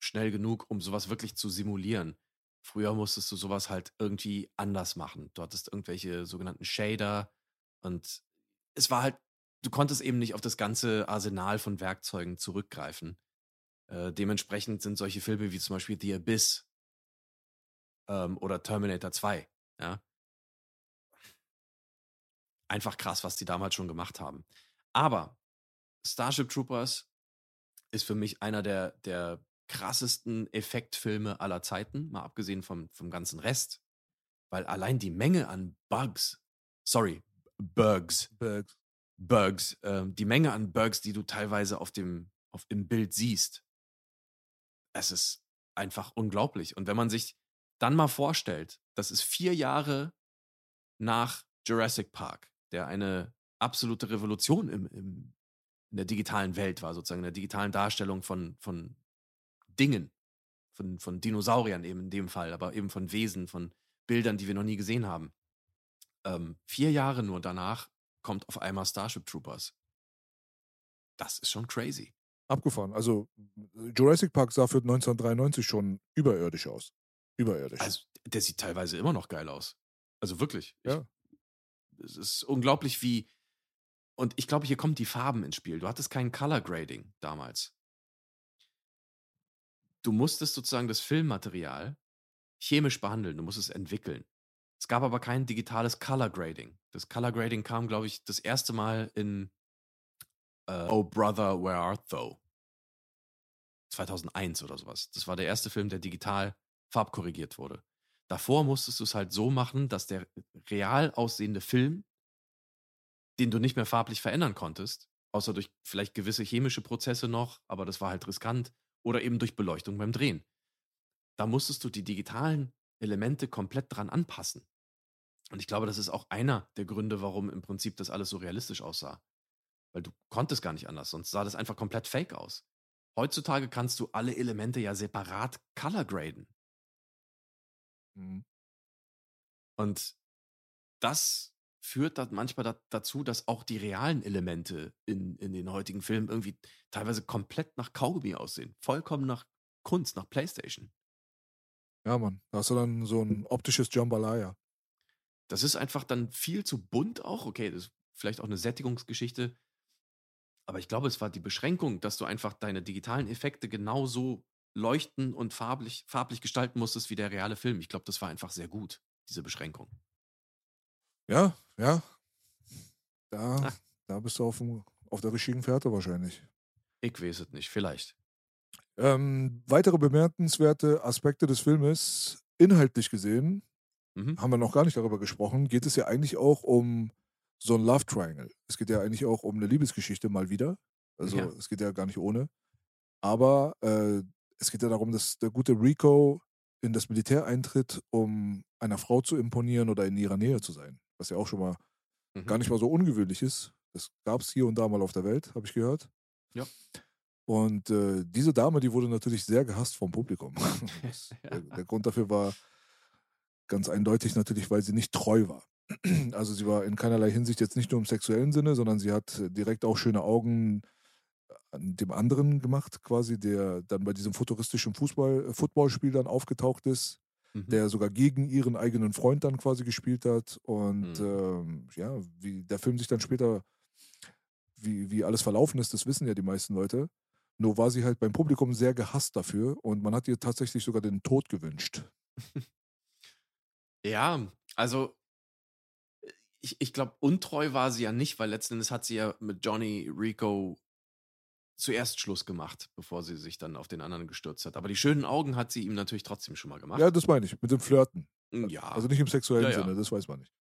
schnell genug, um sowas wirklich zu simulieren. Früher musstest du sowas halt irgendwie anders machen. Du hattest irgendwelche sogenannten Shader und es war halt, du konntest eben nicht auf das ganze Arsenal von Werkzeugen zurückgreifen. Äh, dementsprechend sind solche Filme wie zum Beispiel The Abyss ähm, oder Terminator 2, ja. Einfach krass, was die damals schon gemacht haben. Aber Starship Troopers ist für mich einer der, der krassesten Effektfilme aller Zeiten, mal abgesehen vom, vom ganzen Rest. Weil allein die Menge an Bugs, sorry, Bugs, Bugs. Bugs, ähm, die Menge an Bugs, die du teilweise auf dem, auf, im Bild siehst, es ist einfach unglaublich. Und wenn man sich dann mal vorstellt, das ist vier Jahre nach Jurassic Park, der eine absolute Revolution im, im, in der digitalen Welt war, sozusagen in der digitalen Darstellung von, von Dingen, von, von Dinosauriern eben in dem Fall, aber eben von Wesen, von Bildern, die wir noch nie gesehen haben. Ähm, vier Jahre nur danach kommt auf einmal Starship Troopers. Das ist schon crazy. Abgefahren. Also Jurassic Park sah für 1993 schon überirdisch aus. Überirdisch. Also, der sieht teilweise immer noch geil aus. Also wirklich. Ja. Ich, es ist unglaublich, wie. Und ich glaube, hier kommen die Farben ins Spiel. Du hattest kein Color Grading damals. Du musstest sozusagen das Filmmaterial chemisch behandeln, du musst es entwickeln. Es gab aber kein digitales Color Grading. Das Color Grading kam, glaube ich, das erste Mal in äh, Oh Brother, Where Art Thou? 2001 oder sowas. Das war der erste Film, der digital farbkorrigiert wurde. Davor musstest du es halt so machen, dass der real aussehende Film, den du nicht mehr farblich verändern konntest, außer durch vielleicht gewisse chemische Prozesse noch, aber das war halt riskant, oder eben durch Beleuchtung beim Drehen. Da musstest du die digitalen Elemente komplett dran anpassen. Und ich glaube, das ist auch einer der Gründe, warum im Prinzip das alles so realistisch aussah. Weil du konntest gar nicht anders, sonst sah das einfach komplett fake aus. Heutzutage kannst du alle Elemente ja separat color graden. Mhm. Und das führt dann manchmal da, dazu, dass auch die realen Elemente in, in den heutigen Filmen irgendwie teilweise komplett nach Kaugummi aussehen. Vollkommen nach Kunst, nach Playstation. Ja, Mann. Da hast du dann so ein optisches Jambalaya. Das ist einfach dann viel zu bunt auch. Okay, das ist vielleicht auch eine Sättigungsgeschichte. Aber ich glaube, es war die Beschränkung, dass du einfach deine digitalen Effekte genauso leuchten und farblich, farblich gestalten musstest wie der reale Film. Ich glaube, das war einfach sehr gut, diese Beschränkung. Ja, ja. Da, Ah. da bist du auf, dem, auf der richtigen Fährte wahrscheinlich. Ich weiß es nicht, vielleicht. Ähm, weitere bemerkenswerte Aspekte des Filmes, inhaltlich gesehen, Mhm. haben wir noch gar nicht darüber gesprochen, geht es ja eigentlich auch um so ein Love Triangle. Es geht ja eigentlich auch um eine Liebesgeschichte mal wieder. Also Ja. es geht ja gar nicht ohne. Aber äh, es geht ja darum, dass der gute Rico in das Militär eintritt, um einer Frau zu imponieren oder in ihrer Nähe zu sein. Was ja auch schon mal Mhm. gar nicht mal so ungewöhnlich ist. Das gab es hier und da mal auf der Welt, habe ich gehört. Ja. Und äh, diese Dame, die wurde natürlich sehr gehasst vom Publikum. [laughs] [laughs] Das, der, der Grund dafür war ganz eindeutig natürlich, weil sie nicht treu war. [clears throat] Also sie war in keinerlei Hinsicht jetzt nicht nur im sexuellen Sinne, sondern sie hat direkt auch schöne Augen dem anderen gemacht, quasi, der dann bei diesem futuristischen Fußball, Footballspiel dann aufgetaucht ist Mhm. der sogar gegen ihren eigenen Freund dann quasi gespielt hat. Und Mhm. ähm, ja, wie der Film sich dann später, wie, wie alles verlaufen ist, das wissen ja die meisten Leute. Nur war sie halt beim Publikum sehr gehasst dafür und man hat ihr tatsächlich sogar den Tod gewünscht. Ja, also ich, ich glaube, untreu war sie ja nicht, weil letzten Endes hat sie ja mit Johnny Rico zuerst Schluss gemacht, bevor sie sich dann auf den anderen gestürzt hat. Aber die schönen Augen hat sie ihm natürlich trotzdem schon mal gemacht. Ja, das meine ich, mit dem Flirten. ja. Also nicht im sexuellen Ja, ja. Sinne, das weiß man nicht.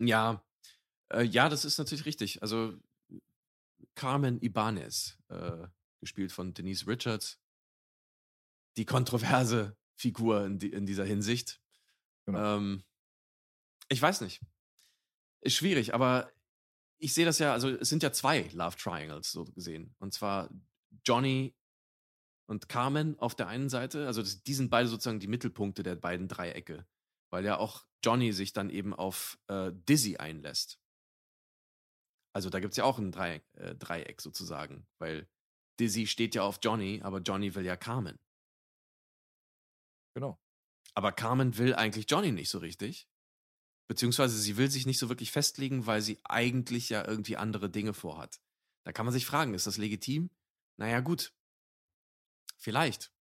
Ja, äh, ja, das ist natürlich richtig. Also Carmen Ibanez, äh, gespielt von Denise Richards, die kontroverse Figur in, die, in dieser Hinsicht. Genau. Ähm, ich weiß nicht. Ist schwierig, aber ich sehe das ja, also es sind ja zwei Love Triangles so gesehen. Und zwar Johnny und Carmen auf der einen Seite. Also das, die sind beide sozusagen die Mittelpunkte der beiden Dreiecke. Weil ja auch Johnny sich dann eben auf äh, Dizzy einlässt. Also da gibt es ja auch ein Dreieck, äh, Dreieck sozusagen. Weil Dizzy steht ja auf Johnny, aber Johnny will ja Carmen. Genau. Aber Carmen will eigentlich Johnny nicht so richtig. Beziehungsweise sie will sich nicht so wirklich festlegen, weil sie eigentlich ja irgendwie andere Dinge vorhat. Da kann man sich fragen, ist das legitim? Naja, gut. Vielleicht.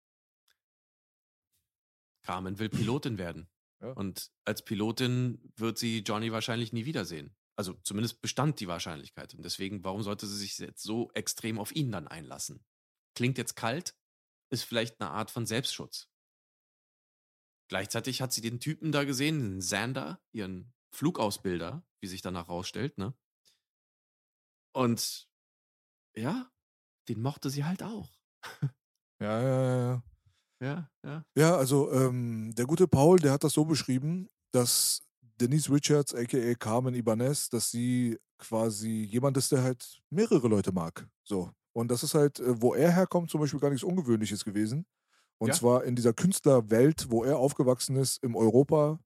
Carmen will Pilotin werden. Ja. Und als Pilotin wird sie Johnny wahrscheinlich nie wiedersehen. Also zumindest bestand die Wahrscheinlichkeit. Und deswegen, warum sollte sie sich jetzt so extrem auf ihn dann einlassen? Klingt jetzt kalt, ist vielleicht eine Art von Selbstschutz. Gleichzeitig hat sie den Typen da gesehen, den Xander, ihren Flugausbilder, wie sich danach rausstellt, ne? Und ja, den mochte sie halt auch. Ja, ja, ja, ja. Ja, ja. Also ähm, der gute Paul, der hat das so beschrieben, dass Denise Richards, aka Carmen Ibanez, dass sie quasi jemand ist, der halt mehrere Leute mag. So. Und das ist halt, äh, wo er herkommt, zum Beispiel gar nichts Ungewöhnliches gewesen. Und Ja. zwar in dieser Künstlerwelt, wo er aufgewachsen ist, im Europa,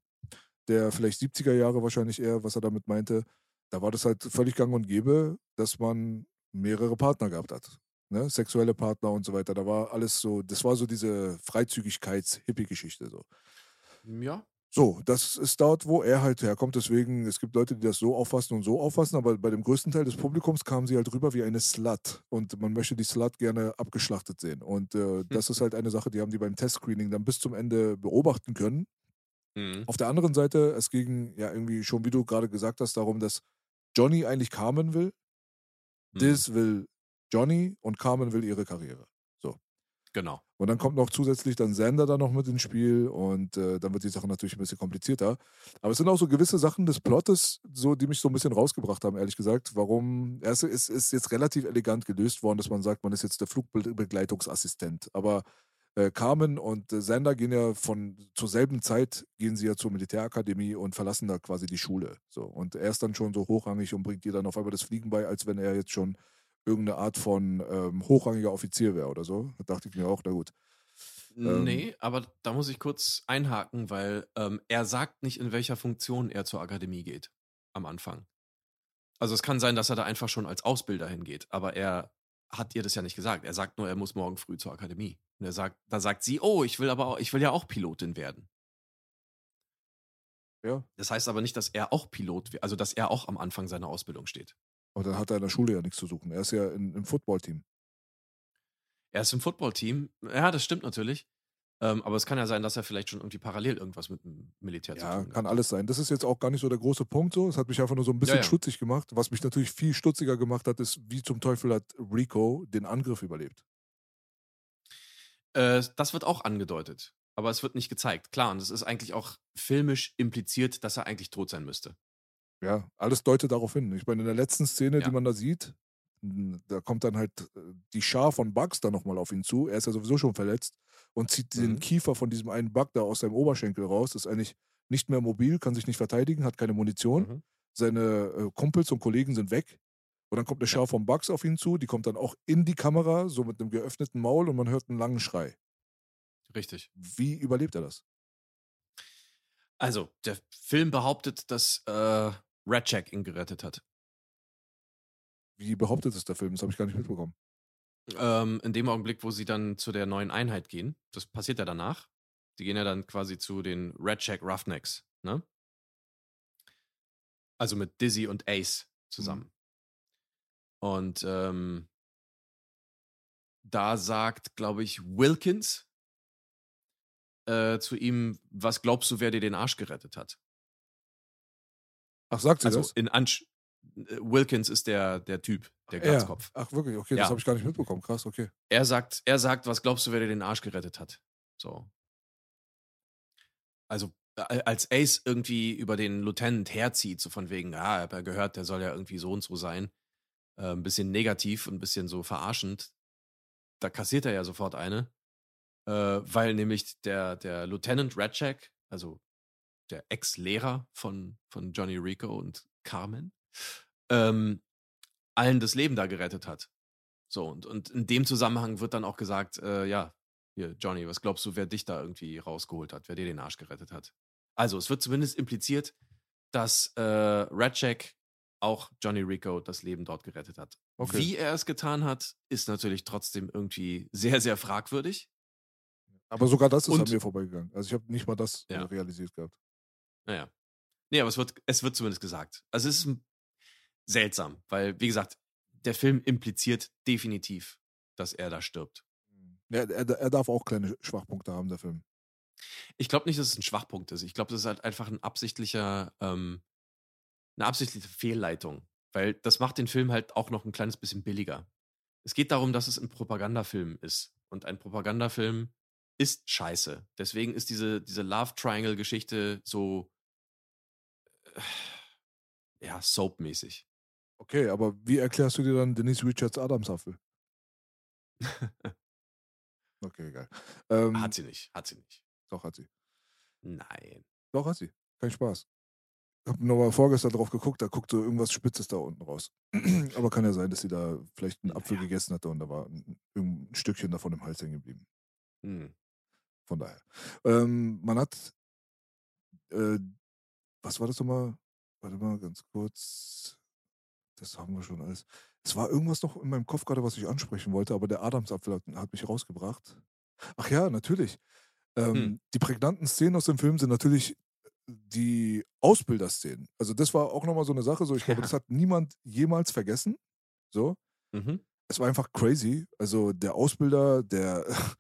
der vielleicht 70er Jahre wahrscheinlich eher, was er damit meinte, da war das halt völlig gang und gäbe, dass man mehrere Partner gehabt hat. Ne? Sexuelle Partner und so weiter. Da war alles so, das war so diese Freizügigkeits-Hippie-Geschichte. So. Ja, So, das ist dort, wo er halt herkommt. Deswegen, es gibt Leute, die das so auffassen und so auffassen, aber bei dem größten Teil des Publikums kam sie halt rüber wie eine Slut. Und man möchte die Slut gerne abgeschlachtet sehen. Und äh, das ist halt eine Sache, die haben die beim Testscreening dann bis zum Ende beobachten können. Mhm. Auf der anderen Seite, es ging ja irgendwie schon, wie du gerade gesagt hast, darum, dass Johnny eigentlich Carmen will. Mhm. Diz will Johnny und Carmen will ihre Karriere. Genau. Und dann kommt noch zusätzlich dann Sander da noch mit ins Spiel und äh, dann wird die Sache natürlich ein bisschen komplizierter. Aber es sind auch so gewisse Sachen des Plottes, so, die mich so ein bisschen rausgebracht haben, ehrlich gesagt. Warum, es ist, ist jetzt relativ elegant gelöst worden, dass man sagt, man ist jetzt der Flugbegleitungsassistent. Aber äh, Carmen und äh, Sander gehen ja von zur selben Zeit gehen sie ja zur Militärakademie und verlassen da quasi die Schule. So. Und er ist dann schon so hochrangig und bringt ihr dann auf einmal das Fliegen bei, als wenn er jetzt schon irgendeine Art von ähm, hochrangiger Offizier wäre oder so. Da dachte ich mir auch, na gut. Ähm, Nee, aber da muss ich kurz einhaken, weil ähm, er sagt nicht, in welcher Funktion er zur Akademie geht am Anfang. Also es kann sein, dass er da einfach schon als Ausbilder hingeht, aber er hat ihr das ja nicht gesagt. Er sagt nur, er muss morgen früh zur Akademie. Und er sagt, da sagt sie, oh, ich will aber auch, ich will ja auch Pilotin werden. Ja. Das heißt aber nicht, dass er auch Pilot wird, also dass er auch am Anfang seiner Ausbildung steht. Und dann hat er in der Schule ja nichts zu suchen. Er ist ja in, im Footballteam. Er ist im Footballteam. Ja, das stimmt natürlich. Ähm, aber es kann ja sein, dass er vielleicht schon irgendwie parallel irgendwas mit dem Militär zu Ja, tun kann hat. alles sein. Das ist jetzt auch gar nicht so der große Punkt so. Es hat mich einfach nur so ein bisschen Ja, ja. stutzig gemacht. Was mich natürlich viel stutziger gemacht hat, ist, wie zum Teufel hat Rico den Angriff überlebt. Äh, das wird auch angedeutet, aber es wird nicht gezeigt. Klar, und es ist eigentlich auch filmisch impliziert, dass er eigentlich tot sein müsste. Ja, alles deutet darauf hin. Ich meine, in der letzten Szene, Ja. die man da sieht, da kommt dann halt äh, die Schar von Bugs dann nochmal auf ihn zu. Er ist ja sowieso schon verletzt und zieht den Mhm. Kiefer von diesem einen Bug da aus seinem Oberschenkel raus. Ist eigentlich nicht mehr mobil, kann sich nicht verteidigen, hat keine Munition. Mhm. Seine äh, Kumpels und Kollegen sind weg. Und dann kommt eine Schar von Bugs auf ihn zu, die kommt dann auch in die Kamera, so mit einem geöffneten Maul und man hört einen langen Schrei. Richtig. Wie überlebt er das? Also, der Film behauptet, dass äh, Red Jack ihn gerettet hat. Wie behauptet es der Film? Das habe ich gar nicht mitbekommen. Ähm, in dem Augenblick, wo sie dann zu der neuen Einheit gehen, das passiert ja danach. Die gehen ja dann quasi zu den Red Jack Roughnecks, ne? Also mit Dizzy und Ace zusammen. Und ähm, da sagt, glaube ich, Wilkins äh, zu ihm, was glaubst du, wer dir den Arsch gerettet hat? Ach, sagt sie Also das? in Ansch äh, Wilkins ist der, der Typ, der Ja. Glatzkopf. Ach, wirklich? Okay, das Ja. habe ich gar nicht mitbekommen. Krass, okay. Er sagt, er sagt, was glaubst du, wer dir den Arsch gerettet hat? So. Also, äh, als Ace irgendwie über den Lieutenant herzieht, so von wegen, ja, ich hab ja gehört, der soll ja irgendwie so und so sein, äh, ein bisschen negativ und ein bisschen so verarschend, da kassiert er ja sofort eine. äh, weil nämlich der, der Lieutenant Ratchak, also der Ex-Lehrer von, von Johnny Rico und Carmen, ähm, allen das Leben da gerettet hat. So, und, und in dem Zusammenhang wird dann auch gesagt, äh, ja, hier, Johnny, was glaubst du, wer dich da irgendwie rausgeholt hat, wer dir den Arsch gerettet hat? Also, es wird zumindest impliziert, dass äh, Ratchak auch Johnny Rico das Leben dort gerettet hat. Okay. Wie er es getan hat, ist natürlich trotzdem irgendwie [laughs] sehr, sehr fragwürdig. Aber sogar das ist Und- an mir vorbeigegangen. Also ich habe nicht mal das äh, Ja. realisiert gehabt. Naja. Nee, aber es wird, es wird zumindest gesagt. Also es ist seltsam, weil, wie gesagt, der Film impliziert definitiv, dass er da stirbt. Ja, er, er darf auch kleine Schwachpunkte haben, der Film. Ich glaube nicht, dass es ein Schwachpunkt ist. Ich glaube, das ist halt einfach ein absichtlicher, ähm, eine absichtliche Fehlleitung. Weil das macht den Film halt auch noch ein kleines bisschen billiger. Es geht darum, dass es ein Propagandafilm ist. Und ein Propagandafilm ist scheiße. Deswegen ist diese, diese Love Triangle-Geschichte so, ja, soapmäßig. Okay, aber wie erklärst du dir dann Denise Richards Adamsapfel? [laughs] Okay, egal. Ähm, Hat sie nicht, hat sie nicht. Doch, hat sie. Nein. Doch, hat sie. Kein Spaß. Ich habe nochmal vorgestern drauf geguckt, da guckte irgendwas Spitzes da unten raus. [clears throat] Aber kann ja sein, dass sie da vielleicht einen Apfel Naja. gegessen hatte und da war ein, ein Stückchen davon im Hals hängen geblieben. Hm. Von daher. Ähm, man hat, äh, was war das nochmal? Warte mal ganz kurz. Das haben wir schon alles. Es war irgendwas noch in meinem Kopf gerade, was ich ansprechen wollte, aber der Adamsapfel hat, hat mich rausgebracht. Ach ja, natürlich. Ähm, Hm. Die prägnanten Szenen aus dem Film sind natürlich die Ausbilderszenen. Also das war auch nochmal so eine Sache, so ich glaube, Ja. das hat niemand jemals vergessen. So Mhm. es war einfach crazy. Also der Ausbilder, der [laughs]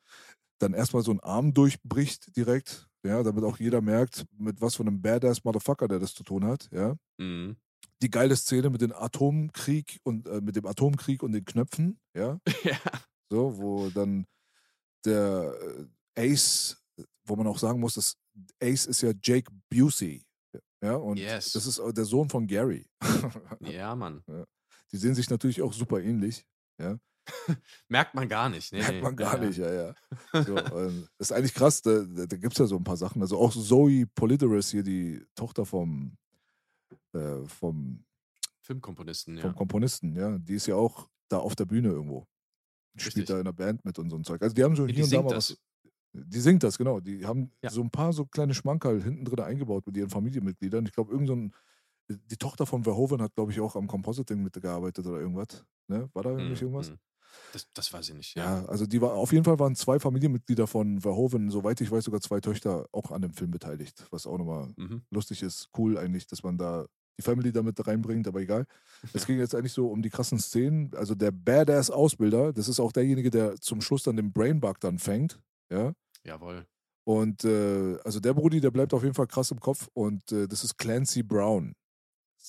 dann erstmal so einen Arm durchbricht direkt, ja, damit auch jeder merkt, mit was für einem Badass Motherfucker der das zu tun hat, ja. Mhm. Die geile Szene mit dem Atomkrieg und äh, mit dem Atomkrieg und den Knöpfen, ja, [laughs] ja. so, wo dann der äh, Ace, wo man auch sagen muss, dass Ace ist ja Jake Busey, ja, und Yes. das ist äh, der Sohn von Gary. ja, Mann. [laughs] Die sehen sich natürlich auch super ähnlich. [laughs] Merkt man gar nicht. Nee, Merkt man gar Ja, nicht, ja, ja. [laughs] So, ähm, das ist eigentlich krass, da, da, gibt es ja so ein paar Sachen. Also auch Zoe Polydoris hier, die Tochter vom, äh, vom, Filmkomponisten, ja. vom Komponisten, ja, die ist ja auch da auf der Bühne irgendwo. Spielt Richtig. da in der Band mit und so ein Zeug. Also die haben so Ja, hier und da mal das. was. Die singt das, genau. Die haben Ja. so ein paar so kleine Schmankerl hinten drin eingebaut mit ihren Familienmitgliedern. Ich glaube, irgend so ein, die Tochter von Verhoeven hat, glaube ich, auch am Compositing mitgearbeitet oder irgendwas. Ne? War da Mhm, irgendwas? mhm. Das, das weiß ich nicht. Ja. Ja, also die war auf jeden Fall waren zwei Familienmitglieder von Verhoeven, soweit ich weiß, sogar zwei Töchter auch an dem Film beteiligt, was auch nochmal Mhm. lustig ist, cool eigentlich, dass man da die Family damit reinbringt, aber egal. Es ging jetzt eigentlich so um die krassen Szenen. Also der Badass-Ausbilder, das ist auch derjenige, der zum Schluss dann den Brainbug dann fängt, ja. Jawohl. Und äh, also der Brudi, der bleibt auf jeden Fall krass im Kopf und äh, das ist Clancy Brown.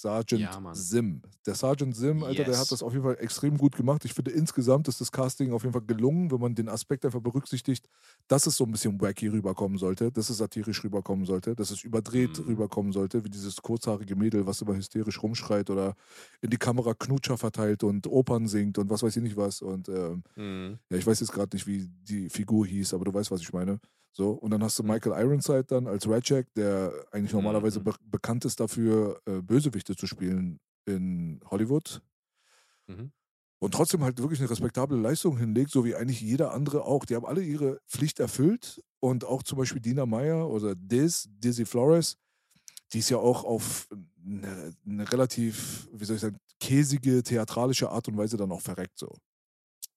Sergeant Ja. Sim. Der Sergeant Sim, Alter, der Yes. hat das auf jeden Fall extrem gut gemacht. Ich finde, insgesamt ist das Casting auf jeden Fall gelungen, wenn man den Aspekt einfach berücksichtigt, dass es so ein bisschen wacky rüberkommen sollte, dass es satirisch rüberkommen sollte, dass es überdreht Mhm. rüberkommen sollte, wie dieses kurzhaarige Mädel, was immer hysterisch rumschreit oder in die Kamera Knutscher verteilt und Opern singt und was weiß ich nicht was. Und ähm, Mhm. ja, ich weiß jetzt gerade nicht, wie die Figur hieß, aber du weißt, was ich meine. So, und dann hast du Michael Ironside dann als Ratchak, der eigentlich normalerweise Mhm. be bekannt ist dafür, äh, Bösewichte zu spielen in Hollywood. Mhm. Und trotzdem halt wirklich eine respektable Leistung hinlegt, so wie eigentlich jeder andere auch. Die haben alle ihre Pflicht erfüllt und auch zum Beispiel Dina Meyer oder Diz, Dizzy Flores, die ist ja auch auf eine, eine relativ, wie soll ich sagen, käsige, theatralische Art und Weise dann auch verreckt so.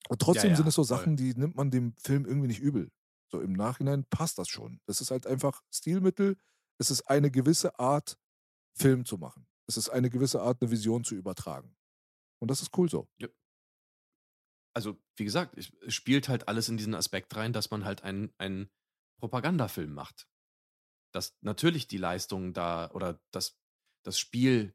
Und trotzdem ja, sind es so voll. Sachen, die nimmt man dem Film irgendwie nicht übel. So im Nachhinein passt das schon. Das ist halt einfach Stilmittel. Es ist eine gewisse Art, Film zu machen. Es ist eine gewisse Art, eine Vision zu übertragen. Und das ist cool so. Also, wie gesagt, es es spielt halt alles in diesen Aspekt rein, dass man halt einen, einen Propagandafilm macht. Dass natürlich die Leistung da oder das, das Spiel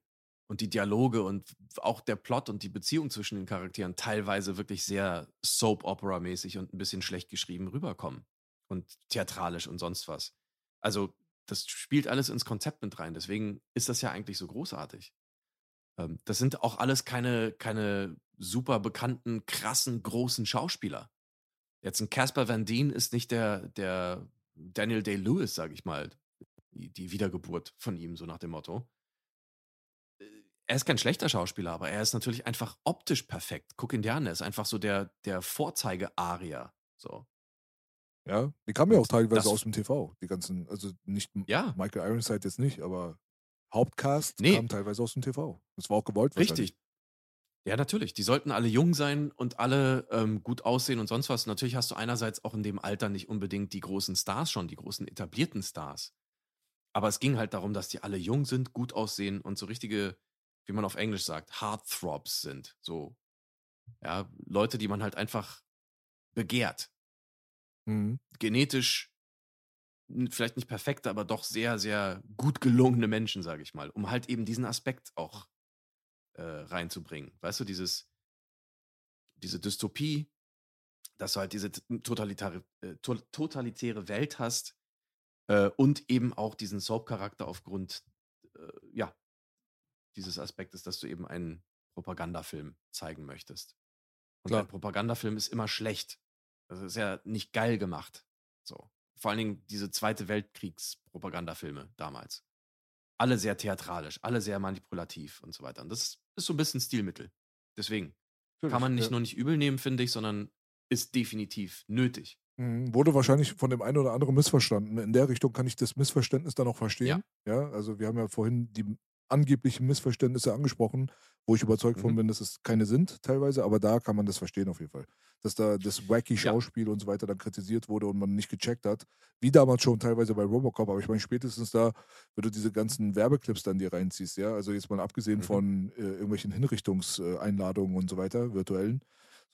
und die Dialoge und auch der Plot und die Beziehung zwischen den Charakteren teilweise wirklich sehr Soap-Opera-mäßig und ein bisschen schlecht geschrieben rüberkommen. Und theatralisch und sonst was. Also, das spielt alles ins Konzept mit rein. Deswegen ist das ja eigentlich so großartig. Ähm, das sind auch alles keine, keine super bekannten, krassen, großen Schauspieler. Jetzt ein Casper Van Dien ist nicht der, der Daniel Day-Lewis, sag ich mal, die, die Wiedergeburt von ihm, so nach dem Motto. Äh, er ist kein schlechter Schauspieler, aber er ist natürlich einfach optisch perfekt. Guck ihn dir an, er ist einfach so der, der Vorzeige-Aria. So. Ja, die kamen ja auch teilweise das- aus dem TV. Die ganzen, also nicht Ja. Michael Ironside jetzt nicht, aber Hauptcast Nee. kam teilweise aus dem TV. Das war auch gewollt. Richtig. Ja, natürlich. Die sollten alle jung sein und alle ähm, gut aussehen und sonst was. Natürlich hast du einerseits auch in dem Alter nicht unbedingt die großen Stars schon, die großen etablierten Stars. Aber es ging halt darum, dass die alle jung sind, gut aussehen und so richtige, wie man auf Englisch sagt, Heartthrobs sind. So, ja, Leute, die man halt einfach begehrt. Mhm. Genetisch vielleicht nicht perfekte, aber doch sehr, sehr gut gelungene Menschen, sage ich mal, um halt eben diesen Aspekt auch äh, reinzubringen. Weißt du, dieses, diese Dystopie, dass du halt diese totalitäre, äh, to totalitäre Welt hast äh, und eben auch diesen Soap-Charakter aufgrund, äh, ja, dieses Aspektes, dass du eben einen Propagandafilm zeigen möchtest. Und Klar. ein Propagandafilm ist immer schlecht. Das ist ja nicht geil gemacht. So. Vor allen Dingen diese Zweite Weltkriegs-Propagandafilme damals. Alle sehr theatralisch, alle sehr manipulativ und so weiter. Und das ist so ein bisschen Stilmittel. Deswegen kann man nicht ja. nur nicht übel nehmen, finde ich, sondern ist definitiv nötig. Mhm. Wurde wahrscheinlich von dem einen oder anderen missverstanden. In der Richtung kann ich das Missverständnis dann auch verstehen. Ja. also wir haben ja vorhin die angeblichen Missverständnisse angesprochen, wo ich überzeugt von Mhm. bin, dass es keine sind teilweise, aber da kann man das verstehen auf jeden Fall. Dass da das wacky Schauspiel und so weiter dann kritisiert wurde und man nicht gecheckt hat, wie damals schon teilweise bei Robocop, aber ich meine spätestens da, wenn du diese ganzen Werbeclips dann dir reinziehst, ja, also jetzt mal abgesehen Mhm. von äh, irgendwelchen Hinrichtungseinladungen und so weiter, virtuellen,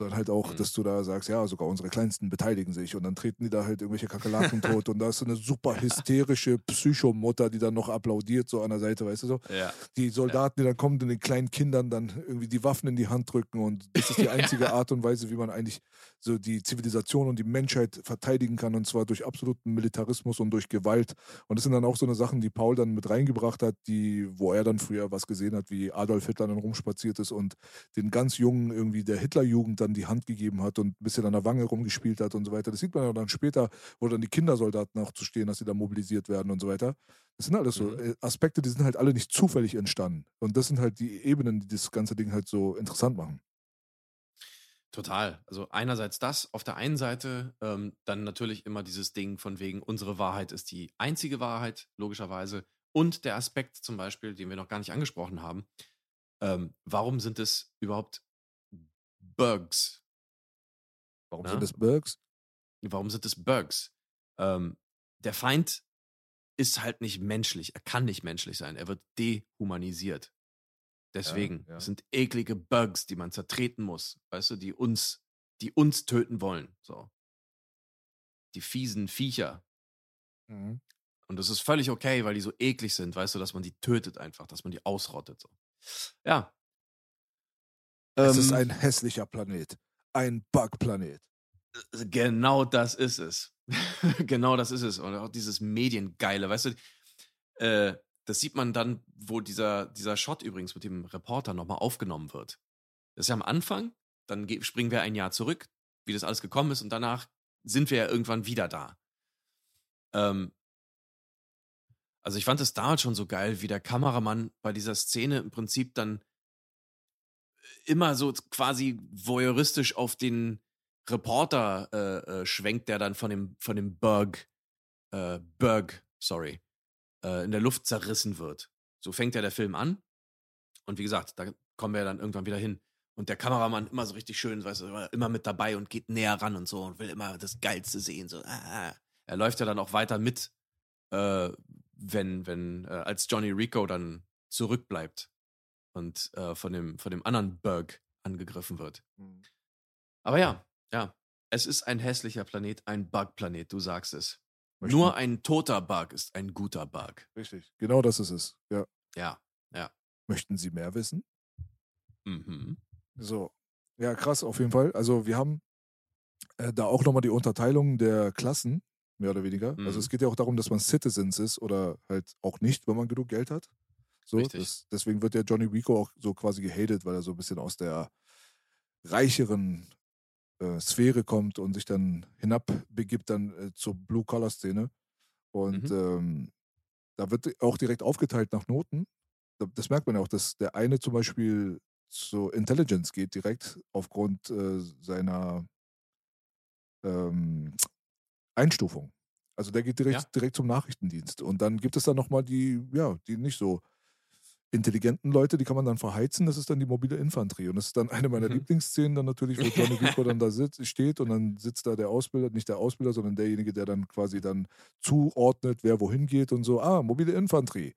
sondern halt auch, Mhm. dass du da sagst, ja, sogar unsere Kleinsten beteiligen sich und dann treten die da halt irgendwelche Kakerlaken tot und da ist so eine super [laughs] hysterische Psychomutter, die dann noch applaudiert, so an der Seite, weißt du so. Ja. Die Soldaten, die dann kommen und den kleinen Kindern dann irgendwie die Waffen in die Hand drücken und das ist die [laughs] einzige Art und Weise, wie man eigentlich so die Zivilisation und die Menschheit verteidigen kann und zwar durch absoluten Militarismus und durch Gewalt. Und das sind dann auch so eine Sachen, die Paul dann mit reingebracht hat, die, wo er dann früher was gesehen hat, wie Adolf Hitler dann rumspaziert ist und den ganz Jungen irgendwie der Hitlerjugend dann die Hand gegeben hat und ein bisschen an der Wange rumgespielt hat und so weiter. Das sieht man ja dann später, wo dann die Kindersoldaten auch zu stehen, dass sie da mobilisiert werden und so weiter. Das sind alles so Mhm. äh, Aspekte, die sind halt alle nicht zufällig entstanden. Und das sind halt die Ebenen, die das ganze Ding halt so interessant machen. Total. Also einerseits das, auf der einen Seite ähm, dann natürlich immer dieses Ding von wegen, unsere Wahrheit ist die einzige Wahrheit, logischerweise. Und der Aspekt zum Beispiel, den wir noch gar nicht angesprochen haben, ähm, warum sind es überhaupt Bugs? Warum Ja. sind das Bergs? Warum sind es Bugs? Ähm, der Feind ist halt nicht menschlich. Er kann nicht menschlich sein. Er wird dehumanisiert. Deswegen, ja. es sind eklige Bugs, die man zertreten muss, weißt du, die uns, die uns töten wollen. So. Die fiesen Viecher. Mhm. Und das ist völlig okay, weil die so eklig sind, weißt du, dass man die tötet einfach, dass man die ausrottet. So. Ja. Es ist Ähm, ein hässlicher Planet. Ein Bugplanet. Genau das ist es. [laughs] genau das ist es. Und auch dieses Mediengeile, weißt du, äh, das sieht man dann, wo dieser, dieser Shot übrigens mit dem Reporter nochmal aufgenommen wird. Das ist ja am Anfang, dann ge- springen wir ein Jahr zurück, wie das alles gekommen ist, und danach sind wir ja irgendwann wieder da. Ähm, also ich fand es damals schon so geil, wie der Kameramann bei dieser Szene im Prinzip dann immer so quasi voyeuristisch auf den Reporter äh, äh, schwenkt, der dann von dem, von dem Berg, äh, Berg, sorry, äh, in der Luft zerrissen wird. So fängt ja der Film an. Und wie gesagt, da kommen wir dann irgendwann wieder hin. Und der Kameramann immer so richtig schön, weißt du, immer mit dabei und geht näher ran und so und will immer das Geilste sehen. So. ah. Er läuft ja dann auch weiter mit, äh, wenn, wenn, äh, als Johnny Rico dann zurückbleibt und äh, von, dem, von dem anderen Berg angegriffen wird. Aber ja, ja. Es ist ein hässlicher Planet, ein Bug-Planet, du sagst es. Möchten- Nur ein toter Bug ist ein guter Bug. Richtig. Genau das ist es. Ja. Ja, ja. Möchten Sie mehr wissen? Mhm. So. Ja, krass, auf jeden Fall. Also wir haben äh, da auch nochmal die Unterteilung der Klassen, mehr oder weniger. Mhm. Also es geht ja auch darum, dass man Citizens ist oder halt auch nicht, wenn man genug Geld hat. So, Richtig. das, deswegen wird der Johnny Rico auch so quasi gehatet, weil er so ein bisschen aus der reicheren äh, Sphäre kommt und sich dann hinabbegibt dann äh, zur Blue-Collar-Szene. Und Mhm. ähm, da wird auch direkt aufgeteilt nach Noten. Da- Das merkt man ja auch, dass der eine zum Beispiel zur Intelligence geht direkt aufgrund äh, seiner ähm, Einstufung. Also der geht direkt, Ja. direkt zum Nachrichtendienst. Und dann gibt es dann nochmal die, ja, die nicht so intelligenten Leute, die kann man dann verheizen. Das ist dann die mobile Infanterie. Und das ist dann eine meiner Mhm. Lieblingsszenen dann natürlich, wo Johnny [laughs] Cooper dann da sitzt, steht und dann sitzt da der Ausbilder, nicht der Ausbilder, sondern derjenige, der dann quasi dann zuordnet, wer wohin geht und so. Ah, mobile Infanterie.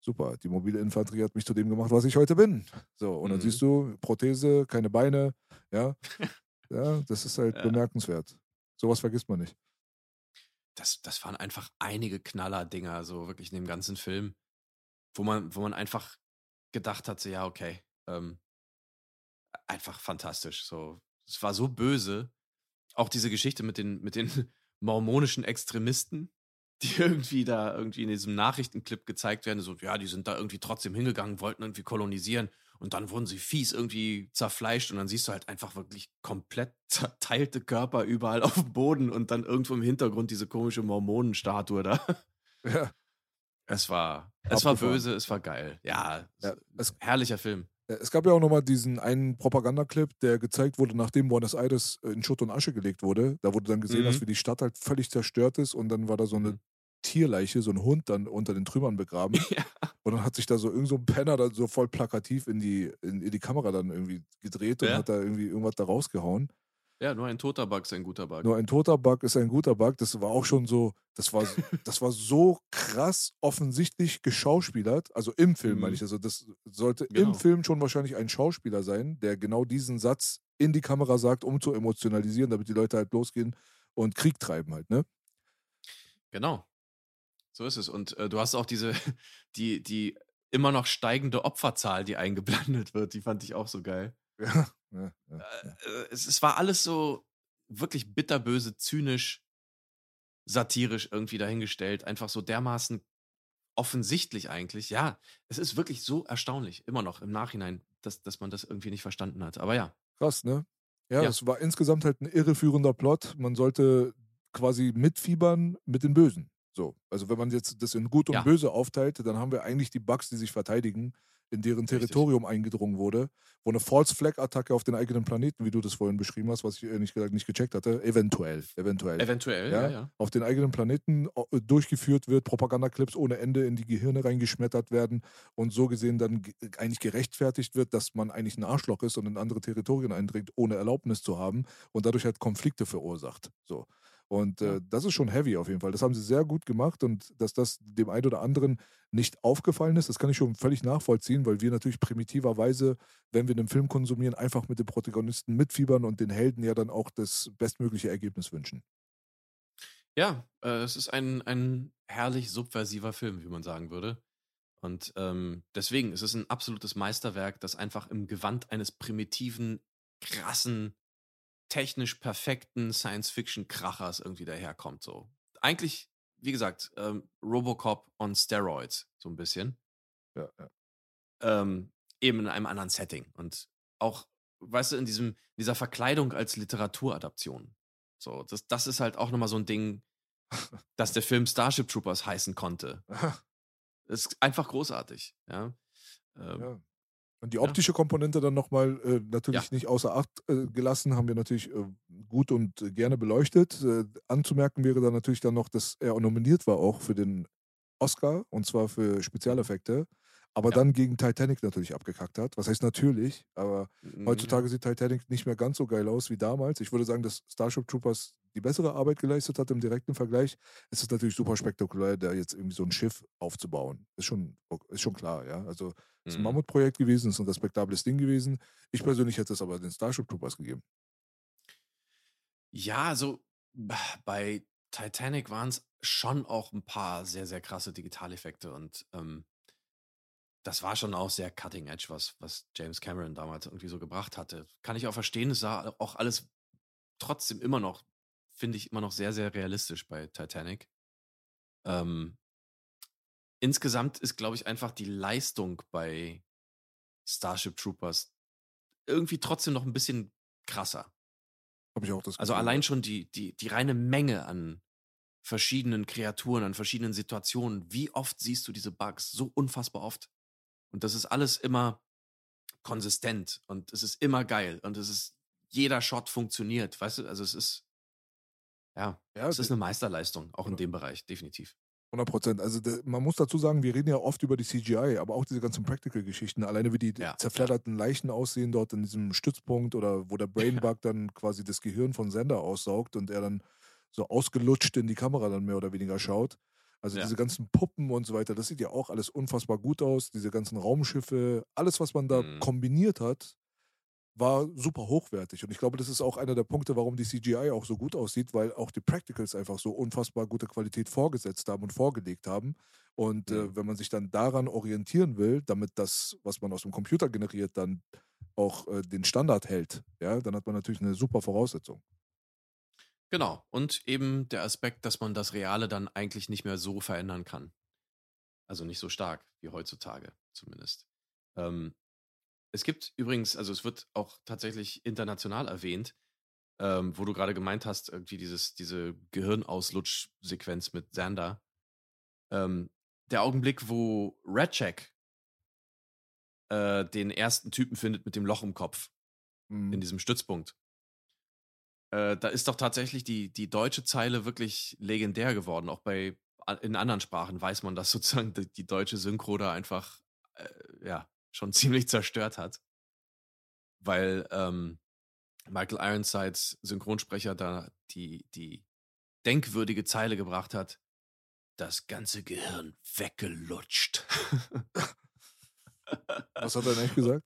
Super, die mobile Infanterie hat mich zu dem gemacht, was ich heute bin. So, und dann Mhm. siehst du, Prothese, keine Beine, ja. [laughs] Ja, das ist halt Ja. bemerkenswert. Sowas vergisst man nicht. das, das waren einfach einige Knaller-Dinger, so wirklich in dem ganzen Film, wo man, wo man einfach gedacht hat, so, ja, okay, ähm, einfach fantastisch. So, es war so böse. Auch diese Geschichte mit den, mit den [laughs] mormonischen Extremisten, [laughs] die irgendwie da irgendwie in diesem Nachrichtenclip gezeigt werden, so, ja, die sind da irgendwie trotzdem hingegangen, wollten irgendwie kolonisieren und dann wurden sie fies irgendwie zerfleischt und dann siehst du halt einfach wirklich komplett [laughs] zerteilte Körper überall auf dem Boden und dann irgendwo im Hintergrund diese komische Mormonenstatue da. Ja, Es war, es war böse, es war geil. Ja, Ja, es- herrlicher Film. Es gab ja auch nochmal diesen einen Propagandaclip, der gezeigt wurde, nachdem Buenos Aires in Schutt und Asche gelegt wurde. Da wurde dann gesehen, Mhm. dass wie die Stadt halt völlig zerstört ist und dann war da so eine Mhm. Tierleiche, so ein Hund dann unter den Trümmern begraben. [laughs] Ja. Und dann hat sich da so irgend so ein Penner dann so voll plakativ in die, in, in die Kamera dann irgendwie gedreht und Ja. hat da irgendwie irgendwas da rausgehauen. Ja, nur ein toter Bug ist ein guter Bug. Nur ein toter Bug ist ein guter Bug. Das war auch schon so, das war, [laughs] das war so krass offensichtlich geschauspielert. Also im Film, meine Mhm. ich. Also das sollte Genau. im Film schon wahrscheinlich ein Schauspieler sein, der genau diesen Satz in die Kamera sagt, um zu emotionalisieren, damit die Leute halt losgehen und Krieg treiben halt, ne? Genau. So ist es. Und äh, du hast auch diese, [laughs] die, die immer noch steigende Opferzahl, die eingeblendet wird, die fand ich auch so geil. Ja, ja, ja. Äh, es, es war alles so wirklich bitterböse, zynisch, satirisch irgendwie dahingestellt. Einfach so dermaßen offensichtlich eigentlich. Ja, es ist wirklich so erstaunlich, immer noch im Nachhinein, dass, dass man das irgendwie nicht verstanden hat. Aber ja. Krass, ne? Ja, Ja. es war insgesamt halt ein irreführender Plot. Man sollte quasi mitfiebern mit den Bösen. So, also wenn man jetzt das in Gut und Ja. Böse aufteilt, dann haben wir eigentlich die Bugs, die sich verteidigen, in deren Territorium eingedrungen wurde, wo eine False-Flag-Attacke auf den eigenen Planeten, wie du das vorhin beschrieben hast, was ich ehrlich gesagt nicht gecheckt hatte, eventuell, eventuell, Eventuell, Ja. ja, ja. auf den eigenen Planeten äh, durchgeführt wird, Propagandaclips ohne Ende in die Gehirne reingeschmettert werden und so gesehen dann ge- eigentlich gerechtfertigt wird, dass man eigentlich ein Arschloch ist und in andere Territorien eindringt, ohne Erlaubnis zu haben und dadurch halt Konflikte verursacht. So. Und äh, das ist schon heavy auf jeden Fall. Das haben sie sehr gut gemacht und dass das dem einen oder anderen nicht aufgefallen ist, das kann ich schon völlig nachvollziehen, weil wir natürlich primitiverweise, wenn wir einen Film konsumieren, einfach mit den Protagonisten mitfiebern und den Helden ja dann auch das bestmögliche Ergebnis wünschen. Ja, äh, es ist ein, ein herrlich subversiver Film, wie man sagen würde. Und ähm, deswegen ist es ein absolutes Meisterwerk, das einfach im Gewand eines primitiven, krassen, technisch perfekten Science-Fiction-Krachers irgendwie daherkommt. So. Eigentlich, wie gesagt, ähm, Robocop on Steroids, so ein bisschen. Ja, ja. Ähm, eben in einem anderen Setting. Und auch, weißt du, in diesem, dieser Verkleidung als Literaturadaption. So, das, das ist halt auch nochmal so ein Ding, dass der Film Starship Troopers heißen konnte. Das [laughs] ist einfach großartig, ja. Ähm, Ja. Und die optische Komponente dann nochmal äh, natürlich Ja. nicht außer Acht äh, gelassen, haben wir natürlich äh, gut und gerne beleuchtet. Äh, anzumerken wäre dann natürlich dann noch, dass er nominiert war auch für den Oscar und zwar für Spezialeffekte, aber Ja. dann gegen Titanic natürlich abgekackt hat. Was heißt natürlich, aber m- heutzutage sieht Titanic nicht mehr ganz so geil aus wie damals. Ich würde sagen, dass Starship Troopers die bessere Arbeit geleistet hat im direkten Vergleich. Es ist natürlich super spektakulär, da jetzt irgendwie so ein Schiff aufzubauen. Ist schon, ist schon klar, ja. Also ist ein Mhm. Mammutprojekt gewesen, ist ein respektables Ding gewesen. Ich persönlich hätte es aber den Starship Troopers gegeben. Ja, also bei Titanic waren es schon auch ein paar sehr, sehr krasse Digitaleffekte und ähm, das war schon auch sehr cutting edge, was, was James Cameron damals irgendwie so gebracht hatte. Kann ich auch verstehen, es sah auch alles trotzdem immer noch, finde ich, immer noch sehr, sehr realistisch bei Titanic. Ähm, insgesamt ist, glaube ich, einfach die Leistung bei Starship Troopers irgendwie trotzdem noch ein bisschen krasser. Habe ich auch das Also Gefühl, allein ja. schon die, die, die reine Menge an verschiedenen Kreaturen, an verschiedenen Situationen. Wie oft siehst du diese Bugs? So unfassbar oft. Und das ist alles immer konsistent und es ist immer geil und es ist, jeder Shot funktioniert. Weißt du, also es ist, ja, Ja, es ist eine Meisterleistung, auch in Oder- dem Bereich, definitiv. 100 Prozent. Also de, man muss dazu sagen, wir reden ja oft über die CGI, aber auch diese ganzen Practical-Geschichten. Alleine wie die Ja, zerfledderten Leichen aussehen dort in diesem Stützpunkt oder wo der [laughs] Brainbug dann quasi das Gehirn von Sender aussaugt und er dann so ausgelutscht in die Kamera dann mehr oder weniger schaut. Also Ja. diese ganzen Puppen und so weiter, das sieht ja auch alles unfassbar gut aus. Diese ganzen Raumschiffe, alles, was man da Mhm. kombiniert hat, war super hochwertig. Und ich glaube, das ist auch einer der Punkte, warum die CGI auch so gut aussieht, weil auch die Practicals einfach so unfassbar gute Qualität vorgesetzt haben und vorgelegt haben. Und äh, Mhm. wenn man sich dann daran orientieren will, damit das, was man aus dem Computer generiert, dann auch äh, den Standard hält, ja, dann hat man natürlich eine super Voraussetzung. Genau. Und eben der Aspekt, dass man das Reale dann eigentlich nicht mehr so verändern kann. Also nicht so stark wie heutzutage zumindest. Ähm, es gibt übrigens, also es wird auch tatsächlich international erwähnt, ähm, wo du gerade gemeint hast, irgendwie dieses, diese Gehirnauslutsch-Sequenz mit Xander. Ähm, der Augenblick, wo Ratchek äh, den ersten Typen findet mit dem Loch im Kopf Mhm. in diesem Stützpunkt. Äh, da ist doch tatsächlich die, die deutsche Zeile wirklich legendär geworden. Auch bei in anderen Sprachen weiß man, dass [laughs] sozusagen die, die deutsche Synchro da einfach äh, ja schon [laughs] ziemlich zerstört hat. Weil ähm, Michael Ironsides Synchronsprecher da die, die denkwürdige Zeile gebracht hat, das ganze Gehirn weggelutscht. Was hat er denn echt [laughs] gesagt?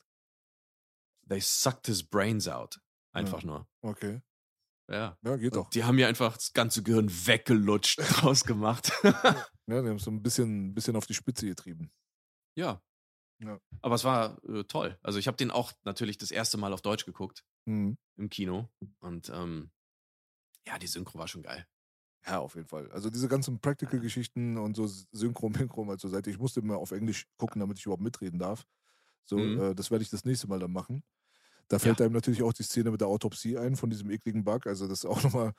They sucked his brains out. Einfach nur. Okay. Ja. Ja, geht doch. Die haben mir einfach das ganze Gehirn weggelutscht [laughs] draus gemacht. [laughs] Ja, die haben es so ein bisschen, bisschen auf die Spitze getrieben. ja. Ja. Aber es war äh, toll. Also ich habe den auch natürlich das erste Mal auf Deutsch geguckt Mhm. im Kino. Und ähm, ja, die Synchro war schon geil. Ja, auf jeden Fall. Also diese ganzen Practical-Geschichten und so Synchro, [laughs] Mikro mal zur Seite. Ich musste immer auf Englisch gucken, damit ich überhaupt mitreden darf. So, Mhm. äh, das werde ich das nächste Mal dann machen. Da fällt Ja. einem natürlich auch die Szene mit der Autopsie ein von diesem ekligen Bug. Also das ist auch [laughs] nochmal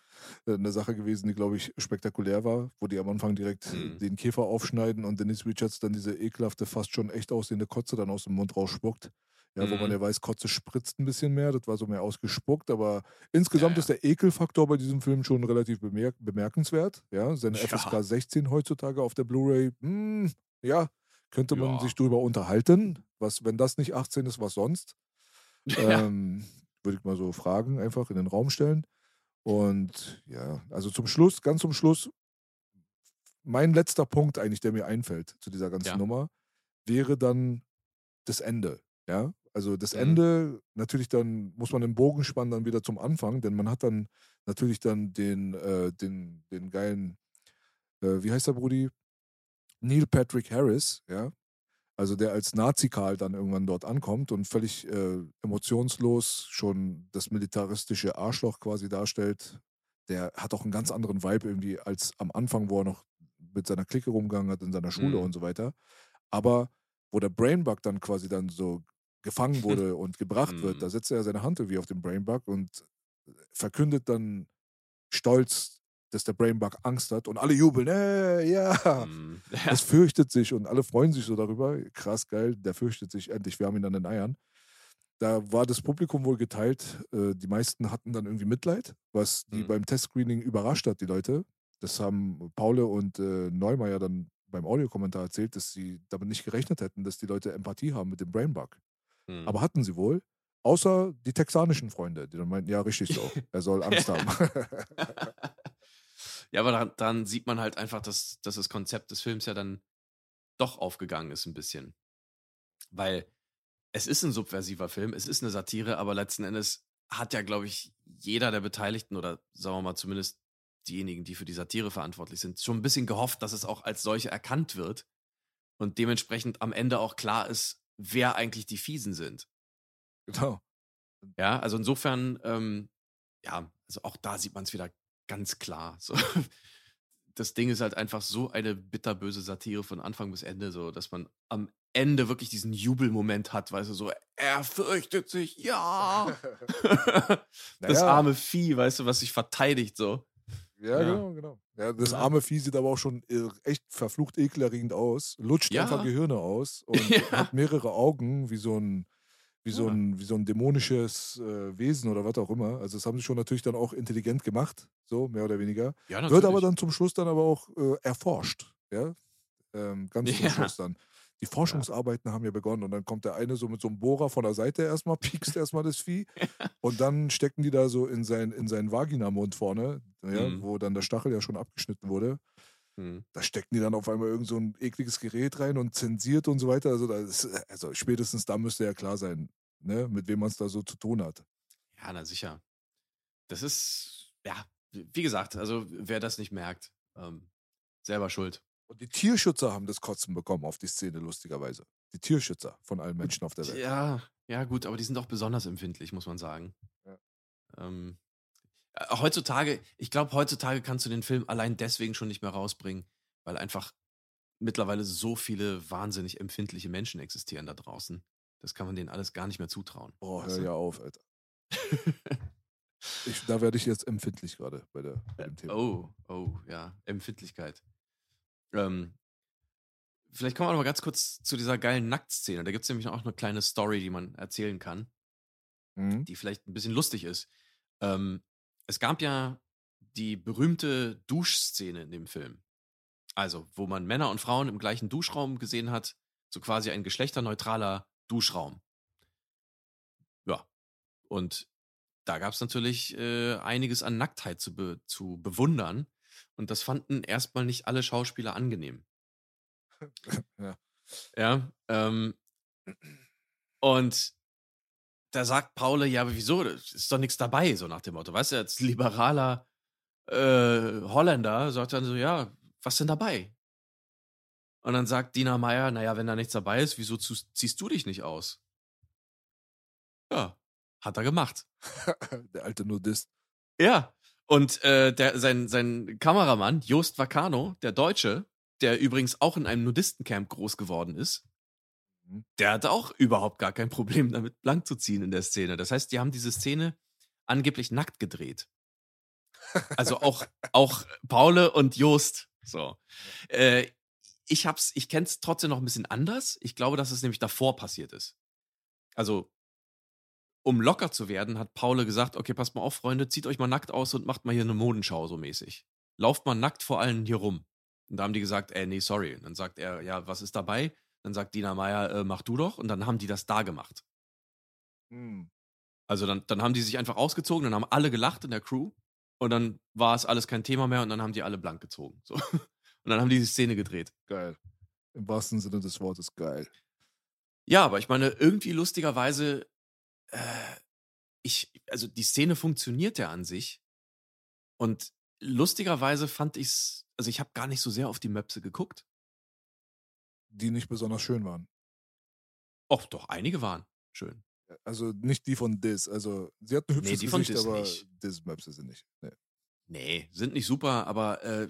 äh, eine Sache gewesen, die, glaube ich, spektakulär war, wo die am Anfang direkt Mhm. den Käfer aufschneiden und Dennis Richards dann diese ekelhafte, fast schon echt aussehende Kotze dann aus dem Mund rausspuckt. Ja, wo man Mhm. ja weiß, Kotze spritzt ein bisschen mehr, das war so mehr ausgespuckt, aber insgesamt Ja, ist der Ekelfaktor bei diesem Film schon relativ bemerk bemerkenswert. Ja, seine Ja. FSK 16 heutzutage auf der Blu-ray, hm, ja, könnte man Ja. sich drüber unterhalten. Was, wenn das nicht 18 ist, was sonst? [laughs] Ja. Ähm, würde ich mal so fragen, einfach in den Raum stellen. Und ja, also zum Schluss, ganz zum Schluss, mein letzter Punkt eigentlich, der mir einfällt zu dieser ganzen Ja. Nummer, wäre dann das Ende. Ja, also das Mhm. Ende, natürlich dann muss man den Bogen spannen dann wieder zum Anfang, denn man hat dann natürlich dann den, äh, den, den geilen, äh, wie heißt der Brudi? Neil Patrick Harris, ja, also der als Nazi-Karl dann irgendwann dort ankommt und völlig äh, emotionslos schon das militaristische Arschloch quasi darstellt. Der hat auch einen ganz anderen Vibe irgendwie als am Anfang, wo er noch mit seiner Clique rumgegangen hat in seiner Schule Mhm. und so weiter. Aber wo der Brainbug dann quasi dann so gefangen [laughs] wurde und gebracht wird, Mhm. da setzt er seine Hand irgendwie auf den Brainbug und verkündet dann stolz, dass der Brainbug Angst hat und alle jubeln, äh, ja. [laughs] Mm, Es fürchtet sich und alle freuen sich so darüber. Krass geil, der fürchtet sich endlich, wir haben ihn an den Eiern. Da war das Publikum wohl geteilt. Äh, Die meisten hatten dann irgendwie Mitleid, was die Mhm. beim Testscreening überrascht hat, die Leute. Das haben Paule und äh, Neumeier dann beim Audiokommentar erzählt, dass sie damit nicht gerechnet hätten, dass die Leute Empathie haben mit dem Brainbug. mm. Aber hatten sie wohl. Außer die texanischen Freunde, die dann meinten, ja, richtig so. Er soll Angst [laughs] haben. [laughs] ja, aber daran, daran sieht man halt einfach, dass, dass das Konzept des Films ja dann doch aufgegangen ist ein bisschen. Weil es ist ein subversiver Film, es ist eine Satire, aber letzten Endes hat ja, glaube ich, jeder der Beteiligten oder sagen wir mal zumindest diejenigen, die für die Satire verantwortlich sind, schon ein bisschen gehofft, dass es auch als solche erkannt wird und dementsprechend am Ende auch klar ist, wer eigentlich die Fiesen sind. genau. Ja, also insofern, ähm, ja, also auch da sieht man es wieder ganz klar. So. [laughs] Das Ding ist halt einfach so eine bitterböse Satire von Anfang bis Ende, so dass man am Ende wirklich diesen Jubelmoment hat, weißt du, so, er fürchtet sich, ja. [laughs] [laughs] das arme Vieh, weißt du, was sich verteidigt, so. Ja, Ja. genau, genau. Ja, das arme Vieh sieht aber auch schon äh, echt verflucht ekelerregend aus, lutscht Ja. einfach Gehirne aus und hat mehrere Augen, wie so ein, wie so Ja. ein, wie so ein dämonisches äh, Wesen oder was auch immer. Also das haben sie schon natürlich dann auch intelligent gemacht, so mehr oder weniger. Ja, Wird aber dann zum Schluss dann aber auch äh, erforscht, ja. Ähm, ganz [laughs] zum Ja. Schluss dann. Die Forschungsarbeiten haben ja begonnen und dann kommt der eine so mit so einem Bohrer von der Seite erstmal, [laughs] piekst erstmal das Vieh [laughs] und dann stecken die da so in, sein, in seinen Vaginamund vorne, ja, Mhm. wo dann der Stachel ja schon abgeschnitten wurde. Hm. Da stecken die dann auf einmal irgend so ein ekliges Gerät rein und zensiert und so weiter. Also, ist, also spätestens da müsste ja klar sein, ne, mit wem man es da so zu tun hat. Ja, na sicher. Das ist, ja, wie gesagt, also wer das nicht merkt, ähm, selber schuld. Und die Tierschützer haben das Kotzen bekommen auf die Szene, lustigerweise. Die Tierschützer von allen Menschen auf der Welt. Ja, ja, gut, aber die sind auch besonders empfindlich, muss man sagen. Ja. Ähm, äh, heutzutage, ich glaube, heutzutage kannst du den Film allein deswegen schon nicht mehr rausbringen, weil einfach mittlerweile so viele wahnsinnig empfindliche Menschen existieren da draußen. Das kann man denen alles gar nicht mehr zutrauen. Weißt hör ja auf, Alter. [laughs] Ich, da werde ich jetzt empfindlich gerade bei, der- bei dem Thema. Oh, oh, ja, Empfindlichkeit. Ähm, vielleicht kommen wir noch mal ganz kurz zu dieser geilen Nacktszene. Da gibt es nämlich auch eine kleine Story, die man erzählen kann. Mhm. die vielleicht ein bisschen lustig ist. Ähm, es gab ja die berühmte Duschszene in dem Film. Also, wo man Männer und Frauen im gleichen Duschraum gesehen hat, so quasi ein geschlechterneutraler Duschraum. Ja. Und da gab es natürlich äh, einiges an Nacktheit zu, be zu bewundern. Und das fanden erstmal nicht alle Schauspieler angenehm. [laughs] Ja. Ja. Ähm, und da sagt Paul, ja, aber wieso? Das ist doch nichts dabei, so nach dem Motto. Weißt du, als liberaler äh, Holländer sagt dann so, ja, was denn dabei? Und dann sagt Dina Meyer, naja, wenn da nichts dabei ist, wieso ziehst du dich nicht aus? Ja, hat er gemacht. [laughs] Der alte Nudist. Ja. Und äh, der, sein, sein Kameramann, Joost Vacano, der Deutsche, der übrigens auch in einem Nudistencamp groß geworden ist, Mhm. der hatte auch überhaupt gar kein Problem damit, blank zu ziehen in der Szene. Das heißt, die haben diese Szene angeblich nackt gedreht. Also auch, auch Paule und Joost. So. Äh, ich hab's, ich kenn's trotzdem noch ein bisschen anders. Ich glaube, dass es nämlich davor passiert ist. Also, um locker zu werden, hat Paule gesagt, okay, passt mal auf, Freunde, zieht euch mal nackt aus und macht mal hier eine Modenschau so mäßig. Lauft mal nackt vor allen hier rum. Und da haben die gesagt, ey, nee, sorry. Und dann sagt er, ja, was ist dabei? Dann sagt Dina Meyer, äh, mach du doch. Und dann haben die das da gemacht. Hm. Also dann, dann haben die sich einfach ausgezogen, dann haben alle gelacht in der Crew. Und dann war es alles kein Thema mehr und dann haben die alle blank gezogen. So. [laughs] Und dann haben die die Szene gedreht. Geil. Im wahrsten Sinne des Wortes geil. Ja, aber ich meine, irgendwie lustigerweise, äh, ich, also die Szene funktioniert ja an sich. Und lustigerweise fand ich's, also ich habe gar nicht so sehr auf die Möpse geguckt. Die nicht besonders schön waren. Och, doch, einige waren schön. Also nicht die von Diz. Also sie hat ein Nee, hübsches die von Gesicht, Diz aber nicht. Diz Möpse sind nicht. Nee. Nee, sind nicht super, aber äh,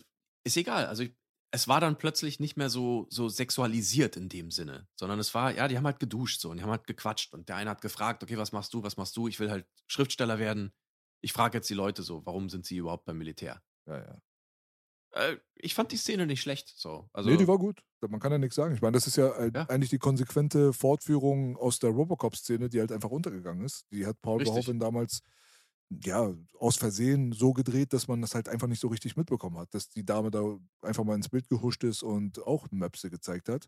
ist egal. Also ich, es war dann plötzlich nicht mehr so, so sexualisiert in dem Sinne, sondern es war, ja, die haben halt geduscht so und die haben halt gequatscht und der eine hat gefragt, okay, was machst du, was machst du? Ich will halt Schriftsteller werden. Ich frage jetzt die Leute so, warum sind sie überhaupt beim Militär? Ja, ja. Äh, ich fand die Szene nicht schlecht. So. Also, nee, die war gut. Man kann ja nichts sagen. Ich meine, das ist ja, Ja. eigentlich die konsequente Fortführung aus der Robocop-Szene, die halt einfach untergegangen ist. Die hat Paul Richtig. Verhoeven damals ja, aus Versehen so gedreht, dass man das halt einfach nicht so richtig mitbekommen hat, dass die Dame da einfach mal ins Bild gehuscht ist und auch Möpse gezeigt hat.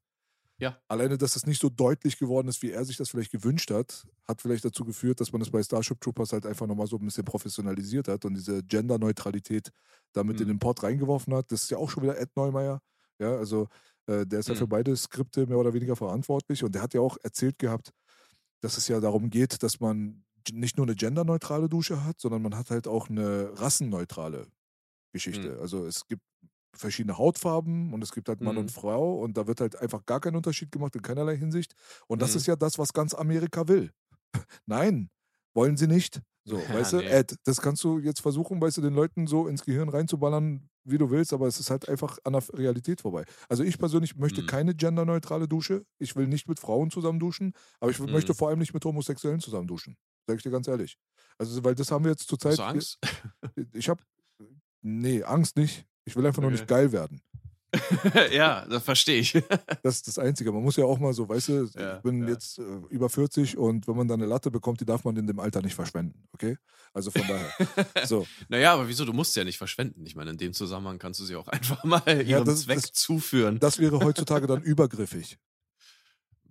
Ja. Alleine, dass es nicht so deutlich geworden ist, wie er sich das vielleicht gewünscht hat, hat vielleicht dazu geführt, dass man das bei Starship Troopers halt einfach nochmal so ein bisschen professionalisiert hat und diese Genderneutralität damit in Mhm. den Port reingeworfen hat. Das ist ja auch schon wieder Ed Neumeier. Ja, also äh, der ist ja für Mhm. beide Skripte mehr oder weniger verantwortlich und der hat ja auch erzählt gehabt, dass es ja darum geht, dass man nicht nur eine genderneutrale Dusche hat, sondern man hat halt auch eine rassenneutrale Geschichte. Mhm. Also es gibt verschiedene Hautfarben und es gibt halt Mann Mhm. und Frau und da wird halt einfach gar kein Unterschied gemacht in keinerlei Hinsicht. Und das Mhm. ist ja das, was ganz Amerika will. [laughs] Nein, wollen sie nicht. So, [laughs] Ja, weißt du, nee. Ed, das kannst du jetzt versuchen, weißt du, den Leuten so ins Gehirn reinzuballern, wie du willst, aber es ist halt einfach an der Realität vorbei. Also ich persönlich möchte Mhm. keine genderneutrale Dusche. Ich will nicht mit Frauen zusammen duschen, aber ich möchte vor allem nicht mit Homosexuellen zusammen duschen. Sag ich dir ganz ehrlich. Also, weil das haben wir jetzt zurzeit. Hast du Angst? [laughs] Ich habe. Nee, Angst nicht. Ich will einfach nur nicht Okay. geil werden. [laughs] ja, das verstehe ich. [laughs] Das ist das Einzige. Man muss ja auch mal so, weißt du, Ja, ich bin ja. jetzt äh, über 40 und wenn man dann eine Latte bekommt, die darf man in dem Alter nicht verschwenden, okay? Also von daher. So. naja, aber wieso? Du musst sie ja nicht verschwenden. Ich meine, in dem Zusammenhang kannst du sie auch einfach mal ihrem das- Zweck das- zuführen. Das wäre heutzutage dann übergriffig.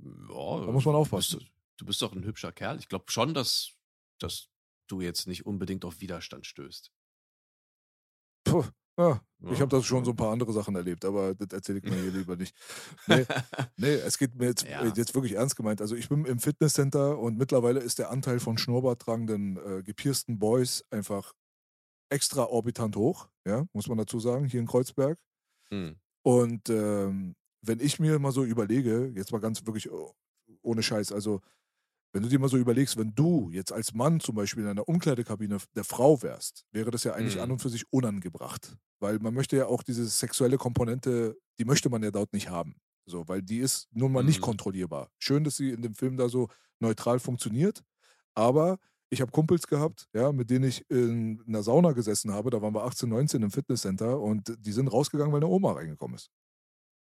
Ja, Da muss man aufpassen. Du bist doch ein hübscher Kerl. Ich glaube schon, dass, dass du jetzt nicht unbedingt auf Widerstand stößt. Puh, ja, Ja, ich habe das schon so ein paar andere Sachen erlebt, aber das erzähle ich mir hier lieber nicht. Nee, [laughs] nee, es geht mir jetzt, Ja. jetzt wirklich ernst gemeint. Also ich bin im Fitnesscenter und mittlerweile ist der Anteil von schnurrbarttragenden, äh, gepiersten Boys einfach extraorbitant hoch, ja, muss man dazu sagen, hier in Kreuzberg. Hm. Und ähm, wenn ich mir mal so überlege, jetzt mal ganz wirklich oh, ohne Scheiß, also wenn du dir mal so überlegst, wenn du jetzt als Mann zum Beispiel in einer Umkleidekabine der Frau wärst, wäre das ja eigentlich Mhm. an und für sich unangebracht. Weil man möchte ja auch diese sexuelle Komponente, die möchte man ja dort nicht haben. So, weil die ist nun mal nicht Mhm. kontrollierbar. Schön, dass sie in dem Film da so neutral funktioniert, aber ich habe Kumpels gehabt, ja, mit denen ich in einer Sauna gesessen habe, da waren wir 18, 19 im Fitnesscenter und die sind rausgegangen, weil eine Oma reingekommen ist.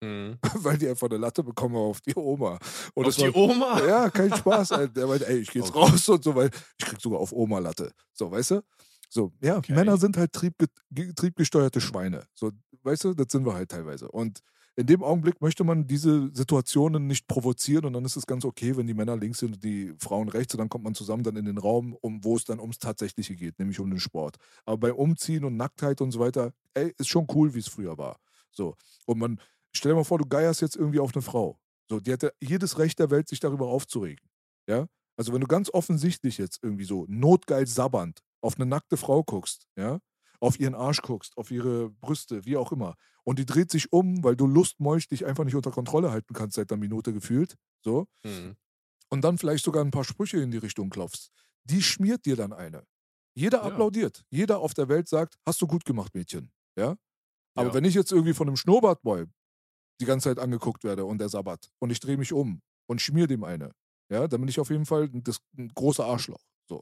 Hm. [laughs] weil die einfach eine Latte bekommen auf die Oma. Und Auf die war, Oma? [laughs] Ja, kein Spaß. Ey. Der meinte, ey, ich geh jetzt Okay. raus und so, weil ich krieg sogar auf Oma Latte. So, weißt du? So, ja, Okay. Männer sind halt triebge ge- triebgesteuerte Schweine. So, weißt du, das sind wir halt teilweise. Und in dem Augenblick möchte man diese Situationen nicht provozieren und dann ist es ganz okay, wenn die Männer links sind und die Frauen rechts und dann kommt man zusammen dann in den Raum, um, wo es dann ums Tatsächliche geht, nämlich um den Sport. Aber beim Umziehen und Nacktheit und so weiter, ey, ist schon cool, wie es früher war. So. Und man, stell dir mal vor, du geierst jetzt irgendwie auf eine Frau. So, die hat ja jedes Recht der Welt, sich darüber aufzuregen. Ja? Also, wenn du ganz offensichtlich jetzt irgendwie so notgeil sabbernd auf eine nackte Frau guckst, ja, auf ihren Arsch guckst, auf ihre Brüste, wie auch immer, und die dreht sich um, weil du lustmolch dich einfach nicht unter Kontrolle halten kannst seit einer Minute gefühlt, so, Hm. und dann vielleicht sogar ein paar Sprüche in die Richtung klopfst, die schmiert dir dann eine. Jeder Ja. applaudiert. Jeder auf der Welt sagt, hast du gut gemacht, Mädchen. Ja? Aber Ja. wenn ich jetzt irgendwie von einem Schnurrbartboy die ganze Zeit angeguckt werde und der Sabbat und ich drehe mich um und schmier dem eine, ja, dann bin ich auf jeden Fall das, ein großer Arschloch. So.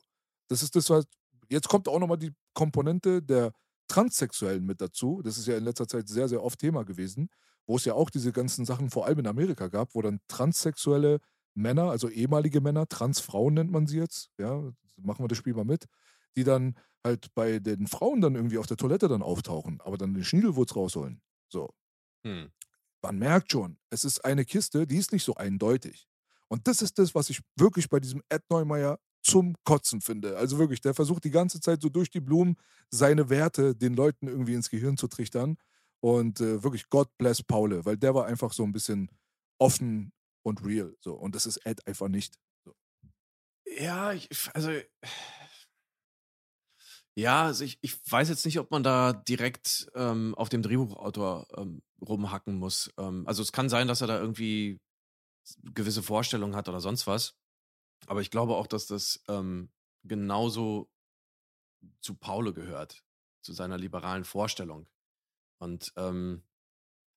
Das ist das, was. Jetzt kommt auch nochmal die Komponente der Transsexuellen mit dazu. Das ist ja in letzter Zeit sehr, sehr oft Thema gewesen, wo es ja auch diese ganzen Sachen vor allem in Amerika gab, wo dann transsexuelle Männer, also ehemalige Männer, Transfrauen nennt man sie jetzt, ja, machen wir das Spiel mal mit, die dann halt bei den Frauen dann irgendwie auf der Toilette dann auftauchen, aber dann den Schniedelwurz rausholen. So. Hm. Man merkt schon, es ist eine Kiste, die ist nicht so eindeutig. Und das ist das, was ich wirklich bei diesem Ed Neumeier zum Kotzen finde. Also wirklich, der versucht die ganze Zeit so durch die Blumen seine Werte den Leuten irgendwie ins Gehirn zu trichtern. Und äh, wirklich, God bless Paule, weil der war einfach so ein bisschen offen und real. So. Und das ist Ed einfach nicht. So. Ja, ich, also. Ja, also ich, ich weiß jetzt nicht, ob man da direkt ähm, auf dem Drehbuchautor ähm, rumhacken muss. Ähm, also es kann sein, dass er da irgendwie gewisse Vorstellungen hat oder sonst was. Aber ich glaube auch, dass das ähm, genauso zu Paule gehört, zu seiner liberalen Vorstellung. Und ähm,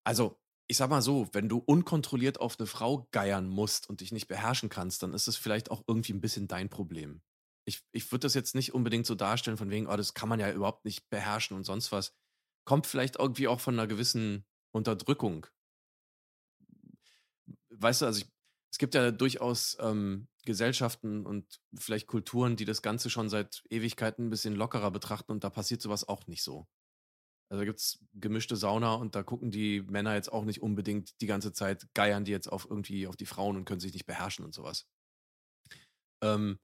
also, ich sag mal so, wenn du unkontrolliert auf eine Frau geiern musst und dich nicht beherrschen kannst, dann ist es vielleicht auch irgendwie ein bisschen dein Problem. Ich, ich würde das jetzt nicht unbedingt so darstellen, von wegen, oh, das kann man ja überhaupt nicht beherrschen und sonst was. Kommt vielleicht irgendwie auch von einer gewissen Unterdrückung. Weißt du, also ich, es gibt ja durchaus ähm, Gesellschaften und vielleicht Kulturen, die das Ganze schon seit Ewigkeiten ein bisschen lockerer betrachten und da passiert sowas auch nicht so. Also da gibt es gemischte Sauna und da gucken die Männer jetzt auch nicht unbedingt die ganze Zeit, geiern die jetzt auf irgendwie auf die Frauen und können sich nicht beherrschen und sowas. Ähm,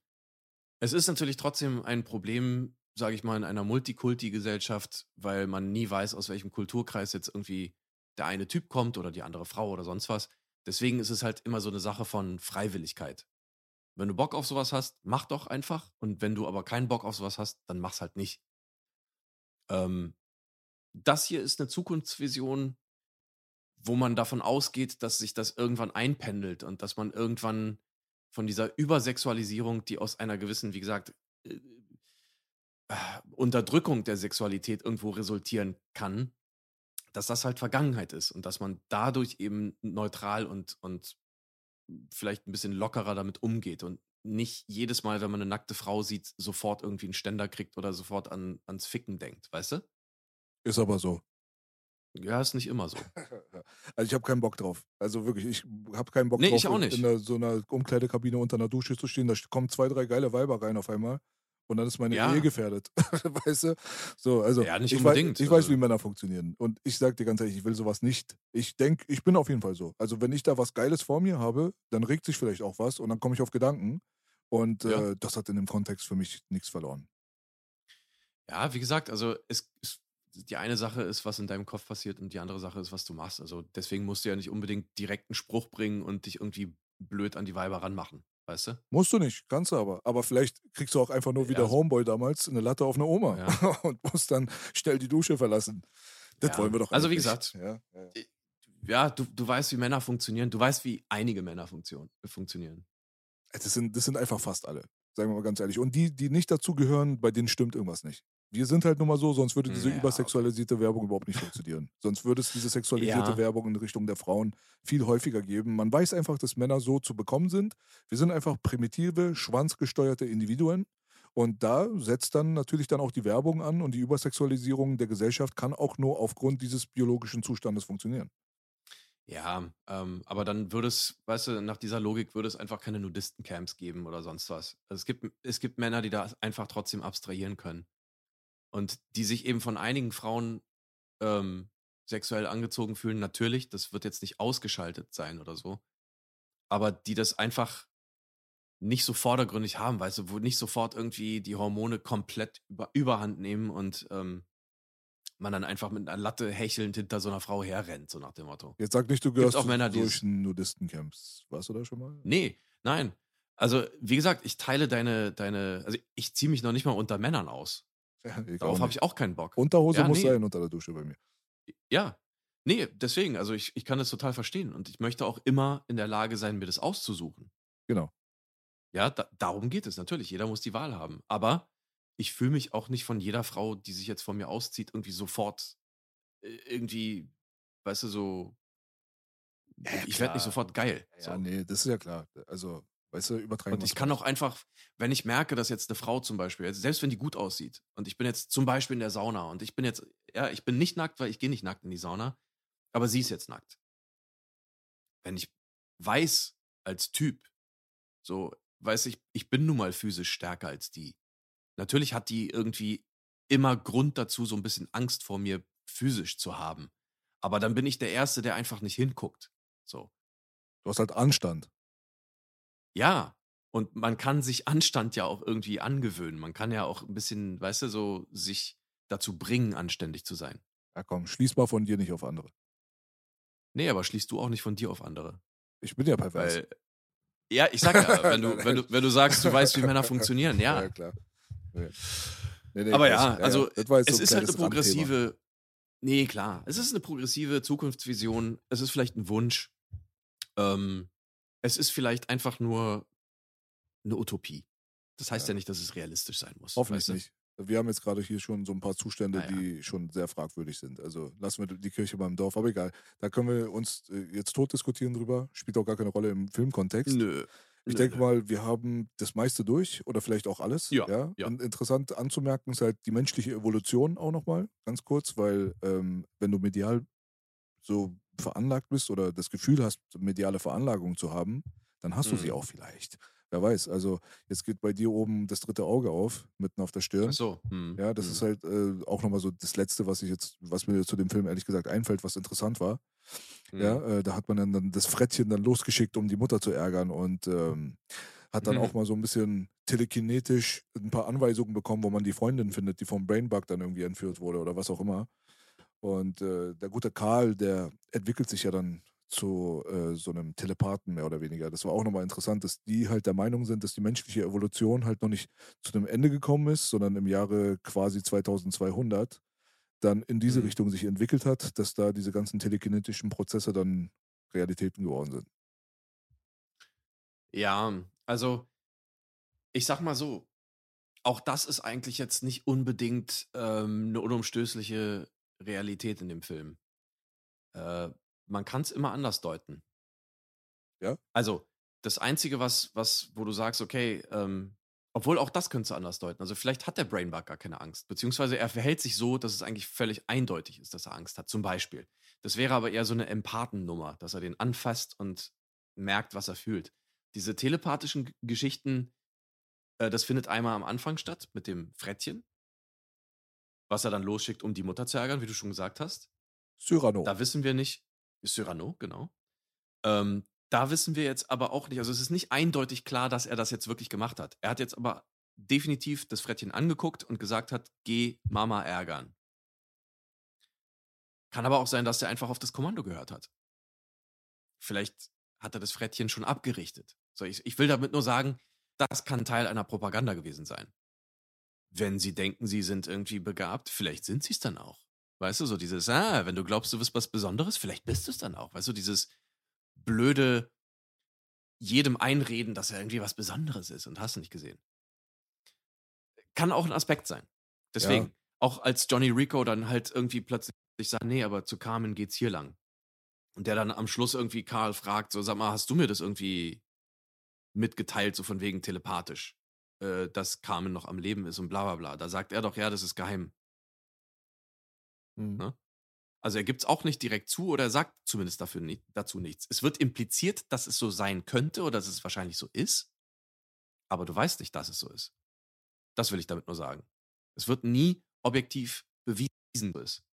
es ist natürlich trotzdem ein Problem, sage ich mal, in einer Multikulti-Gesellschaft, weil man nie weiß, aus welchem Kulturkreis jetzt irgendwie der eine Typ kommt oder die andere Frau oder sonst was. Deswegen ist es halt immer so eine Sache von Freiwilligkeit. Wenn du Bock auf sowas hast, mach doch einfach. Und wenn du aber keinen Bock auf sowas hast, dann mach's halt nicht. Ähm, das hier ist eine Zukunftsvision, wo man davon ausgeht, dass sich das irgendwann einpendelt und dass man irgendwann von dieser Übersexualisierung, die aus einer gewissen, wie gesagt, äh, Unterdrückung der Sexualität irgendwo resultieren kann, dass das halt Vergangenheit ist und dass man dadurch eben neutral und, und vielleicht ein bisschen lockerer damit umgeht und nicht jedes Mal, wenn man eine nackte Frau sieht, sofort irgendwie einen Ständer kriegt oder sofort an, ans Ficken denkt, weißt du? Ist aber so. Ja, ist nicht immer so. [laughs] Also ich habe keinen Bock drauf. Also wirklich, ich habe keinen Bock Nee, drauf, ich auch in- nicht. in der, so einer Umkleidekabine unter einer Dusche zu stehen. Da kommen zwei, drei geile Weiber rein auf einmal. Und dann ist meine Ja. Ehe gefährdet. [laughs] weißt du? So, also Ja, nicht ich, unbedingt. Weiß, ich weiß, Also- wie Männer funktionieren. Und ich sag dir ganz ehrlich, ich will sowas nicht. Ich denke, ich bin auf jeden Fall so. Also wenn ich da was Geiles vor mir habe, dann regt sich vielleicht auch was und dann komme ich auf Gedanken. Und Ja. äh, das hat in dem Kontext für mich nichts verloren. Ja, wie gesagt, also es, es, die eine Sache ist, was in deinem Kopf passiert und die andere Sache ist, was du machst. Also deswegen musst du ja nicht unbedingt direkt einen Spruch bringen und dich irgendwie blöd an die Weiber ranmachen, weißt du? Musst du nicht, kannst du aber. Aber vielleicht kriegst du auch einfach nur wie Ja, der so- Homeboy damals eine Latte auf eine Oma Ja. [laughs] und musst dann schnell die Dusche verlassen. Das Ja. wollen wir doch Also, wie gesagt, ja, ja. Ja, du, du weißt, wie Männer funktionieren. Du weißt, wie einige Männer funktion funktionieren. Das, sind, das sind einfach fast alle, sagen wir mal ganz ehrlich. Und die, die nicht dazugehören, bei denen stimmt irgendwas nicht. Wir sind halt nun mal so, sonst würde diese Ja, übersexualisierte Werbung überhaupt nicht funktionieren. sonst würde es diese sexualisierte Ja. Werbung in Richtung der Frauen viel häufiger geben. Man weiß einfach, dass Männer so zu bekommen sind. Wir sind einfach primitive, schwanzgesteuerte Individuen. Und da setzt dann natürlich dann auch die Werbung an und die Übersexualisierung der Gesellschaft kann auch nur aufgrund dieses biologischen Zustandes funktionieren. Ja, ähm, aber dann würde es, weißt du, nach dieser Logik würde es einfach keine Nudistencamps geben oder sonst was. Also es gibt, es gibt Männer, die da einfach trotzdem abstrahieren können. Und die sich eben von einigen Frauen ähm, sexuell angezogen fühlen, natürlich, das wird jetzt nicht ausgeschaltet sein oder so. Aber die das einfach nicht so vordergründig haben, weißt du, wo nicht sofort irgendwie die Hormone komplett über, überhand nehmen und ähm, man dann einfach mit einer Latte hechelnd hinter so einer Frau herrennt, so nach dem Motto. Jetzt sag nicht, du gehörst auch Männer, die durch es- Nudistencamps. Warst du da schon mal? Nee, nein. Also, wie gesagt, ich teile deine, deine, also ich ziehe mich noch nicht mal unter Männern aus. Ja, Darauf habe ich auch keinen Bock. Unterhose Ja, muss nee. sein unter der Dusche bei mir. Ja. Nee, deswegen, also ich, ich kann das total verstehen. Und ich möchte auch immer in der Lage sein, mir das auszusuchen. Genau. Ja, da, darum geht es natürlich. Jeder muss die Wahl haben. Aber ich fühle mich auch nicht von jeder Frau, die sich jetzt von mir auszieht, irgendwie sofort äh, irgendwie, weißt du, so. Ja, ich werde nicht sofort geil. Ja, so. nee, das ist ja klar. Also, weißt du, übertreiben Und ich kann auch einfach, wenn ich merke, dass jetzt eine Frau zum Beispiel, also selbst wenn die gut aussieht und ich bin jetzt zum Beispiel in der Sauna und ich bin jetzt, ja, ich bin nicht nackt, weil ich gehe nicht nackt in die Sauna, aber sie ist jetzt nackt. Wenn ich weiß als Typ, so, weiß ich, ich bin nun mal physisch stärker als die. Natürlich hat die irgendwie immer Grund dazu, so ein bisschen Angst vor mir physisch zu haben. Aber dann bin ich der Erste, der einfach nicht hinguckt. So. Du hast halt Anstand. Ja, und man kann sich Anstand ja auch irgendwie angewöhnen. Man kann ja auch ein bisschen, weißt du, so sich dazu bringen, anständig zu sein. Ja, komm, schließ mal von dir nicht auf andere. Nee, aber schließt du auch nicht von dir auf andere. Ich bin ja pervers. Weil, ja, ich sag ja, wenn du, wenn du, wenn du sagst, du weißt, wie [laughs] Männer funktionieren, ja. ja klar. Nee. Nee, nee, Aber ja, also jetzt es so ist halt eine Randthema. progressive, nee, klar, es ist eine progressive Zukunftsvision, es ist vielleicht ein Wunsch, ähm, es ist vielleicht einfach nur eine Utopie. Das heißt ja, Ja. nicht, dass es realistisch sein muss. Hoffentlich weißt du? nicht. Wir haben jetzt gerade hier schon so ein paar Zustände, Naja. die schon sehr fragwürdig sind. Also lassen wir die Kirche beim Dorf. Aber egal. Da können wir uns äh, jetzt tot diskutieren drüber. Spielt auch gar keine Rolle im Filmkontext. Nö. Ich denke mal, wir haben das meiste durch oder vielleicht auch alles. Ja, ja. Und interessant anzumerken ist halt die menschliche Evolution auch nochmal, ganz kurz, weil ähm, wenn du medial so veranlagt bist oder das Gefühl hast, mediale Veranlagung zu haben, dann hast du sie Mhm. auch vielleicht. Wer weiß, also jetzt geht bei dir oben das dritte Auge auf, mitten auf der Stirn. Ach so. Hm. Ja, das hm. ist halt äh, auch nochmal so das Letzte, was ich jetzt, was mir zu dem Film ehrlich gesagt einfällt, was interessant war. Ja, äh, da hat man dann, dann das Frettchen dann losgeschickt, um die Mutter zu ärgern und ähm, hat dann Mhm. auch mal so ein bisschen telekinetisch ein paar Anweisungen bekommen, wo man die Freundin findet, die vom Brainbug dann irgendwie entführt wurde oder was auch immer. Und äh, der gute Karl, der entwickelt sich ja dann zu äh, so einem Telepathen mehr oder weniger. Das war auch nochmal interessant, dass die halt der Meinung sind, dass die menschliche Evolution halt noch nicht zu einem Ende gekommen ist, sondern im Jahre quasi 2200 dann in diese Mhm. Richtung sich entwickelt hat, dass da diese ganzen telekinetischen Prozesse dann Realitäten geworden sind. Ja, also ich sag mal so, auch das ist eigentlich jetzt nicht unbedingt ähm, eine unumstößliche Realität in dem Film. Äh, man kann es immer anders deuten. Ja? Also, das Einzige, was, was, wo du sagst, okay, ähm, obwohl auch das könntest du anders deuten. Also vielleicht hat der Brainbug gar keine Angst. Beziehungsweise er verhält sich so, dass es eigentlich völlig eindeutig ist, dass er Angst hat. Zum Beispiel. Das wäre aber eher so eine Empathennummer, dass er den anfasst und merkt, was er fühlt. Diese telepathischen G- Geschichten, äh, das findet einmal am Anfang statt mit dem Frettchen, was er dann losschickt, um die Mutter zu ärgern, wie du schon gesagt hast. Cyrano. Da wissen wir nicht, Cyrano, genau. Ähm, da wissen wir jetzt aber auch nicht, also es ist nicht eindeutig klar, dass er das jetzt wirklich gemacht hat. Er hat jetzt aber definitiv das Frettchen angeguckt und gesagt hat, geh Mama ärgern. Kann aber auch sein, dass er einfach auf das Kommando gehört hat. Vielleicht hat er das Frettchen schon abgerichtet. So, ich, ich will damit nur sagen, das kann Teil einer Propaganda gewesen sein. Wenn sie denken, sie sind irgendwie begabt, vielleicht sind sie es dann auch. Weißt du, so dieses, ah, wenn du glaubst, du bist was Besonderes, vielleicht bist du es dann auch. Weißt du, dieses blöde jedem einreden, dass er irgendwie was Besonderes ist und hast du nicht gesehen. Kann auch ein Aspekt sein. Deswegen, Ja. auch als Johnny Rico dann halt irgendwie plötzlich sagt, nee, aber zu Carmen geht's hier lang. Und der dann am Schluss irgendwie Karl fragt, so, sag mal, hast du mir das irgendwie mitgeteilt, so von wegen telepathisch, äh, dass Carmen noch am Leben ist und bla bla bla. Da sagt er doch, ja, das ist geheim. Mhm. Ne? Also er gibt es auch nicht direkt zu oder er sagt zumindest dafür nicht, dazu nichts. Es wird impliziert, dass es so sein könnte oder dass es wahrscheinlich so ist, aber du weißt nicht, dass es so ist. Das will ich damit nur sagen. Es wird nie objektiv bewiesen, so ist.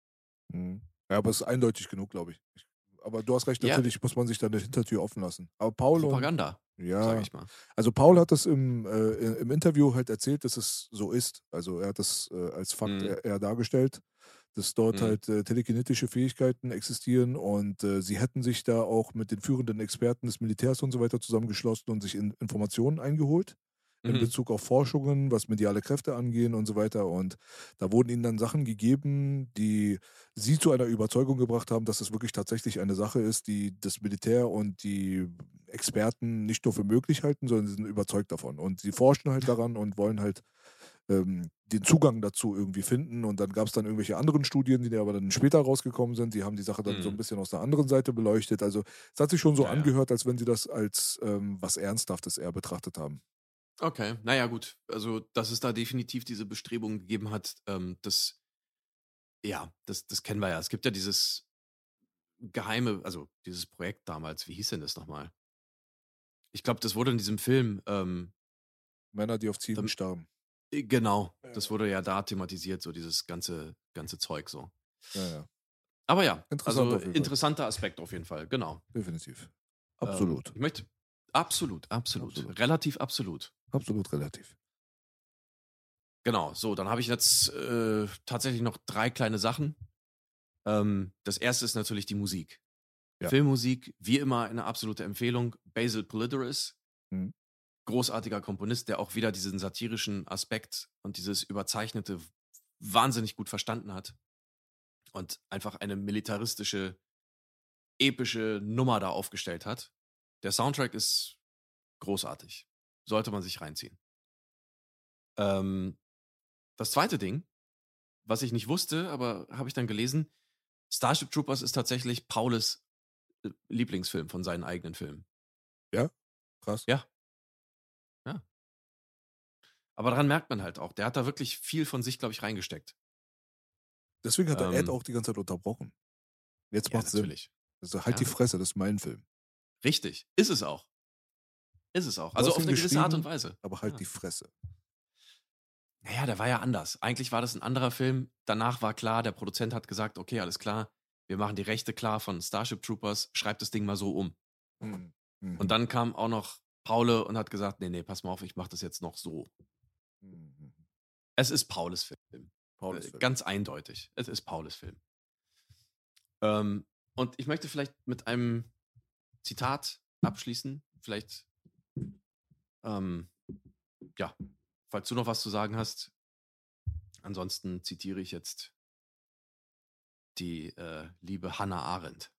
Mhm. Ja, aber es ist eindeutig genug, glaube ich. ich. Aber du hast recht, Ja. natürlich muss man sich da eine Hintertür offen lassen. Aber Paul und, Propaganda, ja, sage ich mal. also Paul hat das im, äh, im Interview halt erzählt, dass es so ist. Also er hat das äh, als Fakt Mhm. eher, eher dargestellt, dass dort Mhm. halt äh, telekinetische Fähigkeiten existieren und äh, sie hätten sich da auch mit den führenden Experten des Militärs und so weiter zusammengeschlossen und sich in Informationen eingeholt in Mhm. Bezug auf Forschungen, was mediale Kräfte angehen und so weiter. Und da wurden ihnen dann Sachen gegeben, die sie zu einer Überzeugung gebracht haben, dass es wirklich tatsächlich eine Sache ist, die das Militär und die Experten nicht nur für möglich halten, sondern sie sind überzeugt davon. Und sie forschen halt daran und wollen halt ähm, den Zugang dazu irgendwie finden. Und dann gab es dann irgendwelche anderen Studien, die aber dann später rausgekommen sind. Die haben die Sache dann so ein Mhm. bisschen aus der anderen Seite beleuchtet. Also es hat sich schon so ja. angehört, als wenn sie das als ähm, was Ernsthaftes eher betrachtet haben. Okay, naja, gut. Also, dass es da definitiv diese Bestrebungen gegeben hat, ähm, das, ja, das, das kennen wir ja. Es gibt ja dieses geheime, also dieses Projekt damals, wie hieß denn das nochmal? Ich glaube, das wurde in diesem Film, ähm, Männer, die auf Zielen Damit- starben. äh, genau, Ja. das wurde ja da thematisiert, so dieses ganze, ganze Zeug so. Ja, ja, Aber ja, Interessant also interessanter Aspekt auf jeden Fall, genau. definitiv. Ähm, Absolut. ich möchte, absolut, absolut, Absolut. relativ absolut. Absolut relativ. Genau, so, dann habe ich jetzt äh, tatsächlich noch drei kleine Sachen. Ähm, das erste ist natürlich die Musik. Ja. Filmmusik, wie immer eine absolute Empfehlung. Basil Polidoris, Mhm. großartiger Komponist, der auch wieder diesen satirischen Aspekt und dieses Überzeichnete wahnsinnig gut verstanden hat. Und einfach eine militaristische, epische Nummer da aufgestellt hat. Der Soundtrack ist großartig. Sollte man sich reinziehen. Ähm, das zweite Ding, was ich nicht wusste, aber habe ich dann gelesen, Starship Troopers ist tatsächlich Paules äh, Lieblingsfilm von seinen eigenen Filmen. Krass. Ja. Ja. Aber daran merkt man halt auch, der hat da wirklich viel von sich, glaube ich, reingesteckt. Deswegen hat er Ed Ähm, auch die ganze Zeit unterbrochen. Jetzt Ja, macht Sinn. natürlich. Also halt Ja. die Fresse, das ist mein Film. Richtig. Ist es auch. Ist es auch. Also auf eine gewisse Art und Weise. Aber halt Ja. die Fresse. Naja, der war ja anders. Eigentlich war das ein anderer Film. Danach war klar, der Produzent hat gesagt, okay, alles klar, wir machen die Rechte klar von Starship Troopers, schreibt das Ding mal so um. Mhm. Mhm. Und dann kam auch noch Paule und hat gesagt, nee, nee, pass mal auf, ich mache das jetzt noch so. Mhm. Es ist Paules Film. Paulus Film. Ganz eindeutig. Es ist Paules Film. Ähm, und ich möchte vielleicht mit einem Zitat abschließen. Vielleicht, ähm, ja, falls du noch was zu sagen hast. Ansonsten zitiere ich jetzt die äh, liebe Hannah Arendt.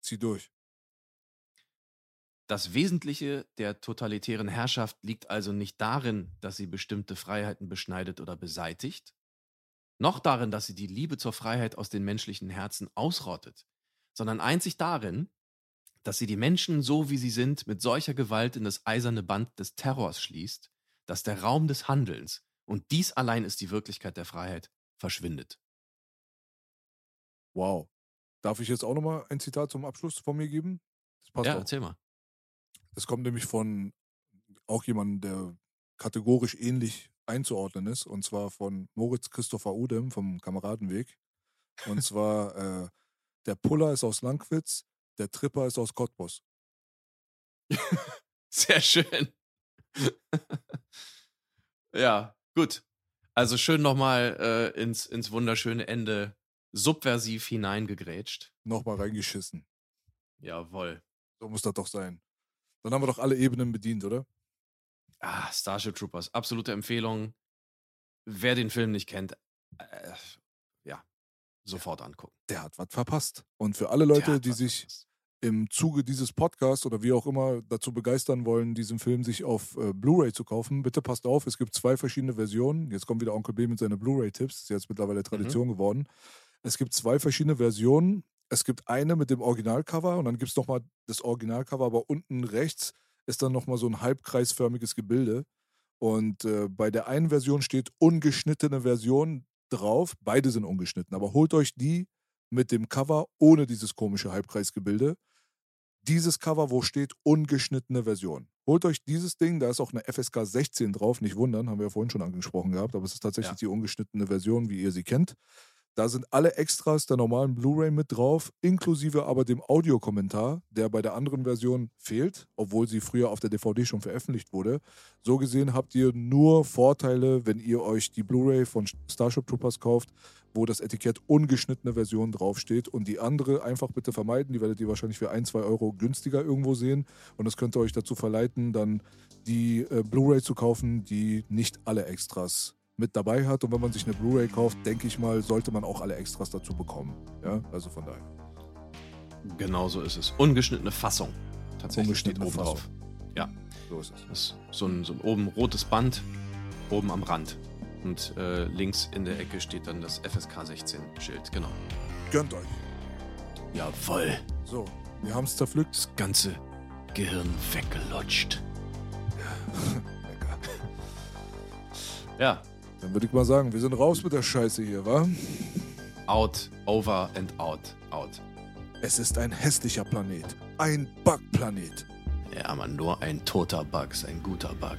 Zieh durch. Das Wesentliche der totalitären Herrschaft liegt also nicht darin, dass sie bestimmte Freiheiten beschneidet oder beseitigt, noch darin, dass sie die Liebe zur Freiheit aus den menschlichen Herzen ausrottet, sondern einzig darin, dass sie die Menschen so wie sie sind mit solcher Gewalt in das eiserne Band des Terrors schließt, dass der Raum des Handelns, und dies allein ist die Wirklichkeit der Freiheit, verschwindet. Wow. Darf ich jetzt auch nochmal ein Zitat zum Abschluss von mir geben? Das passt ja, auch. erzähl mal. Das kommt nämlich von auch jemandem, der kategorisch ähnlich einzuordnen ist, und zwar von Moritz Christopher Udem vom Kameradenweg. Und zwar, äh, der Puller ist aus Langwitz, der Tripper ist aus Cottbus. [laughs] Sehr schön. [laughs] ja, gut. Also schön nochmal äh, ins, ins wunderschöne Ende subversiv hineingegrätscht. Nochmal reingeschissen. Jawoll. So muss das doch sein. Dann haben wir doch alle Ebenen bedient, oder? Ah, Starship Troopers, absolute Empfehlung. Wer den Film nicht kennt, äh, ja, sofort angucken. Der hat was verpasst. Und für alle Leute, die sich verpasst. Im Zuge dieses Podcasts oder wie auch immer dazu begeistern wollen, diesen Film sich auf äh, Blu-ray zu kaufen, bitte passt auf, es gibt zwei verschiedene Versionen. Jetzt kommt wieder Onkel B mit seinen Blu-ray-Tipps, das ist jetzt mittlerweile. Tradition mhm. geworden. Es gibt zwei verschiedene Versionen. Es gibt eine mit dem Originalcover und dann gibt es nochmal das Originalcover, aber unten rechts ist dann nochmal so ein halbkreisförmiges Gebilde. Und äh, bei der einen Version steht ungeschnittene Version drauf. Beide sind ungeschnitten, aber holt euch die mit dem Cover ohne dieses komische Halbkreisgebilde. Dieses Cover, wo steht ungeschnittene Version. Holt euch dieses Ding, da ist auch eine FSK 16 drauf, nicht wundern, haben wir ja vorhin schon angesprochen gehabt, aber es ist tatsächlich ja. die ungeschnittene Version, wie ihr sie kennt. Da sind alle Extras der normalen Blu-ray mit drauf, inklusive aber dem Audiokommentar, der bei der anderen Version fehlt, obwohl sie früher auf der DVD schon veröffentlicht wurde. So gesehen habt ihr nur Vorteile, wenn ihr euch die Blu-ray von Starship Troopers kauft, wo das Etikett ungeschnittene Version draufsteht und die andere einfach bitte vermeiden. Die werdet ihr wahrscheinlich für ein, zwei Euro günstiger irgendwo sehen und das könnte euch dazu verleiten, dann die äh, Blu-ray zu kaufen, die nicht alle Extras mit dabei hat. Und wenn man sich eine Blu-ray kauft, denke ich mal, sollte man auch alle Extras dazu bekommen. Ja, also von daher. Genau so ist es. Ungeschnittene Fassung. Tatsächlich Ungeschnittene steht oben Fassung. drauf. Ja. So ist es. Das ist so ein, so ein oben rotes Band, oben am Rand. Und äh, links in der Ecke steht dann das FSK 16 Schild. Genau. Gönnt euch. Jawoll. So, wir haben es zerpflückt. Das ganze Gehirn weggelutscht. [laughs] Lecker. ja, dann würde ich mal sagen, wir sind raus mit der Scheiße hier, wa? Out, over and out, out. Es ist ein hässlicher Planet. Ein Bugplanet. Ja, man, nur ein toter Bug ist ein guter Bug.